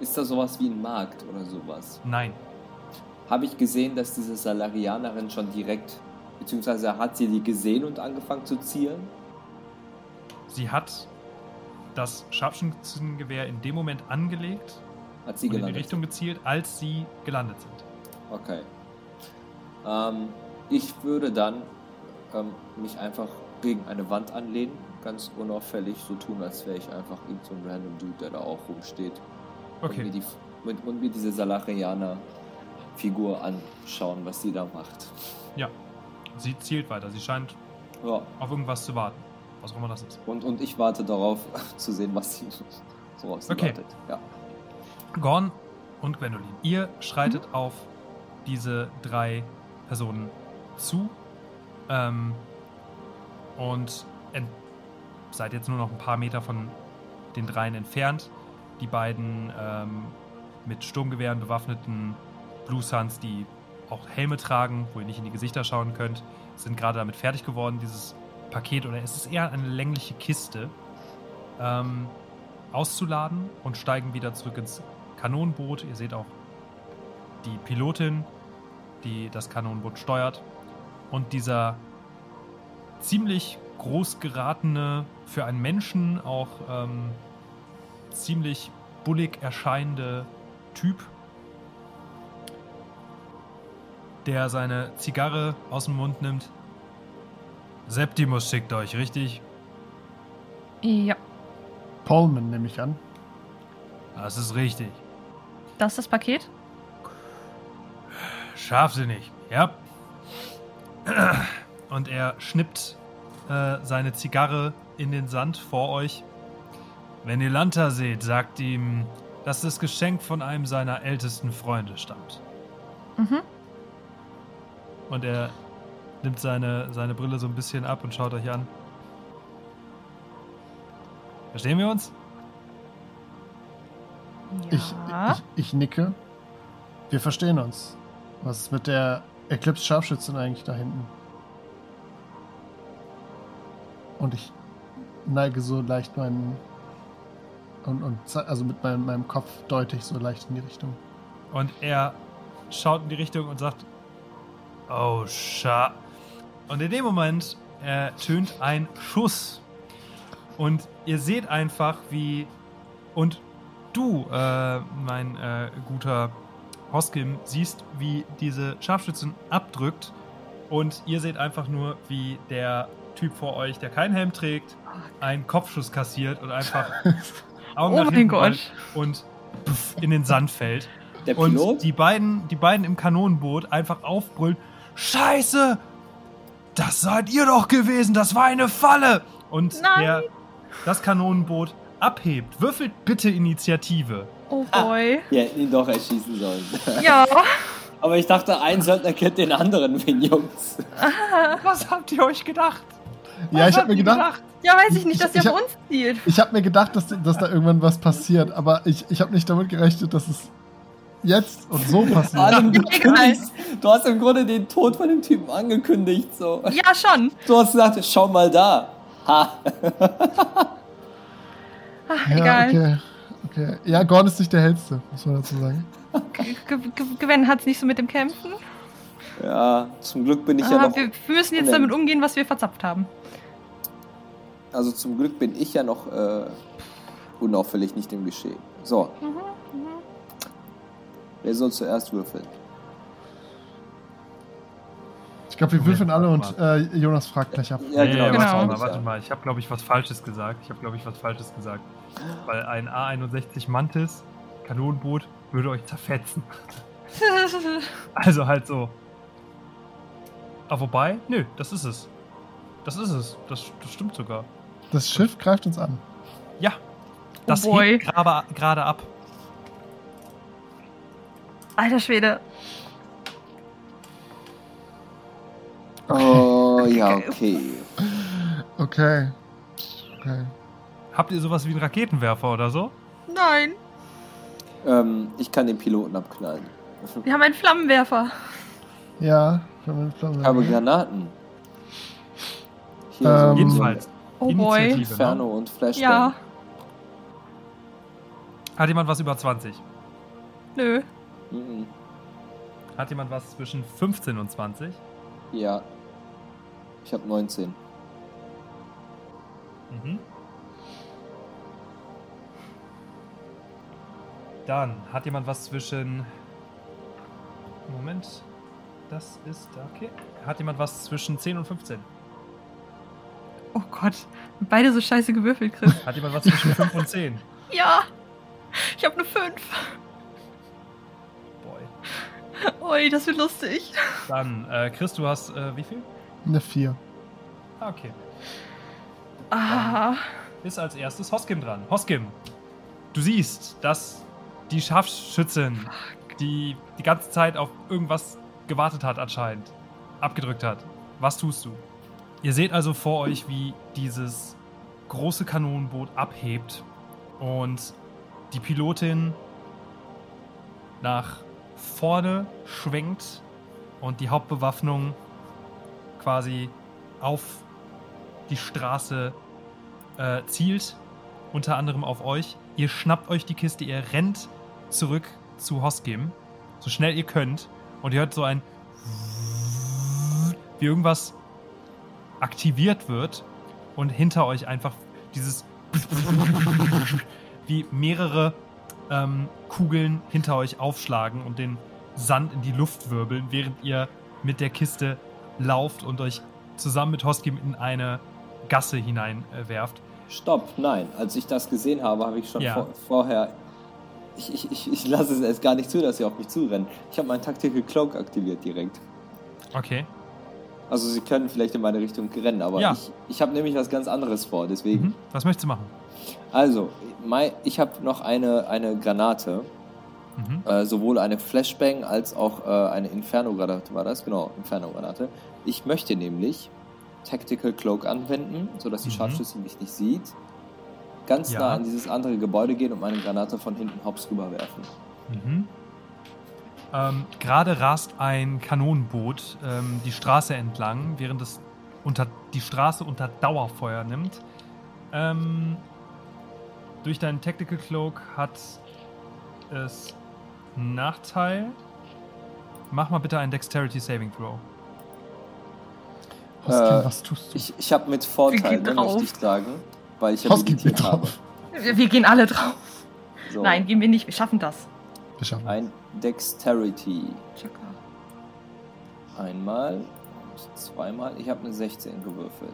ist da sowas wie ein Markt oder sowas? Nein. Habe ich gesehen, dass diese Salarianerin schon direkt, beziehungsweise hat sie die gesehen und angefangen zu zielen? Sie hat das Scharfschützengewehr in dem Moment angelegt Hat sie und in die gelandet? Richtung gezielt, als sie gelandet sind. Okay. Ähm, ich würde dann ähm, mich einfach gegen eine Wand anlehnen, ganz unauffällig, so tun, als wäre ich einfach irgend so ein random Dude, der da auch rumsteht. Und mir, Okay. die, und, und mir diese Salarianer-Figur anschauen, was sie da macht. Ja. Sie zielt weiter. Sie scheint Ja, auf irgendwas zu warten. Was auch immer das ist. und, und ich warte darauf, *laughs* zu sehen, was sie *laughs* so auf sie Okay. wartet. Ja. Gorn und Gwendolyn, ihr schreitet Mhm. auf diese drei Personen zu ähm, und ent seid jetzt nur noch ein paar Meter von den dreien entfernt. Die beiden ähm, mit Sturmgewehren bewaffneten Blue Suns, die auch Helme tragen, wo ihr nicht in die Gesichter schauen könnt, sind gerade damit fertig geworden, dieses Paket, oder es ist eher eine längliche Kiste, ähm, auszuladen und steigen wieder zurück ins Kanonenboot. Ihr seht auch die Pilotin, die das Kanonenboot steuert. Und dieser ziemlich groß geratene, für einen Menschen auch ähm, ziemlich bullig erscheinende Typ, der seine Zigarre aus dem Mund nimmt. Septimus schickt euch, richtig? Ja, Pullman nehme ich an. Das ist richtig. das ist das Paket. Scharfsinnig, ja. Und er schnippt äh, seine Zigarre in den Sand vor euch. Wenn ihr Lanta seht, sagt ihm, dass das Geschenk von einem seiner ältesten Freunde stammt. Mhm. Und er nimmt seine, seine Brille so ein bisschen ab und schaut euch an. Verstehen wir uns? Ich, Ja. ich, ich nicke. Wir verstehen uns. Was ist mit der Eclipse Scharfschützin eigentlich da hinten? Und ich neige so leicht meinen. Und, und also mit meinem, meinem Kopf deute ich so leicht in die Richtung. Und er schaut in die Richtung und sagt: Oh, scha. Und in dem Moment ertönt ein Schuss. Und ihr seht einfach, wie. Und du, äh, mein äh, guter Hoskim, siehst, wie diese Scharfschützin abdrückt. Und ihr seht einfach nur, wie der Typ vor euch, der keinen Helm trägt, einen Kopfschuss kassiert und einfach *laughs* Augen Oh nach mein hinten Gott. rollt und pff, in den Sand fällt. Der Und Pilot? die beiden, die beiden im Kanonenboot einfach aufbrüllen: Scheiße! Das seid ihr doch gewesen, das war eine Falle! Und Nein. der das Kanonenboot abhebt. Würfelt bitte Initiative. Oh boy. Wir hätten ihn doch erschießen sollen. *laughs* Ja. Aber ich dachte, ein Söldner kennt den anderen, Jungs. *laughs* Was habt ihr euch gedacht? Ja, ich habe mir ihr gedacht, Ja, weiß ich nicht, dass auf uns zielt. ich habe mir gedacht, dass, dass da irgendwann was passiert, aber ich, ich habe nicht damit gerechnet, dass es jetzt und so *laughs* passiert. Adam, du, kündigst, du hast im Grunde den Tod von dem Typen angekündigt. So. Ja, schon. Du hast gesagt, schau mal da. Ha. *laughs* Ach, Ja, egal. okay. okay. Ja, Gordon ist nicht der hellste, muss man dazu sagen. Gwen hat's nicht so mit dem Kämpfen. Ja, zum Glück bin ich ja Aber noch. wir wir müssen jetzt damit umgehen, was wir verzapft haben. Also zum Glück bin ich ja noch äh, unauffällig nicht im Geschehen. So, Mhm, wer soll zuerst würfeln? Ich glaube, wir würfeln alle und äh, Jonas fragt gleich ab. Ja, Nee, genau. warte Genau. mal, warte mal. Ich habe, glaube ich, was Falsches gesagt. Ich habe, glaube ich, was Falsches gesagt. Weil ein A61 Mantis, Kanonenboot, würde euch zerfetzen. *laughs* Also halt so. Aber wobei, nö, das ist es. Das ist es. Das, das stimmt sogar. Das Schiff greift uns an. Ja. Das Oh hebt gerade, ab. Alter Schwede. Oh, ja, okay. Okay. Okay. Habt ihr sowas wie einen Raketenwerfer oder so? Nein. Ähm, ich kann den Piloten abknallen. Wir haben einen Flammenwerfer. Ja, wir haben eine Flamme. Ich habe Granaten. Hier Ähm, so Jedenfalls. Oh boy. Initiative. Inferno Ne? und Flashbang. Ja. Hat jemand was über 20? Nö. Mhm. Hat jemand was zwischen 15 und 20? Ja. Ich habe 19. Mhm. Dann hat jemand was zwischen. Moment. Das ist okay. Hat jemand was zwischen 10 und 15? Oh Gott. Beide so scheiße gewürfelt, Chris. Hat jemand was zwischen 5 und 10? *laughs* ja. Ich habe eine 5. Boy. Ui, das wird lustig. Dann, äh, Chris, du hast äh, wie viel? Eine 4. Ah, okay. Ah. Ist als erstes Hoskim dran. Hoskim, du siehst, dass die Scharfschützin, die die ganze Zeit auf irgendwas gewartet hat anscheinend, abgedrückt hat. Was tust du? Ihr seht also vor euch, wie dieses große Kanonenboot abhebt und die Pilotin nach vorne schwenkt und die Hauptbewaffnung quasi auf die Straße äh, zielt, unter anderem auf euch. Ihr schnappt euch die Kiste, ihr rennt zurück zu Hoskim, so schnell ihr könnt, und ihr hört so ein wie irgendwas aktiviert wird und hinter euch einfach dieses wie mehrere ähm, Kugeln hinter euch aufschlagen und den Sand in die Luft wirbeln, während ihr mit der Kiste lauft und euch zusammen mit Hoskim in eine Gasse hineinwerft. Äh, Stopp, nein. Als ich das gesehen habe, habe ich schon Ja. vor, vorher. Ich, ich, ich, ich lasse es erst gar nicht zu, dass sie auf mich zurennen. Ich habe meinen Tactical Cloak aktiviert direkt. Okay. Also sie können vielleicht in meine Richtung rennen, aber Ja. ich, ich habe nämlich was ganz anderes vor, deswegen. Mhm. Was möchtest du machen? Also, ich habe noch eine, eine Granate, Mhm. äh, sowohl eine Flashbang als auch äh, eine Inferno-Granate war das, genau, Inferno-Granate. Ich möchte nämlich Tactical Cloak anwenden, sodass die Mhm. Mich nicht sieht. Ganz Ja. nah an dieses andere Gebäude gehen und meine Granate von hinten hops rüberwerfen. Mhm. Ähm, Gerade rast ein Kanonenboot ähm, die Straße entlang, während es unter, die Straße unter Dauerfeuer nimmt. Ähm, durch deinen Tactical Cloak hat es einen Nachteil. Mach mal bitte einen Dexterity Saving Throw. Hoskin, Äh, was tust du? Ich, ich habe mit Vorteil, ne, möchte ich sagen, weil ich Hoskin, habe. drauf. Wir, wir gehen alle drauf. So, Nein, gehen wir nicht. Wir schaffen das. Wir schaffen Ein Dexterity. Chaka. Einmal und zweimal. Ich habe eine 16 gewürfelt.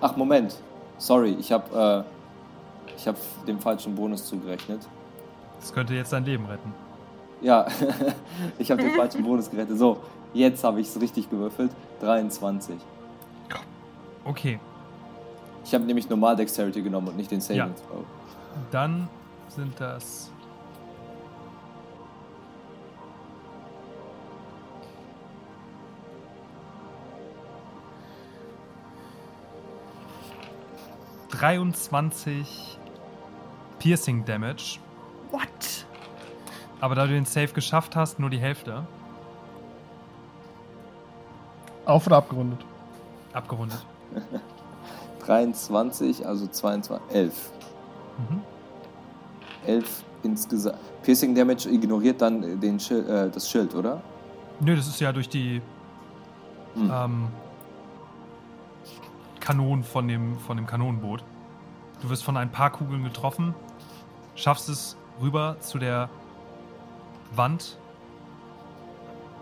Ach, Moment. Sorry, ich habe äh, ich habe dem falschen Bonus zugerechnet. Das könnte jetzt dein Leben retten. Ja, *laughs* ich habe den falschen Bonus gerechnet. So, jetzt habe ich es richtig gewürfelt. 23. Okay, Ich habe nämlich normal Dexterity genommen und nicht den Saving Ja. Throw. dann sind das. Dreiundzwanzig Piercing Damage. What? Aber da du den Save geschafft hast, nur die Hälfte. Auf oder abgerundet? Abgerundet. *laughs* 23, also 22, 11. Mhm. 11 insgesamt. Piercing Damage ignoriert dann den Schild, äh, das Schild, oder? Nö, das ist ja durch die Hm. ähm, Kanonen von dem, von dem Kanonenboot. Du wirst von ein paar Kugeln getroffen, schaffst es rüber zu der Wand,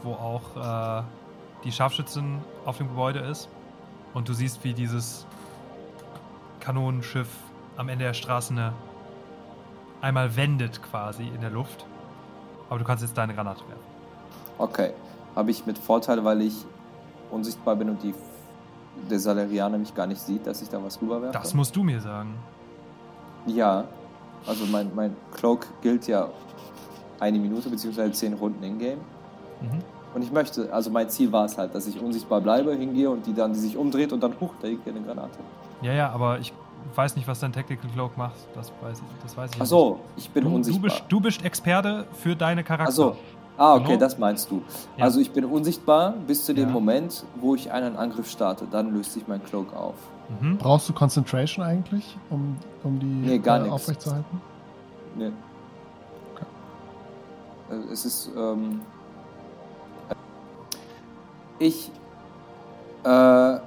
wo auch äh, die Scharfschützin auf dem Gebäude ist. Und du siehst, wie dieses Kanonenschiff am Ende der Straße eine, einmal wendet quasi in der Luft. Aber du kannst jetzt deine Granate werfen. Okay. Habe ich mit Vorteil, weil ich unsichtbar bin und die der Salarianer mich gar nicht sieht, dass ich da was rüberwerfe? Das musst du mir sagen. Ja. Also mein, mein Cloak gilt ja eine Minute beziehungsweise zehn Runden in-game. Mhm. Und ich möchte, also mein Ziel war es halt, dass ich unsichtbar bleibe, hingehe und die dann, die sich umdreht und dann, huch, da liegt ja eine Granate. Ja, ja, aber ich weiß nicht, was dein Tactical Cloak macht. Das weiß ich, das weiß ich Ach so, ich bin nicht. Du, du, unsichtbar. bist, du bist Experte für deine Charakter. Ach so. Ah, okay, Genau. das meinst du. Ja. Also ich bin unsichtbar bis zu dem Ja. Moment, wo ich einen Angriff starte. Dann löst sich mein Cloak auf. Mhm. Brauchst du Concentration eigentlich, um, um die Nee, gar nix. aufrechtzuerhalten? Ne. Also Es ist. Ähm, ich. Äh,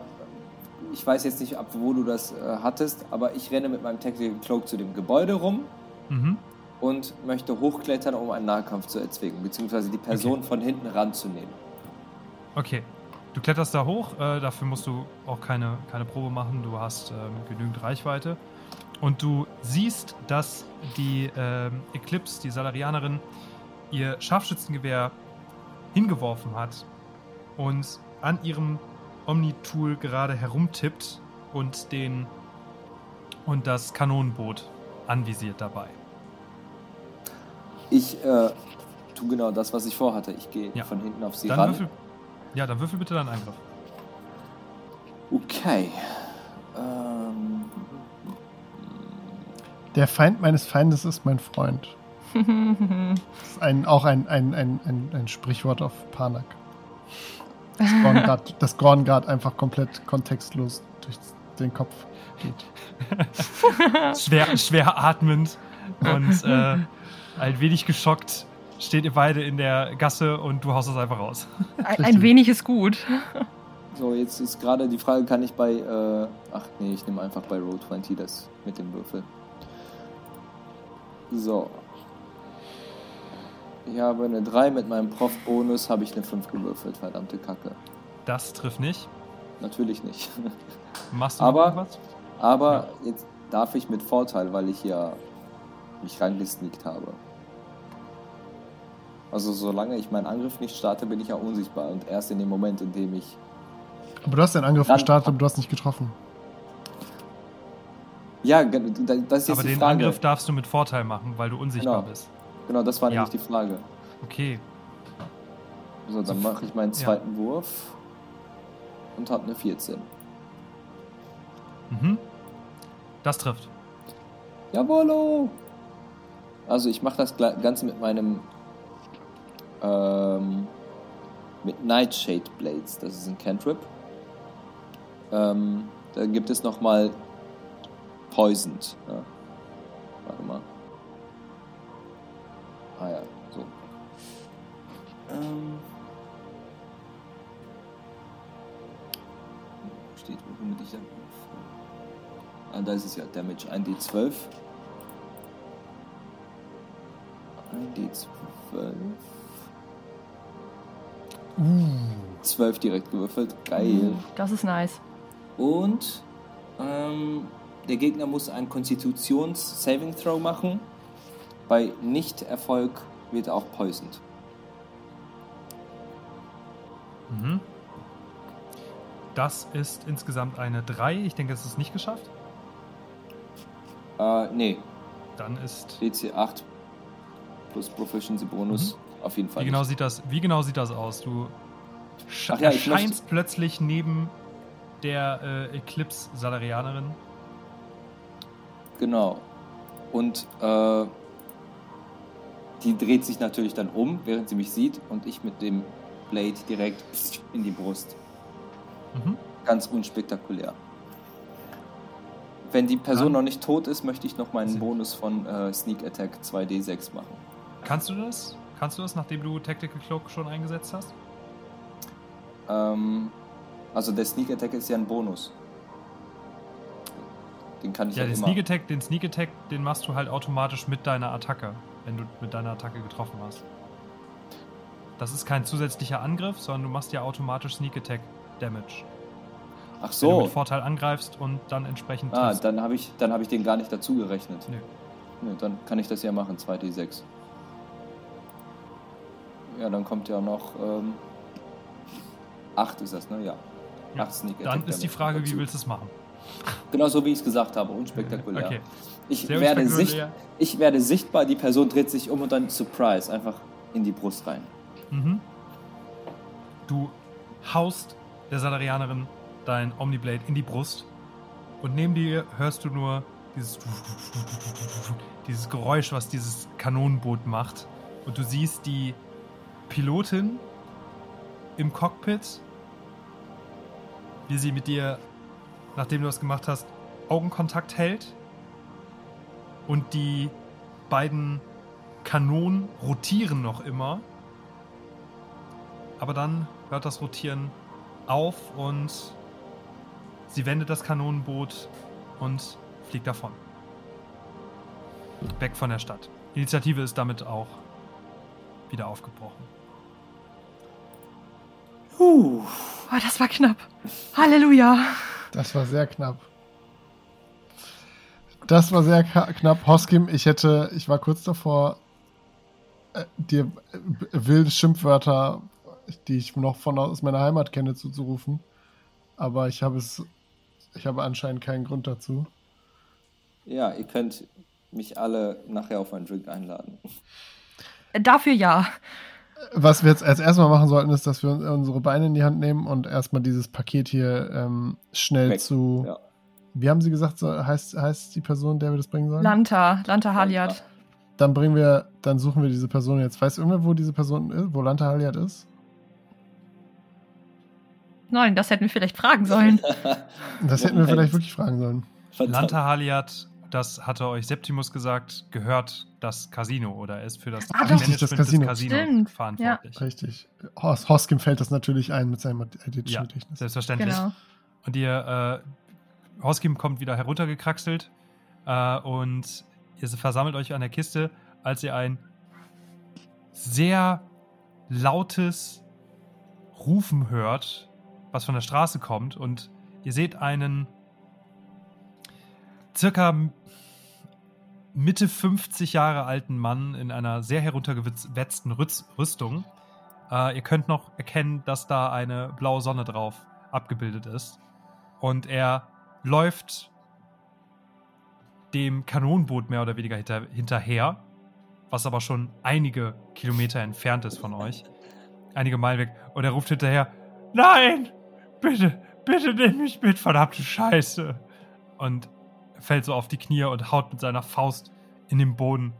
ich weiß jetzt nicht, ab wo du das äh, hattest, aber ich renne mit meinem Tactical Cloak zu dem Gebäude rum Mhm. und möchte hochklettern, um einen Nahkampf zu erzwingen, beziehungsweise die Person von hinten ranzunehmen. Okay. Du kletterst da hoch, äh, dafür musst du auch keine, keine Probe machen, du hast ähm, genügend Reichweite. Und du siehst, dass die ähm, Eclipse, die Salarianerin, ihr Scharfschützengewehr hingeworfen hat und an ihrem Omni-Tool gerade herumtippt und den und das Kanonenboot anvisiert dabei. Ich äh, tue genau das, was ich vorhatte. Ich gehe Ja. von hinten auf sie Dann ran. würfel, ja, dann würfel bitte deinen Angriff. Okay. Ähm, Der Feind meines Feindes ist mein Freund. *laughs* Das ist ein, auch ein, ein, ein, ein, ein Sprichwort auf Panak. Das Gorn *laughs* gerade einfach komplett kontextlos durch den Kopf geht. *laughs* schwer, schwer atmend und äh, ein wenig geschockt steht ihr beide in der Gasse und du haust es einfach raus. Ein, ein wenig ist gut. So, jetzt ist gerade die Frage, kann ich bei. Äh, ach nee, ich nehme einfach bei Roll 20 das mit dem Würfel. So. Ich habe eine 3 mit meinem Prof-Bonus, habe ich eine 5 gewürfelt, verdammte Kacke. Das trifft nicht. Natürlich nicht. *laughs* Machst du Aber- noch was? Aber jetzt darf ich mit Vorteil, weil ich ja mich reingesneakt habe. Also solange ich meinen Angriff nicht starte, bin ich ja unsichtbar. Und erst in dem Moment, in dem ich... Aber du hast den Angriff gestartet, aber du hast nicht getroffen. Ja, das ist jetzt Aber die den Frage. Angriff darfst du mit Vorteil machen, weil du unsichtbar Genau. bist. Genau, das war Ja. nämlich die Frage. Okay. So, dann mache ich meinen Ja. zweiten Wurf und habe eine 14. Mhm. Das trifft. Jawollo! Also ich mache das Ganze mit meinem ähm, mit Nightshade Blades. Das ist ein Cantrip. Ähm, da gibt es nochmal Poisoned. Ja. Warte mal. Ah ja, so. Ähm. Wo steht, womit ich dann. Ah, da ist es ja. Damage 1d12. 1d12. Uh. 12 direkt gewürfelt. Geil. Das ist nice. Und ähm, der Gegner muss einen Konstitutions-Saving Throw machen. Bei Nicht-Erfolg wird auch poisoned. Mhm. Das ist insgesamt eine 3. Ich denke, es ist nicht geschafft. Äh, nee, Dann ist. DC 8 plus Proficiency Bonus auf jeden Fall. Wie genau, nicht. sieht das, wie genau sieht das aus? Du sch ja, ich erscheinst plötzlich neben der äh, Eclipse-Salarianerin. Genau. Und äh, die dreht sich natürlich dann um, während sie mich sieht und ich mit dem Blade direkt in die Brust. Mhm. Ganz unspektakulär. Wenn die Person Dann- noch nicht tot ist, möchte ich noch meinen Bonus von äh, Sneak Attack 2d6 machen. Kannst du das? Kannst du das, nachdem du Tactical Cloak schon eingesetzt hast? Ähm, also der Sneak Attack ist ja ein Bonus. Den kann ich Ja, ja, den immer. Sneak Attack, den Sneak Attack, den machst du halt automatisch mit deiner Attacke, wenn du mit deiner Attacke getroffen hast. Das ist kein zusätzlicher Angriff, sondern du machst ja automatisch Sneak Attack Damage. Ach Wenn du so. mit Vorteil angreifst und dann entsprechend Ah, triffst. dann habe ich, dann hab ich den gar nicht dazu gerechnet. Nö. Nö, dann kann ich das ja machen, 2d6. Ja, dann kommt ja noch ähm, 8 ist das, ne? Ja. Ja. 8 Sneak Dann Attack ist die Frage, dazu. wie willst du es machen? Genau so, wie ich es gesagt habe, *laughs* unspektakulär. Okay. Ich, Sehr werde sicht, ich werde sichtbar, die Person dreht sich um und dann Surprise, einfach in die Brust rein. Mhm. Du haust der Salarianerin dein Omniblade in die Brust und neben dir hörst du nur dieses, dieses Geräusch, was dieses Kanonenboot macht. Und du siehst die Pilotin im Cockpit, wie sie mit dir, nachdem du das gemacht hast, Augenkontakt hält und die beiden Kanonen rotieren noch immer. Aber dann hört das Rotieren auf und sie wendet das Kanonenboot und fliegt davon. Weg von der Stadt. Initiative ist damit auch wieder aufgebrochen. Oh, das war knapp. Halleluja. Das war sehr knapp. Das war sehr knapp. Hoskim, ich hätte, ich war kurz davor, äh, dir äh, wilde Schimpfwörter, die ich noch von aus meiner Heimat kenne, zuzurufen. Aber ich habe es, ich habe anscheinend keinen Grund dazu. Ja, ihr könnt mich alle nachher auf einen Drink einladen. Dafür ja. Was wir jetzt als erstes mal machen sollten, ist, dass wir uns- unsere Beine in die Hand nehmen und erstmal dieses Paket hier ähm, schnell Weg. zu. Ja. Wie haben Sie gesagt, so, heißt, heißt die Person, der wir das bringen sollen? Lanta, Lanta Haliat. Dann bringen wir, dann suchen wir diese Person jetzt. Weiß irgendwer, wo diese Person ist, wo Lanta Haliat ist? Nein, das hätten wir vielleicht fragen sollen. *laughs* Das hätten wir vielleicht wirklich fragen sollen. Lanta Haliat das hatte euch Septimus gesagt, gehört das Casino oder er ist für das Ah, doch. Richtig, das Casino. des Casinos Stimmt, verantwortlich. Richtig. Hos Hoskim fällt das natürlich ein mit seinem editischen Ja, Gedächtnis. selbstverständlich. Genau. Und ihr, äh, Hoskim kommt wieder heruntergekraxelt äh, und ihr versammelt euch an der Kiste, als ihr ein sehr lautes Rufen hört, was von der Straße kommt und ihr seht einen circa Mitte 50 Jahre alten Mann in einer sehr heruntergewetzten Rüstung. Äh, ihr könnt noch erkennen, dass da eine blaue Sonne drauf abgebildet ist. Und er läuft dem Kanonenboot mehr oder weniger hinter, hinterher, was aber schon einige Kilometer entfernt ist von euch. Einige Meilen weg. Und er ruft hinterher: Nein! Bitte, bitte nimm mich mit, verdammte Scheiße! Und fällt so auf die Knie und haut mit seiner Faust in den Boden.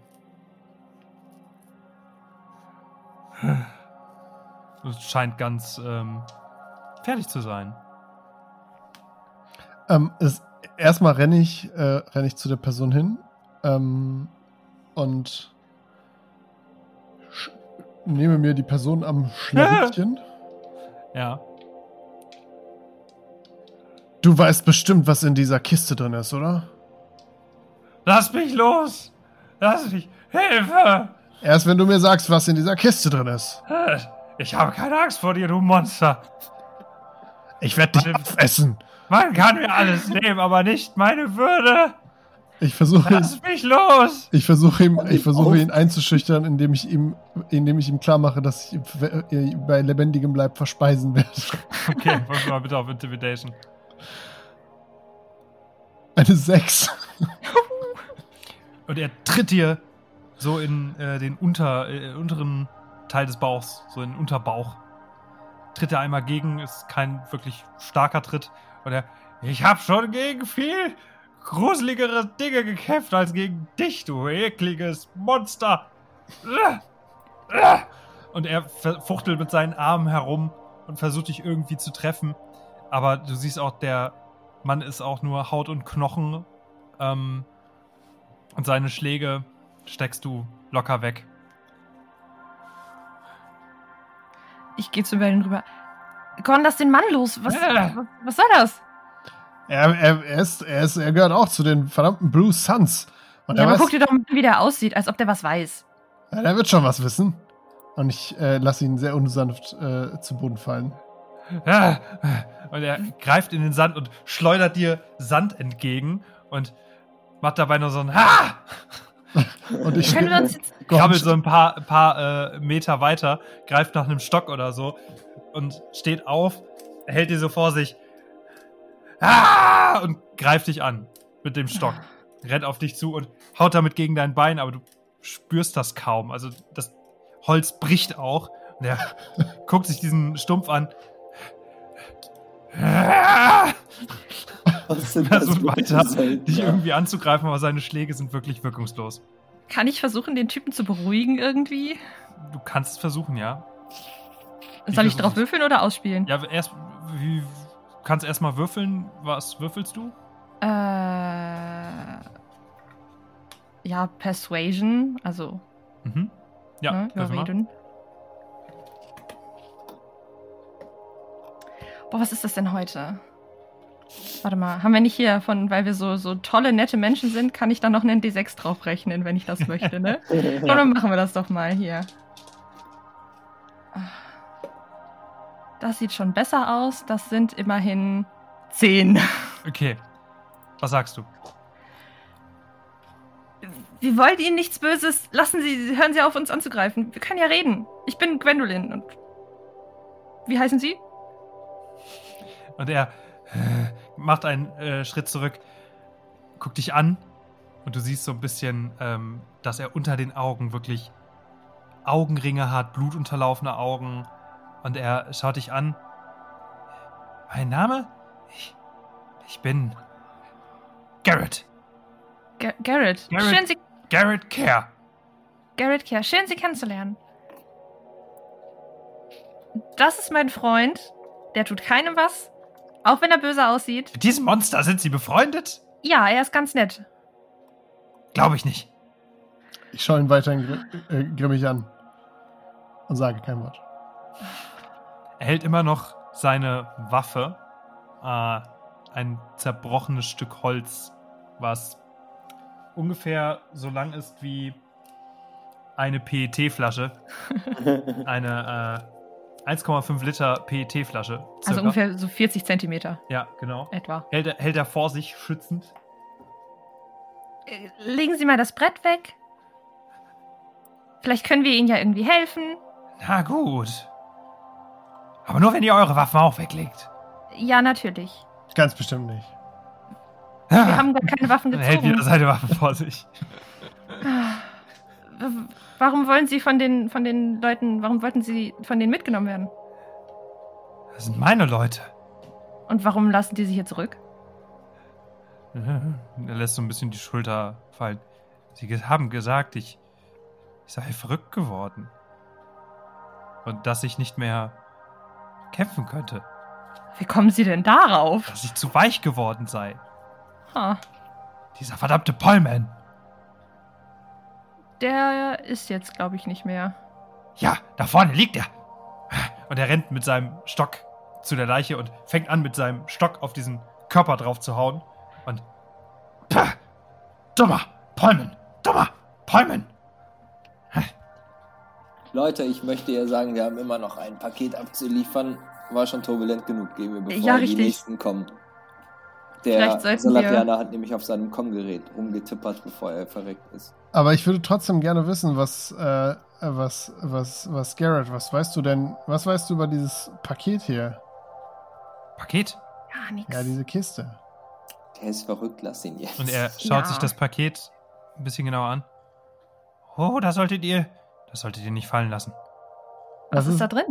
Es scheint ganz ähm, fertig zu sein. Ähm, erstmal renne ich, äh, renn ich zu der Person hin ähm, und nehme mir die Person am Schlawittchen. *laughs* Ja. Du weißt bestimmt, was in dieser Kiste drin ist, oder? Lass mich los! Lass mich! Hilfe! Erst wenn du mir sagst, was in dieser Kiste drin ist. Ich habe keine Angst vor dir, du Monster. Ich werde dich Warte. Man kann mir alles nehmen, aber nicht meine Würde. Ich versuche Lass mich los! ich versuche ihm, Mach ich ihn versuche ihn einzuschüchtern, indem ich ihm, indem ich ihm klar mache, dass ich äh, bei lebendigem Leib verspeisen werde. Okay, *laughs* wollen wir mal bitte auf Intimidation. Eine 6. Und er tritt dir so in äh, den unter, äh, unteren Teil des Bauchs, so in den Unterbauch. Tritt er einmal gegen, ist kein wirklich starker Tritt. Und er, ich habe schon gegen viel gruseligere Dinge gekämpft als gegen dich, du ekliges Monster. Und er fuchtelt mit seinen Armen herum und versucht dich irgendwie zu treffen. Aber du siehst auch, der Mann ist auch nur Haut und Knochen. Ähm, und seine Schläge steckst du locker weg. Ich gehe zu Berlin rüber. Gorn, lass den Mann los. Was, Äh. was, was soll das? Er, er, er, ist, er, ist, er gehört auch zu den verdammten Blue Suns. Und Ja, er, aber weiß, guck dir doch mal, wie der aussieht, als ob der was weiß. ja, der wird schon was wissen. Und ich äh, lasse ihn sehr unsanft äh, zu Boden fallen. Ah, Und er greift in den Sand und schleudert dir Sand entgegen und macht dabei nur so ein Ha! *laughs* Und ich Können wir uns jetzt. Krabbelt so ein paar, paar äh, Meter weiter, greift nach einem Stock oder so und steht auf, hält dir so vor sich ah! und greift dich an mit dem Stock. Rennt auf dich zu und haut damit gegen dein Bein, aber du spürst das kaum. Also das Holz bricht auch und er *laughs* guckt sich diesen Stumpf an. Ah! Versucht für weiter, dich irgendwie anzugreifen, aber seine Schläge sind wirklich wirkungslos. Kann ich versuchen, den Typen zu beruhigen irgendwie? Du kannst es versuchen, ja. Wie Soll ich drauf würfeln oder ausspielen? Ja, erst, wie, kannst erstmal würfeln. Was würfelst du? Äh. Ja, Persuasion, also Mhm. Ja, ne, überreden. Boah, was ist das denn heute? Warte mal, haben wir nicht hier von, weil wir so, so tolle, nette Menschen sind, kann ich da noch einen D6 draufrechnen, wenn ich das möchte, ne? *laughs* Ja. dann machen wir das doch mal hier. Das sieht schon besser aus. Das sind immerhin 10. *laughs* Okay. Was sagst du? Wir wollen Ihnen nichts Böses. Lassen Sie, hören Sie auf, uns anzugreifen. Wir können ja reden. Ich bin Gwendolyn und. Wie heißen Sie? Und er äh, macht einen äh, Schritt zurück, guckt dich an und du siehst so ein bisschen, ähm, dass er unter den Augen wirklich Augenringe hat, blutunterlaufene Augen. Und er schaut dich an. Mein Name? Ich, ich bin Garrett. Ga Garrett. Garrett. Schön, Sie. Garrett Care. Garrett Kerr. Schön, Sie kennenzulernen. Das ist mein Freund. Der tut keinem was. Auch wenn er böse aussieht. Mit diesem Monster sind Sie befreundet? Ja, er ist ganz nett. Glaube ich nicht. Ich schaue ihn weiterhin gr äh, grimmig an und sage kein Wort. Er hält immer noch seine Waffe, äh, ein zerbrochenes Stück Holz, was ungefähr so lang ist wie eine PET-Flasche. *laughs* eine äh, 1,5 Liter PET-Flasche. Also ungefähr so 40 Zentimeter Ja, genau. etwa. Hält er, hält er vor sich schützend. Äh, Legen Sie mal das Brett weg. Vielleicht können wir Ihnen ja irgendwie helfen. Na gut. Aber nur, wenn ihr eure Waffen auch weglegt. Ja, natürlich. Ganz bestimmt nicht. Wir haben gar keine Waffen Dann hält wieder gezogen. seine Waffe vor sich. *laughs* Warum wollen Sie von den, von den Leuten, warum wollten Sie von denen mitgenommen werden? Das sind meine Leute. Und warum lassen die sich hier zurück? *laughs* Er lässt so ein bisschen die Schulter fallen. Sie haben gesagt, ich, ich sei verrückt geworden. Und dass ich nicht mehr kämpfen könnte. Wie kommen Sie denn darauf? Dass ich zu weich geworden sei. Ha, Dieser verdammte Pollman. Der ist jetzt, glaube ich, nicht mehr. Ja, da vorne liegt er. Und er rennt mit seinem Stock zu der Leiche und fängt an, mit seinem Stock auf diesen Körper drauf zu hauen. Und. Pah! Dummer! Polmen! Dummer! Polmen! Leute, ich möchte ja sagen, wir haben immer noch ein Paket abzuliefern. War schon turbulent genug, gehen wir, bevor Ja, die nächsten kommen. Der Salatianer hat nämlich auf seinem Kommgerät rumgetippert, bevor er verreckt ist. Aber ich würde trotzdem gerne wissen, was, äh, was, was, was, Garrett, was weißt du denn, was weißt du über dieses Paket hier? Paket? Ja, nix. Ja, diese Kiste. Der ist verrückt, lass ihn jetzt. Und er schaut Ja. sich das Paket ein bisschen genauer an. Oh, da solltet ihr. Das solltet ihr nicht fallen lassen. Was ist da drin?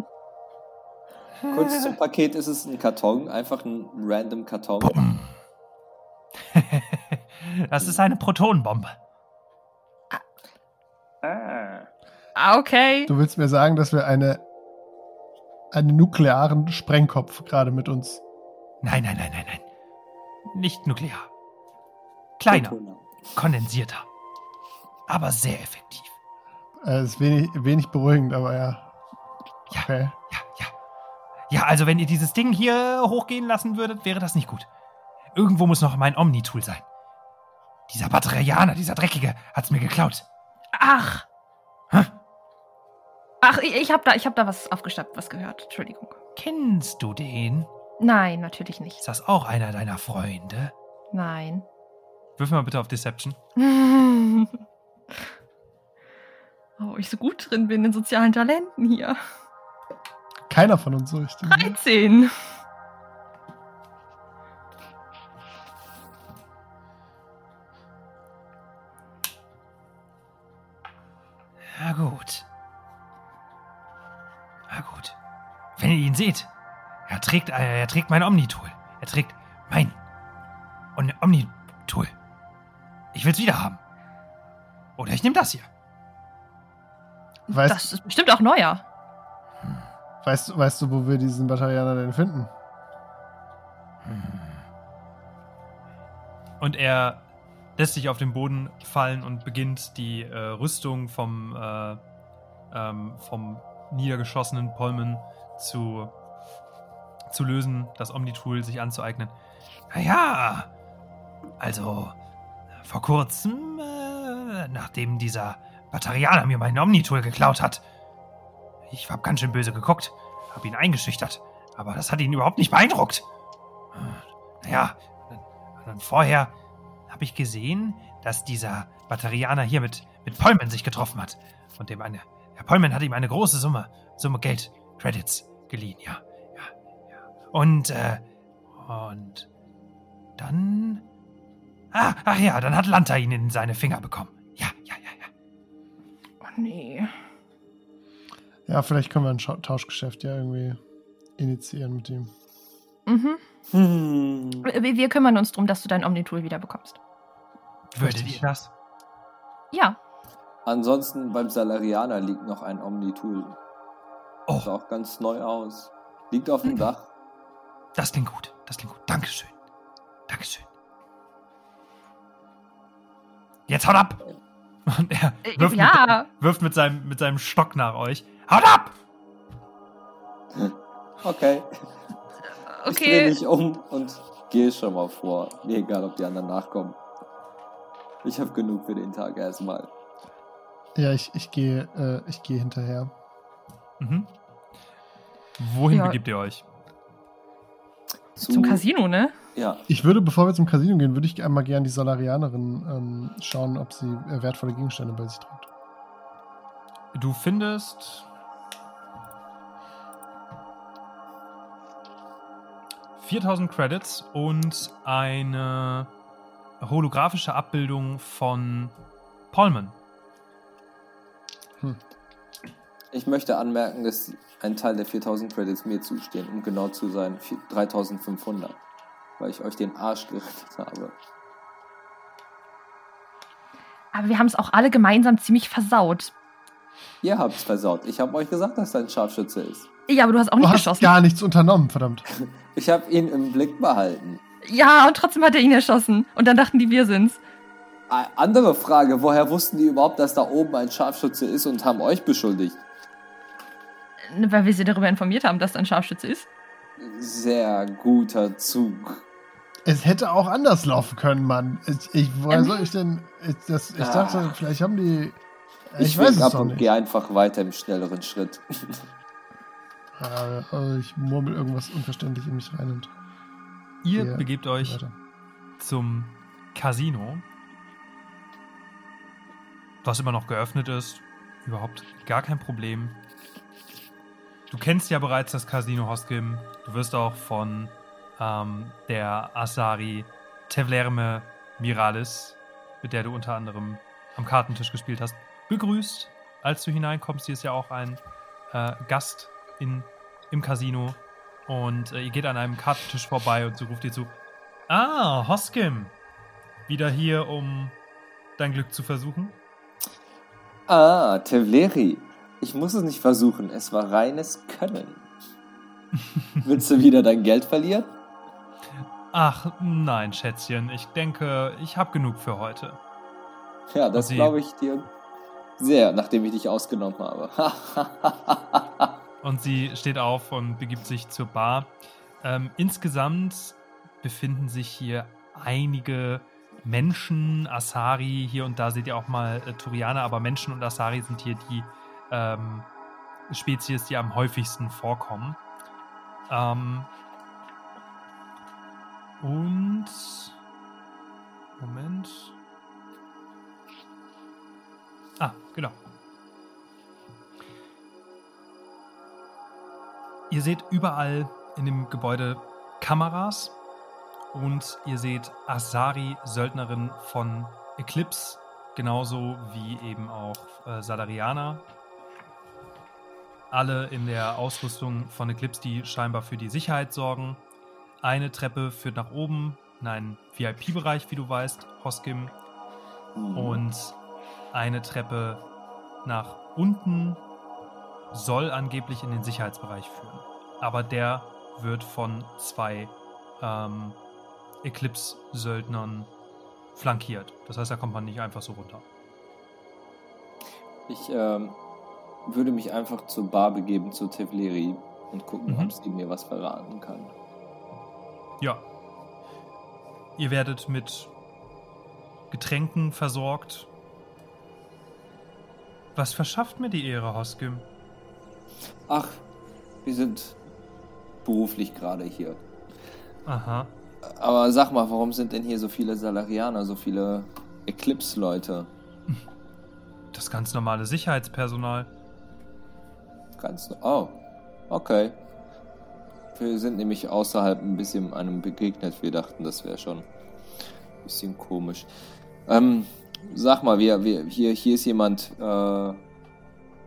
Kurz zum Paket ist es ein Karton, einfach ein random Karton. Bumm. Das ist eine Protonenbombe. Ah. Ah, okay. Du willst mir sagen, dass wir eine, einen nuklearen Sprengkopf gerade mit uns. Nein, nein, nein, nein, nein. Nicht nuklear. Kleiner, kondensierter. Aber sehr effektiv. Äh, ist wenig, wenig beruhigend, aber ja. Ja. Okay. Ja, ja. Ja, also wenn ihr dieses Ding hier hochgehen lassen würdet, wäre das nicht gut. Irgendwo muss noch mein Omni-Tool sein. Dieser Batterianer, dieser Dreckige, hat's mir geklaut. Ach. Hä? Ach, ich, ich habe da, ich hab da was aufgeschnappt, was gehört. Entschuldigung. Kennst du den? Nein, natürlich nicht. Ist das auch einer deiner Freunde? Nein. Wirf mal bitte auf Deception. *laughs* oh, ich so gut drin bin in sozialen Talenten hier. Keiner von uns so richtig. 13. seht, er trägt, äh, er trägt mein Omni-Tool. Er trägt mein Om- Omni-Tool. Ich will's wieder haben. Oder ich nehme das hier. Weißt, Das ist bestimmt auch neuer. weißt, weißt du, wo wir diesen Batterianer denn finden? Und er lässt sich auf den Boden fallen und beginnt die äh, Rüstung vom, äh, ähm, vom niedergeschossenen Polmen zu, zu lösen, das Omni-Tool sich anzueignen. Naja, also vor kurzem, äh, nachdem dieser Batterianer mir mein Omni-Tool geklaut hat, ich hab ganz schön böse geguckt, hab ihn eingeschüchtert, aber das hat ihn überhaupt nicht beeindruckt. Naja, dann, vorher habe ich gesehen, dass dieser Batterianer hier mit, mit Polman sich getroffen hat. Und dem eine, Herr Polman hat ihm eine große Summe, Summe Geld, Credits geliehen, ja, ja, ja. Und, äh, und dann, ah, ach ja, dann hat Lanta ihn in seine Finger bekommen. Ja, ja, ja, ja. Oh nee. Ja, vielleicht können wir ein Schau- Tauschgeschäft ja irgendwie initiieren mit ihm. Mhm. Hm. Wir, kümmern uns darum, dass du dein Omni-Tool wieder bekommst. Würdet ihr das? Ja. Ansonsten beim Salarianer liegt noch ein Omni-Tool. Oh, Sah auch ganz neu aus. Liegt auf dem Dach. das klingt gut, das klingt gut. Dankeschön. Dankeschön. Jetzt haut ab! Und er Äh, wirft, ja. mit, wirft mit, seinem, mit seinem Stock nach euch. Haut ab! *laughs* Okay. Ich drehe Okay. mich um und gehe schon mal vor. Mir egal, ob die anderen nachkommen. Ich habe genug für den Tag erstmal. Ja, ich, ich gehe äh, ich gehe hinterher. Mhm. Wohin Ja. begebt ihr euch? Zum Casino, ne? Ja, Ich würde, bevor wir zum Casino gehen, würde ich einmal gerne die Solarianerin ähm, schauen, ob sie äh, wertvolle Gegenstände bei sich trägt. Du findest 4000 Credits und eine holographische Abbildung von Polman. ich möchte anmerken, dass ein Teil der 4000 Credits mir zustehen, um genau zu sein, vier- 3500. Weil ich euch den Arsch gerettet habe. Aber wir haben es auch alle gemeinsam ziemlich versaut. Ihr habt's versaut. Ich habe euch gesagt, dass er ein Scharfschütze ist. Ja, aber du hast auch Du nicht hast geschossen. gar nichts unternommen, verdammt. *laughs* Ich habe ihn im Blick behalten. Ja, und trotzdem hat er ihn erschossen. Und dann dachten die, wir sind's. Andere Frage, woher wussten die überhaupt, dass da oben ein Scharfschütze ist und haben euch beschuldigt? Weil wir sie darüber informiert haben, dass er ein Scharfschütze ist. Sehr guter Zug. Es hätte auch anders laufen können, Mann. Ich, ich, woher Ähm. soll ich denn. Ich, das, ich Ah. dachte, vielleicht haben die. Ich, Ich, weiß es ab und gehe einfach weiter im schnelleren Schritt. *laughs* Ah, also ich murmel irgendwas unverständlich in mich rein und Ihr Ja, begebt euch weiter. zum Casino, was immer noch geöffnet ist. Überhaupt gar kein Problem. Du kennst ja bereits das Casino Hoskim. Du wirst auch von ähm, der Asari Tevlerme Miralis, mit der du unter anderem am Kartentisch gespielt hast, begrüßt. Als du hineinkommst, sie ist ja auch ein äh, Gast in, im Casino. Und äh, ihr geht an einem Kartentisch vorbei und sie ruft dir zu: Ah, Hoskim. Wieder hier, um dein Glück zu versuchen? Ah, Tevleri. Ich muss es nicht versuchen, es war reines Können. Willst du wieder dein Geld verlieren? Ach, nein, Schätzchen. Ich denke, ich habe genug für heute. Ja, das glaube ich dir sehr, nachdem ich dich ausgenommen habe. *laughs* Und sie steht auf und begibt sich zur Bar. Ähm, insgesamt befinden sich hier einige Menschen, Asari, hier und da seht ihr auch mal äh, Turianer, aber Menschen und Asari sind hier die ähm, Spezies, die am häufigsten vorkommen. Ähm, und Moment. Ah, genau. Ihr seht überall in dem Gebäude Kameras und ihr seht Asari-Söldnerin von Eclipse, genauso wie eben auch äh, Sadarianer. Alle in der Ausrüstung von Eclipse, die scheinbar für die Sicherheit sorgen. Eine Treppe führt nach oben in einen VIP-Bereich, wie du weißt, Hoskim. Und eine Treppe nach unten soll angeblich in den Sicherheitsbereich führen. Aber der wird von zwei ähm, Eclipse-Söldnern flankiert. Das heißt, da kommt man nicht einfach so runter. Ich ähm, würde mich einfach zur Bar begeben, zu Tevleri und gucken, Mhm. ob sie mir was verraten kann. Ja. Ihr werdet mit Getränken versorgt. Was verschafft mir die Ehre, Hoskim? Ach, wir sind beruflich gerade hier. Aha. Aber sag mal, warum sind denn hier so viele Salarianer, so viele Eclipse-Leute? Das ganz normale Sicherheitspersonal. Ganz. Oh, okay. Wir sind nämlich außerhalb ein bisschen einem begegnet. Wir dachten, das wäre schon ein bisschen komisch. Ähm, sag mal, wir, wir, hier, hier ist jemand äh,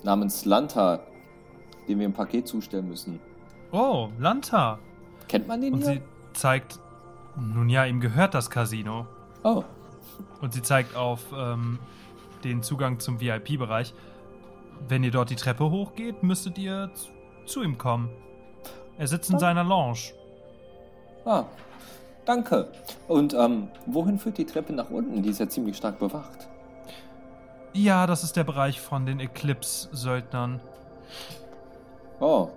namens Lanta, dem wir ein Paket zustellen müssen. Oh, Lanta. Kennt man den Und hier? sie zeigt, nun ja, ihm gehört das Casino. Oh, Und sie zeigt auf ähm, den Zugang zum VIP-Bereich. Wenn ihr dort die Treppe hochgeht, müsstet ihr zu, ihm kommen. Er sitzt in seiner Lounge. ah. Danke. Und ähm, wohin führt die Treppe nach unten? Die ist ja ziemlich stark bewacht. Ja, das ist der Bereich von den Eclipse-Söldnern. Oh,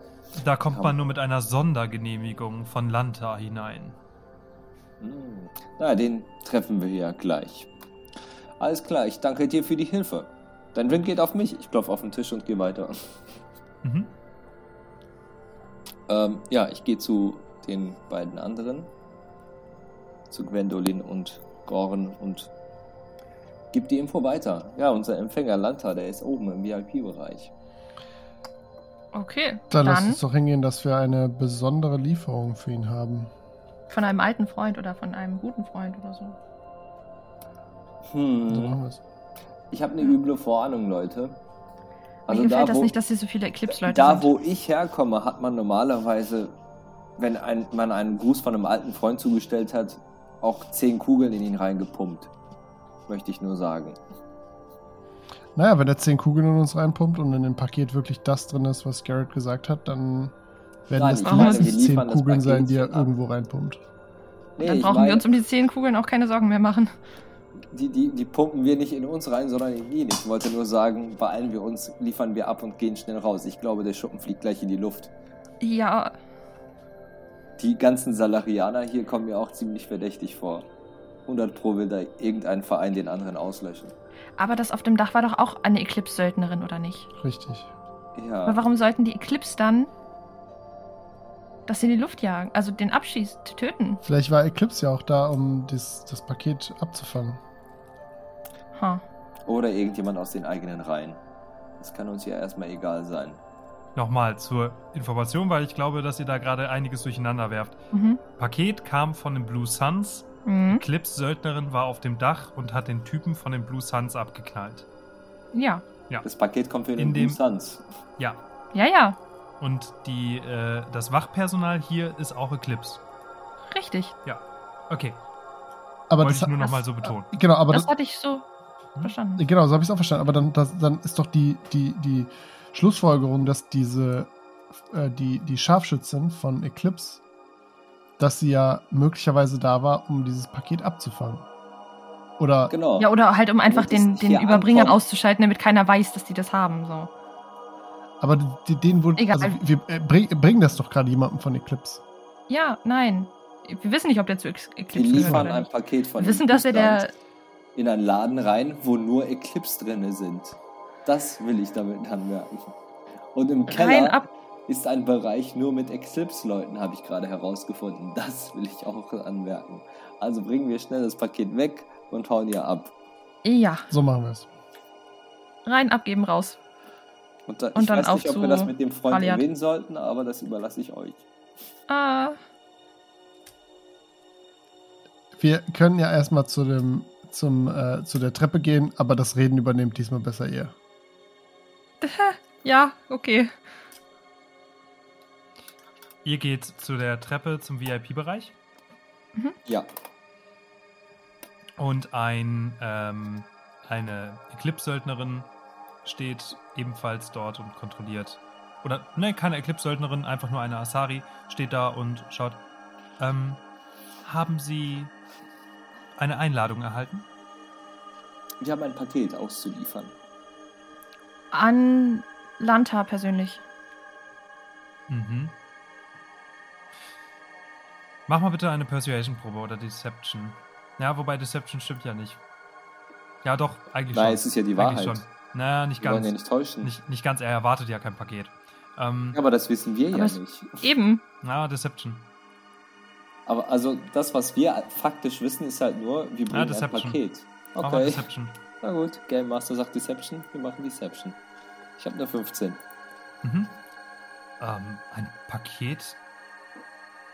Da kommt Ja. man nur mit einer Sondergenehmigung von Lanta hinein. hm. na, den treffen wir ja gleich. Alles klar, ich danke dir für die Hilfe. Dein Wind geht auf mich. Ich klopfe auf den Tisch und gehe weiter. Mhm. Ähm, ja, ich gehe zu den beiden anderen. Zu Gwendolyn und Gorn und gib die Info weiter. Ja, unser Empfänger Lanta, der ist oben im VIP-Bereich. Okay. Dann, lass Dann uns doch hingehen, dass wir eine besondere Lieferung für ihn haben. von einem alten Freund oder von einem guten Freund oder so. So machen Hm. wir es. Ich habe eine üble Vorahnung, Leute. Mir gefällt das wo, nicht, dass hier so viele Eclipse-Leute da, sind. wo ich herkomme, hat man normalerweise, wenn ein, man einen Gruß von einem alten Freund zugestellt hat, auch zehn Kugeln in ihn reingepumpt. Möchte ich nur sagen. Naja, wenn er 10 Kugeln in uns reinpumpt und in dem Paket wirklich das drin ist, was Garrett gesagt hat, dann werden Nein, das mindestens wir 10 liefern das Kugeln sein, die er ab. irgendwo reinpumpt. Nee, Dann brauchen wir uns um die zehn Kugeln auch keine Sorgen mehr machen. Die, die, die pumpen wir nicht in uns rein, sondern in ihn. Ich wollte nur sagen, beeilen wir uns, liefern wir ab und gehen schnell raus. Ich glaube, der Schuppen fliegt gleich in die Luft. Ja, Die ganzen Salarianer hier kommen mir auch ziemlich verdächtig vor. 100 Pro will da irgendein Verein den anderen auslöschen. aber das auf dem Dach war doch auch eine Eclipse-Söldnerin, oder nicht? Richtig. Ja. Aber warum sollten die Eclipse dann das in die Luft jagen? Also den abschießen, töten? Vielleicht war Eclipse ja auch da, um das, das Paket abzufangen. Ha. Oder irgendjemand aus den eigenen Reihen. Das kann uns ja erstmal egal sein. Nochmal zur Information, weil ich glaube, dass ihr da gerade einiges durcheinander werft. Mhm. Paket kam von den Blue Suns. Mhm. Eclipse-Söldnerin war auf dem Dach und hat den Typen von den Blue Suns abgeknallt. Ja. Das Paket kommt für In den dem- Blue Suns. Ja. Ja, ja. Und die, äh, das Wachpersonal hier ist auch Eclipse. Richtig. Okay, Aber wollte das, ich nur nochmal so betonen. genau, aber das das, hatte ich so Hm? verstanden. genau, so habe ich es auch verstanden. Aber dann, das, dann ist doch die, die, die Schlussfolgerung, dass diese äh, die, die Scharfschützin von Eclipse, dass sie ja möglicherweise da war, um dieses Paket abzufangen. Oder Genau. Ja, oder halt, um einfach den, den hier Überbringer ankommt. auszuschalten, damit keiner weiß, dass die das haben. So. Aber denen wurde. Egal. Also wir äh, bring, bringen das doch gerade jemandem von Eclipse. Ja, nein. Wir wissen nicht, ob der zu Wir Eclipse gehört liefern oder ein. Paket von Wir wissen, den dass er der. In einen Laden rein, wo nur Eclipse drinne sind. Das will ich damit anmerken. Und im Keller ab. ist ein Bereich nur mit Eclipse-Leuten, habe ich gerade herausgefunden. Das will ich auch anmerken. Also bringen wir schnell das Paket weg und hauen ihr ab. Ja, So machen wir es. rein abgeben, raus. Und, da, Und ich dann weiß nicht, ob wir das mit dem Freund Raliat. erwähnen sollten, aber das überlasse ich euch. Ah, Wir können ja erstmal zu dem zum äh, zu der Treppe gehen, aber das Reden übernimmt diesmal besser ihr. *laughs* ja, okay. Ihr geht zu der Treppe zum VIP-Bereich Ja, und ein, ähm, eine Eclipse-Söldnerin steht ebenfalls dort und kontrolliert. Oder, ne, keine Eclipse-Söldnerin, einfach nur eine Asari steht da und schaut. Ähm, haben Sie eine Einladung erhalten? wir haben ein Paket auszuliefern. An Lanta persönlich. Mhm. Mach mal bitte eine Persuasion-Probe oder Deception. Ja, wobei Deception stimmt ja nicht. Ja, doch, eigentlich Nein, schon. es ist ja die Eigentlich Wahrheit. Naja, nicht Wir wollen ganz. ja nicht täuschen. Nicht, nicht ganz, er erwartet ja kein Paket. Ähm, Ja, aber das wissen wir ja nicht. *laughs* Eben. na, Deception. Aber also das, was wir faktisch wissen, ist halt nur, wir bringen ein Deception. Paket. Okay, Deception. na gut. Game Master sagt Deception, wir machen Deception. Ich habe eine 15. Mhm. Ähm, ein Paket.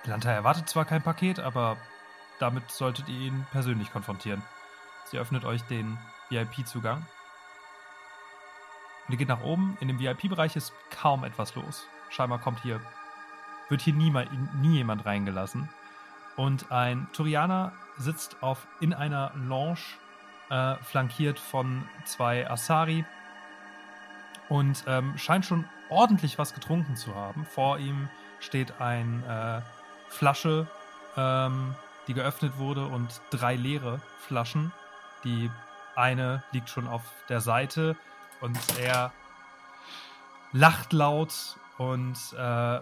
Lanta erwartet zwar kein Paket, aber damit solltet ihr ihn persönlich konfrontieren. Sie öffnet euch den VIP-Zugang. Und ihr geht nach oben. In dem VIP-Bereich ist kaum etwas los. Scheinbar kommt hier, wird hier nie, mal, nie jemand reingelassen. Und ein Turianer sitzt auf, in einer Lounge, äh, flankiert von zwei Asari und ähm, scheint schon ordentlich was getrunken zu haben. Vor ihm steht eine äh, Flasche ähm, die geöffnet wurde und drei leere Flaschen. Die eine liegt schon auf der Seite und er lacht laut und äh,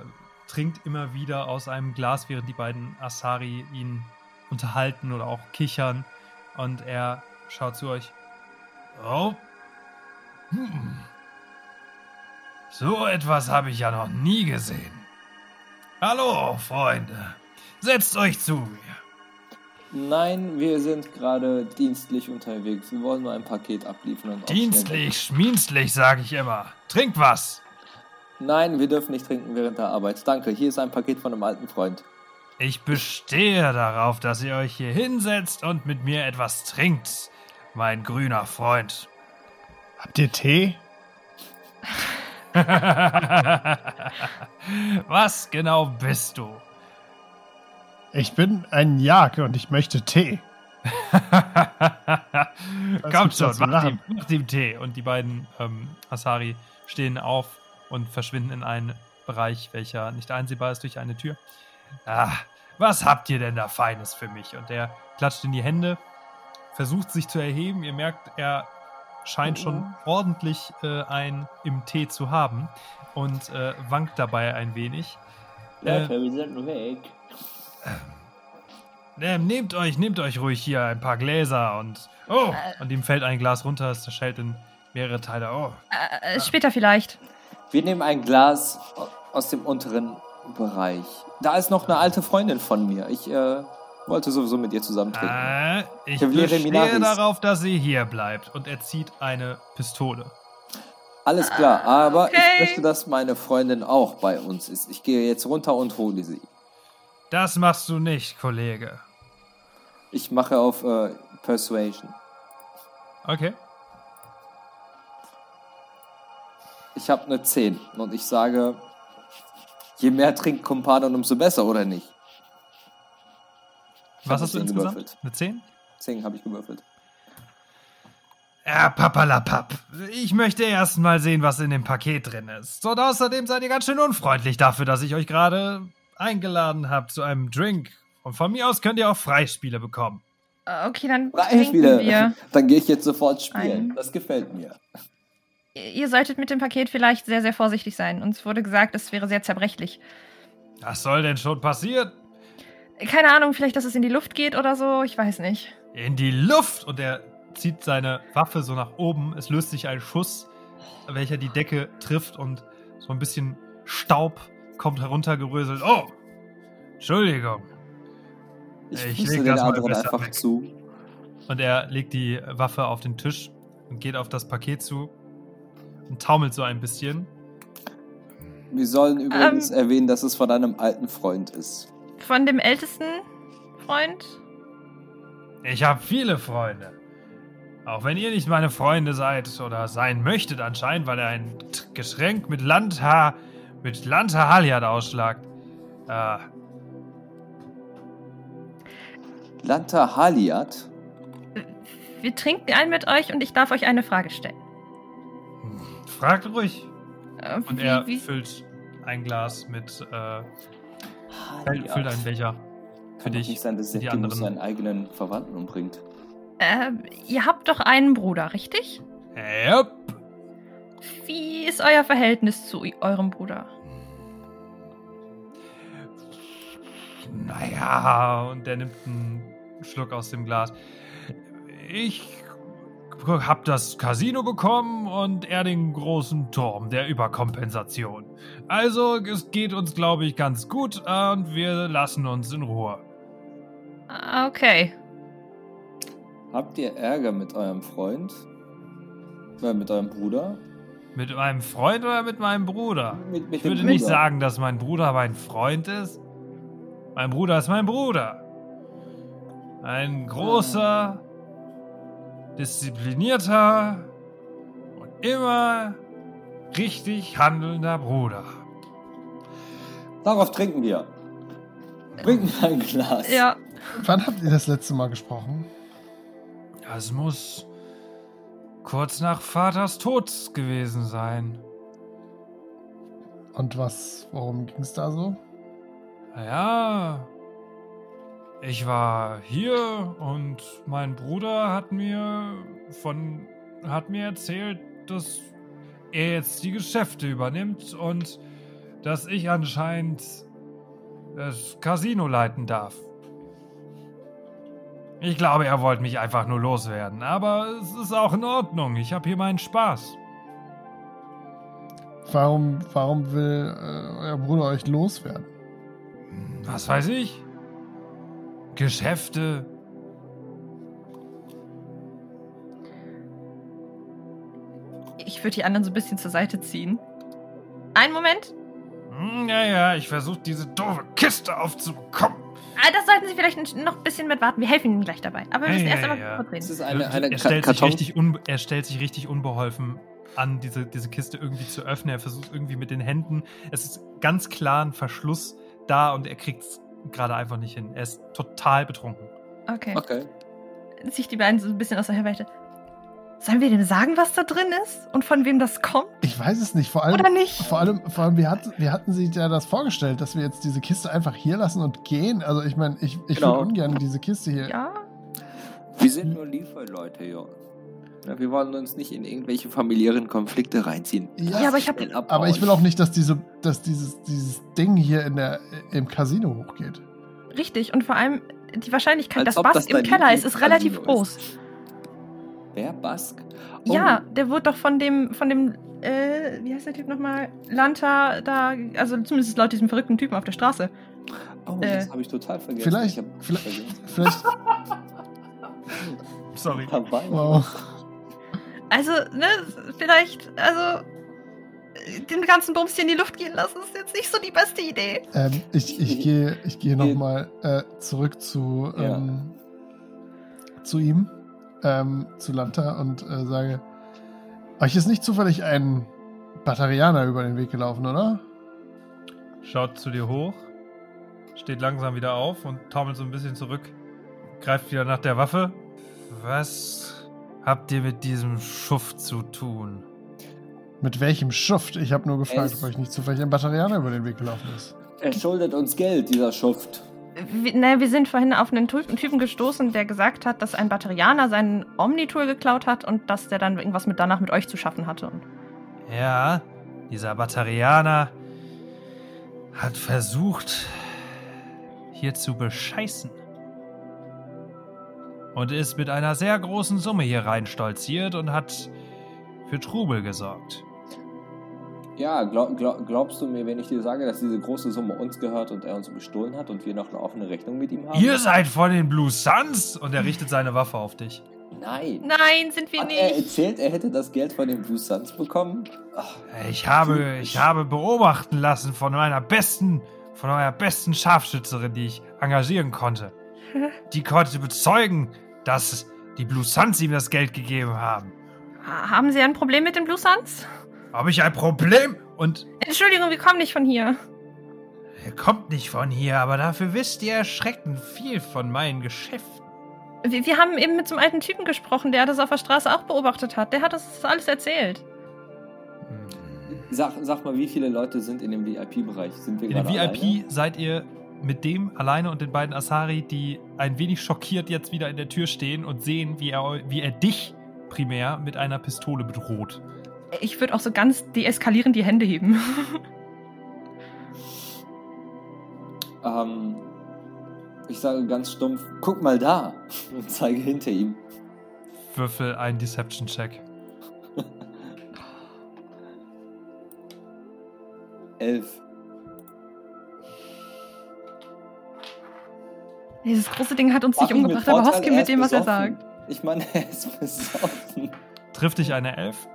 trinkt immer wieder aus einem Glas, während die beiden Asari ihn unterhalten oder auch kichern. Und er schaut zu euch. Oh. Hm. So etwas habe ich ja noch nie gesehen. Hallo, Freunde. Setzt euch zu mir. Nein, wir sind gerade dienstlich unterwegs. Wir wollen nur ein Paket abliefern. Dienstlich, schmienstlich, sage ich immer. Trinkt was. Nein, wir dürfen nicht trinken während der Arbeit. Danke, hier ist ein Paket von einem alten Freund. Ich bestehe darauf, dass ihr euch hier hinsetzt und mit mir etwas trinkt, mein grüner Freund. Habt ihr Tee? *laughs* Was genau bist du? Ich bin ein Jag und ich möchte Tee. *laughs* Komm schon, mach ihm, mach ihm Tee. Und die beiden ähm, Asari stehen auf und verschwinden in einen Bereich, welcher nicht einsehbar ist durch eine Tür. Ah, was habt ihr denn da Feines für mich? Und er klatscht in die Hände, versucht sich zu erheben. Ihr merkt, er scheint schon ordentlich äh, ein im Tee zu haben und äh, wankt dabei ein wenig. Äh, wir sind weg. Ähm, nehmt euch, nehmt euch ruhig hier ein paar Gläser und. Oh! Und ihm fällt ein Glas runter, es zerschellt in mehrere Teile. Oh. Äh, äh, später vielleicht. Wir nehmen ein Glas aus dem unteren Bereich. Da ist noch eine alte Freundin von mir. Ich äh, wollte sowieso mit ihr zusammen trinken. Äh, ich bestehe Minaris. darauf, dass sie hier bleibt. Und er zieht eine Pistole. Alles klar, aber okay. ich möchte, dass meine Freundin auch bei uns ist. Ich gehe jetzt runter und hole sie. Das machst du nicht, Kollege. Ich mache auf äh, Persuasion. Okay. Ich habe eine 10 und ich sage, je mehr trinkt Kumpanon, umso besser, oder nicht? Ich Was hast du eine 10 insgesamt? gewürfelt. Eine 10? 10 habe ich gewürfelt. Ja, papalapap. Ich möchte erst mal sehen, was in dem Paket drin ist. Und außerdem seid ihr ganz schön unfreundlich dafür, dass ich euch gerade eingeladen habe zu einem Drink. Und von mir aus könnt ihr auch Freispiele bekommen. Äh, Okay, dann wieder. wir. *laughs* Dann gehe ich jetzt sofort spielen. Ein- Das gefällt mir. Ihr solltet mit dem Paket vielleicht sehr, sehr vorsichtig sein. Uns wurde gesagt, es wäre sehr zerbrechlich. Was soll denn schon passieren? Keine Ahnung, vielleicht, dass es in die Luft geht oder so. Ich weiß nicht. In die Luft! Und er zieht seine Waffe so nach oben. Es löst sich ein Schuss, welcher die Decke trifft und so ein bisschen Staub kommt heruntergeröselt. Oh! Entschuldigung. Ich, Ich flüstere leg den das mal einfach weg. zu. Und er legt die Waffe auf den Tisch und geht auf das Paket zu und taumelt so ein bisschen. Wir sollen übrigens Ähm. erwähnen, dass es von einem alten Freund ist. Von dem ältesten Freund? Ich habe viele Freunde. Auch wenn ihr nicht meine Freunde seid oder sein möchtet anscheinend, weil er ein T- Geschenk mit Landhaar, mit Landhaar Haliat ausschlagt. Äh, Lanta Haliat. Wir trinken einen mit euch und ich darf euch eine Frage stellen. fragt ruhig. Äh, Und wie- er wie- füllt ein Glas mit, äh, füllt einen Becher für Kann dich. nicht sein, dass die anderen. seinen eigenen Verwandten umbringt. äh, ihr habt doch einen Bruder, richtig? Yep. Wie ist euer Verhältnis zu eurem Bruder? Naja, und der nimmt einen Schluck aus dem Glas. Ich hab das Casino bekommen und er den großen Turm der Überkompensation. Also, es geht uns, glaube ich, ganz gut und wir lassen uns in Ruhe. Ah, Okay. Habt ihr Ärger mit eurem Freund? Äh, mit eurem Bruder? Mit meinem Freund oder mit meinem Bruder? Mit, mit Ich würde Bruder. nicht sagen, dass mein Bruder mein Freund ist. Mein Bruder ist mein Bruder. Ein großer, disziplinierter und immer richtig handelnder Bruder. Darauf trinken wir. Bringt mir ein Glas. Ja. Wann habt ihr das letzte Mal gesprochen? Das muss kurz nach Vaters Tod gewesen sein. Und was, worum ging es da so? Ja, ich war hier und mein Bruder hat mir von hat mir erzählt, dass er jetzt die Geschäfte übernimmt und dass ich anscheinend das Casino leiten darf. Ich glaube, er wollte mich einfach nur loswerden, aber es ist auch in Ordnung. Ich habe hier meinen Spaß. Warum, warum will äh, euer Bruder euch loswerden? Was weiß ich? Geschäfte. Ich würde die anderen so ein bisschen zur Seite ziehen. Einen Moment. Hm, Ja, ja, ich versuche diese doofe Kiste aufzubekommen. Ah, das sollten Sie vielleicht noch ein bisschen mit warten. Wir helfen Ihnen gleich dabei. Aber wir müssen Ja, erst ja, einmal ja. kurz Das reden. ist eine, eine er, stellt sich richtig un, er stellt sich richtig unbeholfen an, diese, diese Kiste irgendwie zu öffnen. Er versucht irgendwie mit den Händen. Es ist ganz klar ein Verschluss da und er kriegt es gerade einfach nicht hin. Er ist total betrunken. Okay. Okay. Sich die beiden so ein bisschen aus der Weite. Sollen wir dem sagen, was da drin ist? Und von wem das kommt? Ich weiß es nicht. Vor allem, Oder nicht? vor allem, vor allem wir, hatten, wir hatten sich ja das vorgestellt, dass wir jetzt diese Kiste einfach hier lassen und gehen. Also ich meine, ich, ich Genau. würde ungern diese Kiste hier. Ja. Wir sind nur Lieferleute, ja. ja. Wir wollen uns nicht in irgendwelche familiären Konflikte reinziehen. Ja, Ja, aber ich hab- Schnell abhauen. Aber ich will auch nicht, dass diese, dass dieses, dieses Ding hier in der, im Casino hochgeht. Richtig. Und vor allem die Wahrscheinlichkeit, Als dass ob Bask das im Keller ist, ist relativ Lieblingscasino groß. Wer? Bask? Oh, Ja, der wurde doch von dem, von dem, äh, wie heißt der Typ nochmal? Lanta da, also zumindest laut diesem verrückten Typen auf der Straße. Oh, Äh, das habe ich total vergessen. vielleicht- vielleicht- vergessen. Vielleicht, *laughs* Sorry. Dabei. wow. Also, ne, vielleicht, also, äh, den ganzen Bums hier in die Luft gehen lassen, ist jetzt nicht so die beste Idee. Ähm, ich, ich gehe ich gehe nochmal äh, zurück zu, Ja. ähm, zu ihm, ähm, zu Lanta und äh, sage, euch ist nicht zufällig ein Batterianer über den Weg gelaufen, oder? Schaut zu dir hoch, steht langsam wieder auf und taumelt so ein bisschen zurück, greift wieder nach der Waffe. Was habt ihr mit diesem Schuft zu tun? Mit welchem Schuft? Ich habe nur gefragt, Es- ob euch nicht zufällig ein Batterianer über den Weg gelaufen ist. Er schuldet uns Geld, dieser Schuft. Ne, wir sind vorhin auf einen Typen, gestoßen, der gesagt hat, dass ein Batterianer seinen Omnitool geklaut hat und dass der dann irgendwas mit danach mit euch zu schaffen hatte. Ja, dieser Batterianer hat versucht, hier zu bescheißen. Und ist mit einer sehr großen Summe hier rein stolziert und hat für Trubel gesorgt. Ja, glaub, glaub, glaubst du mir, wenn ich dir sage, dass diese große Summe uns gehört und er uns bestohlen hat und wir noch eine offene Rechnung mit ihm haben? Ihr seid von den Blue Suns! Und er richtet seine Waffe auf dich. Nein. Nein, sind wir Hat er nicht. erzählt, er hätte das Geld von den Blue Suns bekommen? Ach, Ich habe, ich habe beobachten lassen von meiner besten, von eurer besten Scharfschützerin, die ich engagieren konnte. *laughs* Die konnte bezeugen, dass die Blue Suns ihm das Geld gegeben haben. Ha- Haben Sie ein Problem mit den Blue Suns? Habe ich ein Problem? Und Entschuldigung, wir kommen nicht von hier. ihr kommt nicht von hier, aber dafür wisst ihr erschreckend viel von meinen Geschäften. Wir, wir haben eben mit so einem alten Typen gesprochen, der das auf der Straße auch beobachtet hat. Der hat uns das alles erzählt. sag, sag mal, wie viele Leute sind in dem VIP-Bereich? Sind wir In dem VIP alleine? seid ihr mit dem alleine und den beiden Asari, die ein wenig schockiert jetzt wieder in der Tür stehen und sehen, wie er, wie er dich primär mit einer Pistole bedroht. Ich würde auch so ganz deeskalierend die Hände heben. Ähm, ich sage ganz stumpf, guck mal da und zeige hinter ihm. Würfel einen Deception-Check. Elf. Dieses große Ding hat uns nicht Mach umgebracht, aber er mit dem, was er sagt. Ich meine, er ist besoffen. Trifft dich eine Elf?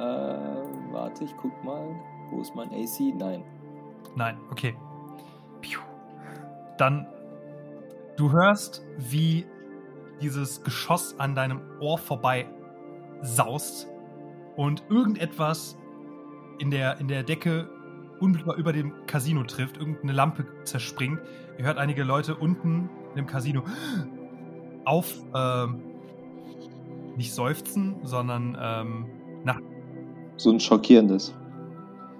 Äh, warte, ich guck mal. Wo ist mein AC? Nein. Nein, okay. Dann, du hörst, wie dieses Geschoss an deinem Ohr vorbei saust und irgendetwas in der, in der Decke unmittelbar über dem Casino trifft, irgendeine Lampe zerspringt. Ihr hört einige Leute unten im Casino auf, ähm, nicht seufzen, sondern ähm, nach So ein schockierendes.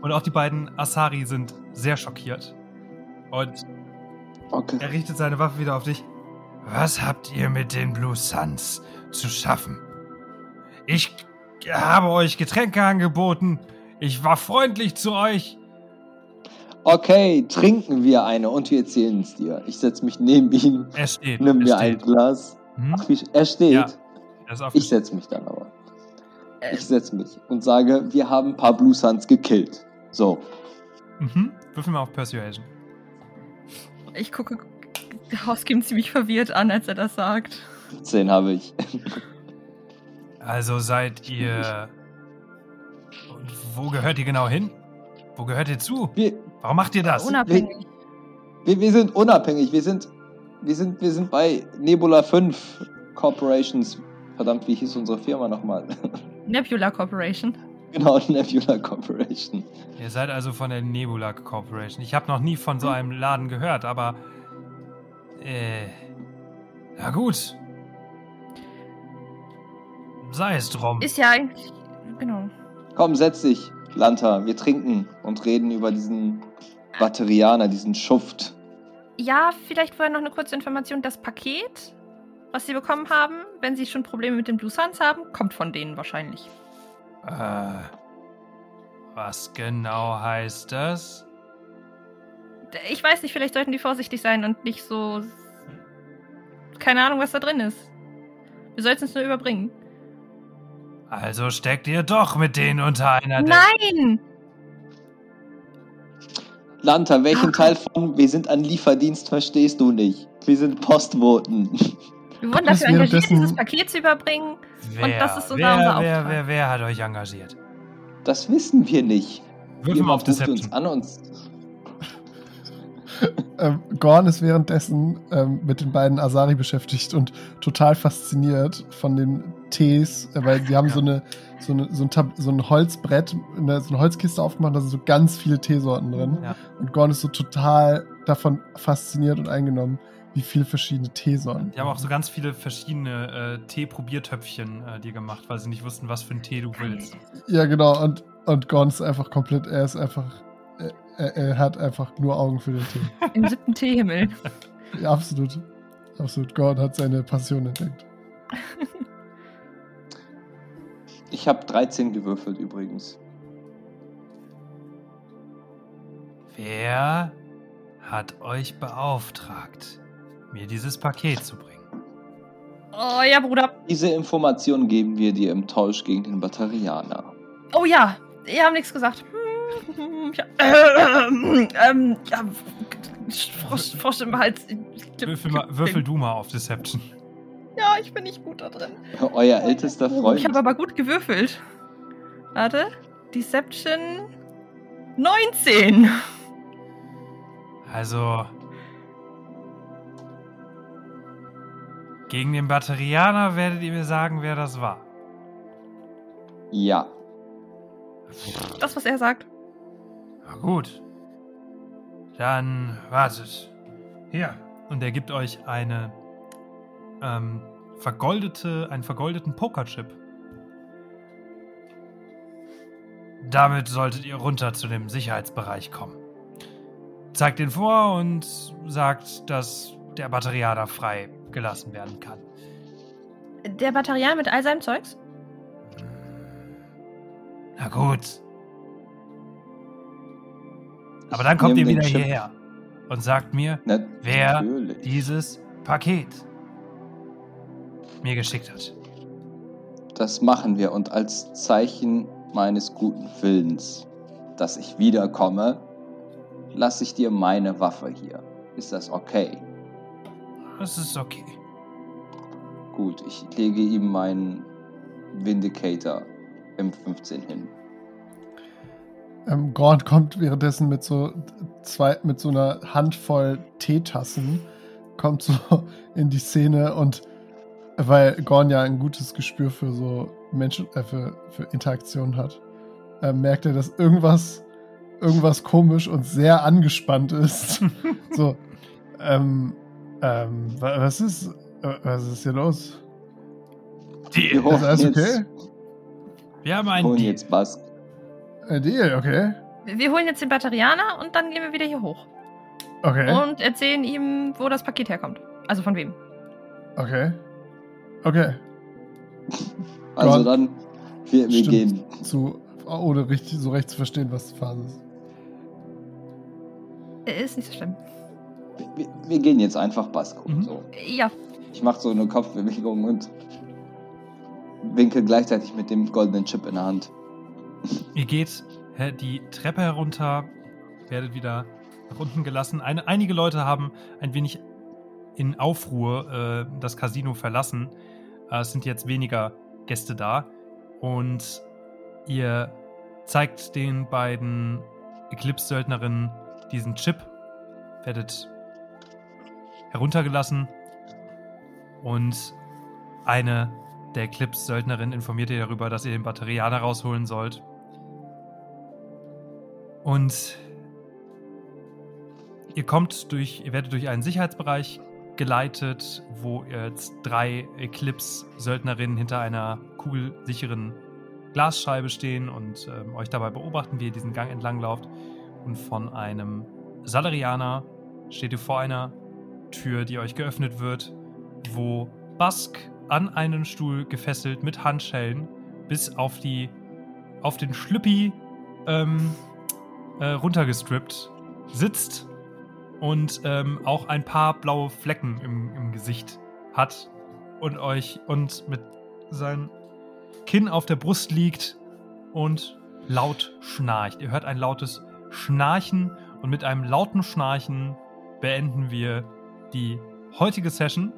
Und auch die beiden Asari sind sehr schockiert. Und Okay. Er richtet seine Waffe wieder auf dich. Was habt ihr mit den Blue Suns zu schaffen? Ich habe euch Getränke angeboten. Ich war freundlich zu euch. Okay, trinken wir eine und wir erzählen es dir. Ich setze mich neben ihn, Er steht. nimm er mir ein steht. Glas. Hm? Ach, er steht. Ja. Er Ich setze mich dann aber. Ich setze mich und sage, wir haben ein paar Blue Suns gekillt. So. mhm. Würfel mal auf Persuasion. Ich gucke Hoskim ziemlich verwirrt an, als er das sagt. 10 habe ich. Also seid ihr. Und wo gehört ihr genau hin? Wo gehört ihr zu? Wir, Warum macht ihr das? Unabhängig. wir, wir sind unabhängig. Wir sind, wir, sind, wir sind bei Nebula 5 Corporations. Verdammt, wie hieß unsere Firma nochmal? Nebula Corporation. genau, *laughs* Nebula Corporation. Ihr seid also von der Nebula Corporation. Ich habe noch nie von so einem Laden gehört, aber. Äh. Na gut. Sei es drum. Ist ja eigentlich. Genau. Komm, setz dich, Lanta. Wir trinken und reden über diesen Batterianer, diesen Schuft. Ja, vielleicht vorher noch eine kurze Information. Das Paket, was Sie bekommen haben, wenn Sie schon Probleme mit den Blue Suns haben, kommt von denen wahrscheinlich. Äh. Was genau heißt das? Ich weiß nicht, vielleicht sollten die vorsichtig sein und nicht so. Keine Ahnung, was da drin ist. Wir sollten es nur überbringen. Also steckt ihr doch mit denen unter einer Decke. Nein! Lanta, welchen Ah. Teil von wir sind an Lieferdienst verstehst du nicht? Wir sind Postboten. Wir wurden Das dafür engagiert, dieses Paket zu überbringen. Wer, Und das ist sogar wer, unser wer, Auftrag. wer, wer hat euch engagiert? Das wissen wir nicht. Würfel mal auf ruft uns Deception. an uns. *laughs* Ähm, Gorn ist währenddessen ähm, mit den beiden Asari beschäftigt und total fasziniert von den Tees, äh, weil die haben Ja. so, eine, so, eine, so, ein Tab so ein Holzbrett, eine, so eine Holzkiste aufgemacht, da sind so ganz viele Teesorten drin. Ja. Und Gorn ist so total davon fasziniert und eingenommen, wie viele verschiedene Teesorten. Die haben auch so ganz viele verschiedene äh, Tee-Probiertöpfchen äh, dir gemacht, weil sie nicht wussten, was für einen Tee du willst. Ja, genau. Und, und Gorn ist einfach komplett, er ist einfach, er, er, hat einfach nur Augen für den Tee. *laughs* Im siebten Teehimmel. Ja, absolut. Absolut. Gorn hat seine Passion entdeckt. *laughs* Ich habe 13 gewürfelt übrigens. Wer hat euch beauftragt, mir dieses Paket zu bringen? Oh ja, Bruder. Diese Information geben wir dir im Tausch gegen den Batterianer. Oh ja, ihr habt nichts gesagt. Hm, *laughs* Ja, ähm, ähm, ja, Frosch, Frosch im Hals. Würfel, mal, würfel du mal auf Deception. Ja, ich bin nicht gut da drin. Euer ältester Freund. Ich habe aber gut gewürfelt. Warte. Deception 19. Also. Gegen den Batterianer werdet ihr mir sagen, wer das war. ja. Das, was er sagt. Na gut. Dann wartet. Hier. Und er gibt euch eine ähm, vergoldete, einen vergoldeten Pokerchip. Damit solltet ihr runter zu dem Sicherheitsbereich kommen. Zeigt den vor und sagt, dass der Batterianer frei gelassen werden kann. Der Batterian mit all seinem Zeugs? Na gut. Aber dann kommt ihr wieder Chip. hierher und sagt mir, Na, Wer? Natürlich. dieses Paket mir geschickt hat. Das machen wir und als Zeichen meines guten Willens, dass ich wiederkomme, lasse ich dir meine Waffe hier. Ist das okay? Das ist okay. Gut, ich lege ihm meinen Vindicator M15 hin. Ähm, Gorn kommt währenddessen mit so zwei, mit so einer Handvoll Teetassen, kommt so *laughs* in die Szene und weil Gorn ja ein gutes Gespür für so Menschen, äh, für, für Interaktionen hat, äh, merkt er, dass irgendwas, irgendwas komisch und sehr angespannt ist. *laughs* so, ähm, ähm, wa- was ist, was ist hier los? Deal. Ist alles jetzt, okay? Wir haben einen holen Deal. jetzt Bask. Äh, Deal, okay. Wir holen jetzt den Batterianer und dann gehen wir wieder hier hoch. Okay. und erzählen ihm, wo das Paket herkommt. Also von wem. Okay. Okay. Also Gott. dann, wir, wir gehen. Zu, ohne richtig, so recht zu verstehen, was Phase ist. Äh, Ist nicht so schlimm. Wir, wir gehen jetzt einfach Bass gucken. Mhm. So. Ja, Ich mache so eine Kopfbewegung und winke gleichzeitig mit dem goldenen Chip in der Hand. Ihr geht die Treppe herunter, werdet wieder nach unten gelassen. Eine, einige Leute haben ein wenig in Aufruhr äh, das Casino verlassen. Äh, es sind jetzt weniger Gäste da. Und ihr zeigt den beiden Eclipse-Söldnerinnen diesen Chip, werdet heruntergelassen und eine der Eclipse-Söldnerinnen informiert ihr darüber, dass ihr den Batterianer rausholen sollt. Und ihr kommt durch, ihr werdet durch einen Sicherheitsbereich geleitet, wo jetzt drei Eclipse-Söldnerinnen hinter einer kugelsicheren Glasscheibe stehen und ähm, euch dabei beobachten, wie ihr diesen Gang entlang lauft. Und von einem Salarianer steht ihr vor einer Tür, die euch geöffnet wird, wo Bask an einen Stuhl gefesselt mit Handschellen bis auf die auf den Schlüppi ähm, äh, runtergestrippt sitzt und ähm, auch ein paar blaue Flecken im, im Gesicht hat und euch und mit seinem Kinn auf der Brust liegt und laut schnarcht. Ihr hört ein lautes Schnarchen und mit einem lauten Schnarchen beenden wir die heutige Session.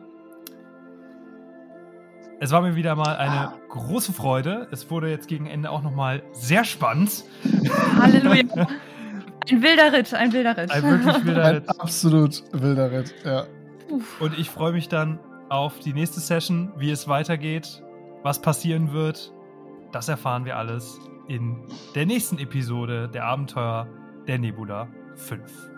Es war mir wieder mal eine große Freude. Es wurde jetzt gegen Ende auch noch mal sehr spannend. Halleluja. *laughs* Ein wilder Ritt, ein wilder Ritt. Ein wirklich wilder Ein Ritt. absolut wilder Ritt, ja. Und ich freue mich dann auf die nächste Session, wie es weitergeht, was passieren wird. Das erfahren wir alles in der nächsten Episode der Abenteuer der Nebula 5.